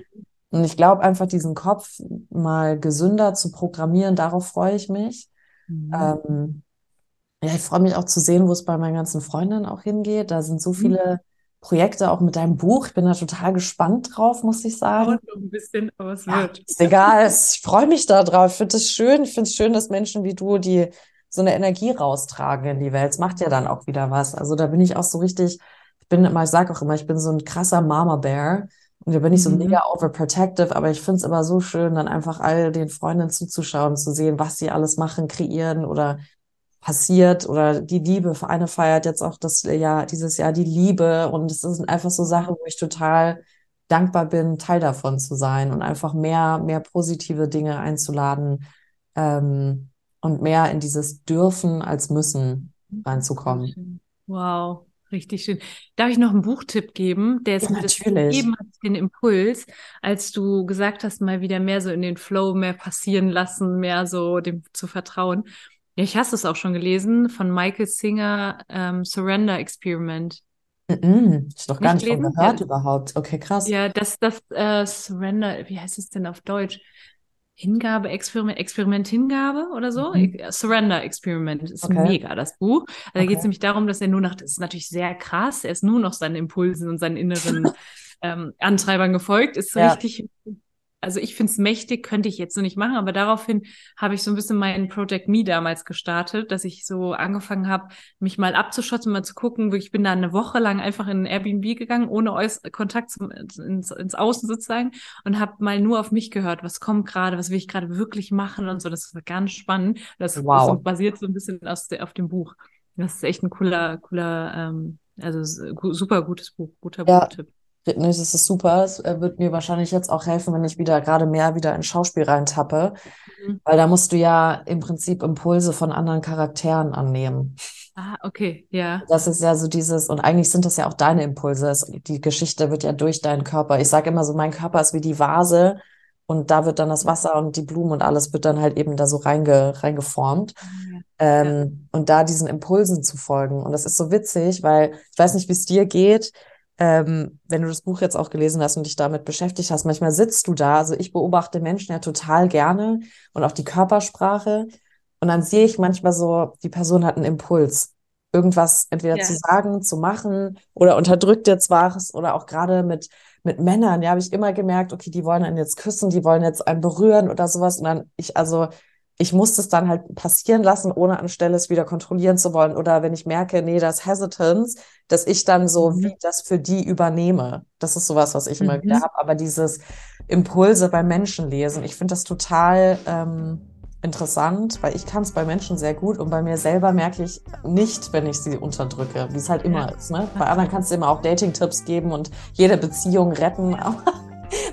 Und ich glaube einfach, diesen Kopf mal gesünder zu programmieren, darauf freue ich mich. Mhm. Ähm, ja, ich freue mich auch zu sehen, wo es bei meinen ganzen Freundinnen auch hingeht. Da sind so mhm. viele Projekte auch mit deinem Buch. Ich bin da total gespannt drauf, muss ich sagen.
Und noch ein bisschen, aber es ja, wird.
Ist egal, ich freue mich da drauf. Ich finde es schön. Ich finde es schön, dass Menschen wie du, die so eine Energie raustragen in die Welt. Es macht ja dann auch wieder was. Also da bin ich auch so richtig, ich bin immer, ich sage auch immer, ich bin so ein krasser Mama Bear. Und da bin ich so mhm. mega overprotective, aber ich finde es immer so schön, dann einfach all den Freundinnen zuzuschauen, zu sehen, was sie alles machen, kreieren oder passiert oder die Liebe. Eine feiert jetzt auch das Jahr, dieses Jahr die Liebe und es sind einfach so Sachen, wo ich total dankbar bin, Teil davon zu sein und einfach mehr, mehr positive Dinge einzuladen ähm, und mehr in dieses Dürfen als Müssen reinzukommen.
Wow. Richtig schön. Darf ich noch einen Buchtipp geben? Der ist ja, mir das gegeben hat, den Impuls, als du gesagt hast, mal wieder mehr so in den Flow mehr passieren lassen, mehr so dem zu vertrauen. Ja, ich hast es auch schon gelesen von Michael Singer, ähm, Surrender Experiment.
Mm -mm, ich noch gar nicht, nicht gehört ja. überhaupt. Okay, krass.
Ja, das, das äh, Surrender, wie heißt es denn auf Deutsch? Hingabe, Experiment, Experiment, Hingabe oder so. Mhm. Surrender Experiment ist okay. mega, das Buch. Also okay. Da geht es nämlich darum, dass er nur noch, das ist natürlich sehr krass, er ist nur noch seinen Impulsen und seinen inneren <laughs> ähm, Antreibern gefolgt, ist ja. richtig also ich finde es mächtig, könnte ich jetzt so nicht machen, aber daraufhin habe ich so ein bisschen meinen Project Me damals gestartet, dass ich so angefangen habe, mich mal abzuschotten, mal zu gucken. Ich bin da eine Woche lang einfach in ein Airbnb gegangen, ohne Kontakt zum, ins, ins Außen sozusagen und habe mal nur auf mich gehört, was kommt gerade, was will ich gerade wirklich machen und so. Das war ganz spannend. Das, wow. das basiert so ein bisschen aus auf dem Buch. Das ist echt ein cooler, cooler, ähm, also super gutes Buch, guter
ja. Buchtipp. Das ist super. Es äh, wird mir wahrscheinlich jetzt auch helfen, wenn ich wieder gerade mehr wieder in Schauspiel reintappe. Mhm. Weil da musst du ja im Prinzip Impulse von anderen Charakteren annehmen.
Ah, okay, ja.
Das ist ja so dieses, und eigentlich sind das ja auch deine Impulse. Die Geschichte wird ja durch deinen Körper. Ich sage immer so, mein Körper ist wie die Vase und da wird dann das Wasser und die Blumen und alles wird dann halt eben da so reinge, reingeformt. Ah, ja. Ähm, ja. Und da diesen Impulsen zu folgen. Und das ist so witzig, weil ich weiß nicht, wie es dir geht ähm, wenn du das Buch jetzt auch gelesen hast und dich damit beschäftigt hast, manchmal sitzt du da, also ich beobachte Menschen ja total gerne und auch die Körpersprache. Und dann sehe ich manchmal so, die Person hat einen Impuls, irgendwas entweder ja. zu sagen, zu machen oder unterdrückt jetzt was. Oder auch gerade mit mit Männern, ja, habe ich immer gemerkt, okay, die wollen einen jetzt küssen, die wollen jetzt einen berühren oder sowas. Und dann ich also ich muss das dann halt passieren lassen, ohne anstelle es wieder kontrollieren zu wollen. Oder wenn ich merke, nee, das Hesitance, dass ich dann so mhm. wie das für die übernehme. Das ist sowas, was ich mhm. immer wieder habe. Aber dieses Impulse bei Menschen lesen, ich finde das total ähm, interessant, weil ich kann es bei Menschen sehr gut und bei mir selber merke ich nicht, wenn ich sie unterdrücke, wie es halt immer ja. ist. Ne? Bei anderen kannst du immer auch Dating-Tipps geben und jede Beziehung retten, <laughs> aber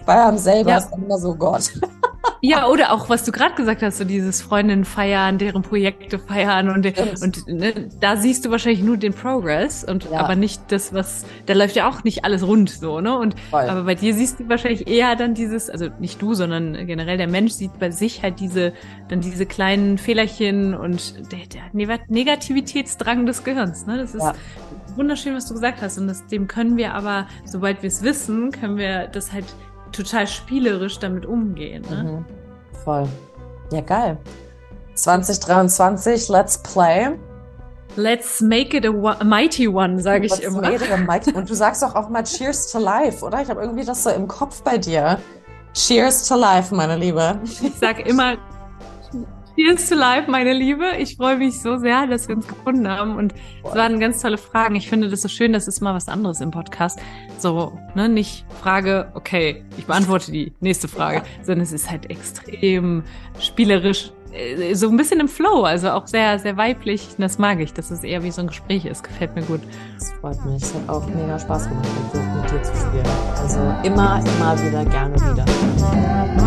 bei einem selber ja. ist dann immer so Gott. <laughs>
Ja, oder auch, was du gerade gesagt hast, so dieses Freundinnen feiern, deren Projekte feiern und, und ne, da siehst du wahrscheinlich nur den Progress und ja. aber nicht das, was, da läuft ja auch nicht alles rund so, ne? Und Voll. aber bei dir siehst du wahrscheinlich eher dann dieses, also nicht du, sondern generell der Mensch sieht bei sich halt diese, dann diese kleinen Fehlerchen und der, der Negativitätsdrang des Gehirns, ne? Das ist ja. wunderschön, was du gesagt hast. Und das, dem können wir aber, sobald wir es wissen, können wir das halt total spielerisch damit umgehen. Ne? Mhm.
Voll. Ja, geil. 2023, let's play.
Let's make it a, a mighty one, sage ich
Let's
immer.
make it a <laughs> mighty- Und du sagst doch auch mal Cheers to Life, oder? Ich habe irgendwie das so im Kopf bei dir. Cheers to Life, meine Liebe.
Ich sag immer Cheers to life, meine Liebe. Ich freue mich so sehr, dass wir uns gefunden haben. Und es waren ganz tolle Fragen. Ich finde das so schön, das ist mal was anderes im Podcast. So, ne, nicht Frage, okay, ich beantworte die nächste Frage, sondern es ist halt extrem spielerisch, äh, so ein bisschen im Flow, also auch sehr, sehr weiblich. Das mag ich, dass es eher wie so ein Gespräch ist. Gefällt mir gut.
Das freut mich. Es hat auch mega Spaß gemacht, mit dir zu spielen. Also immer, immer wieder, gerne wieder.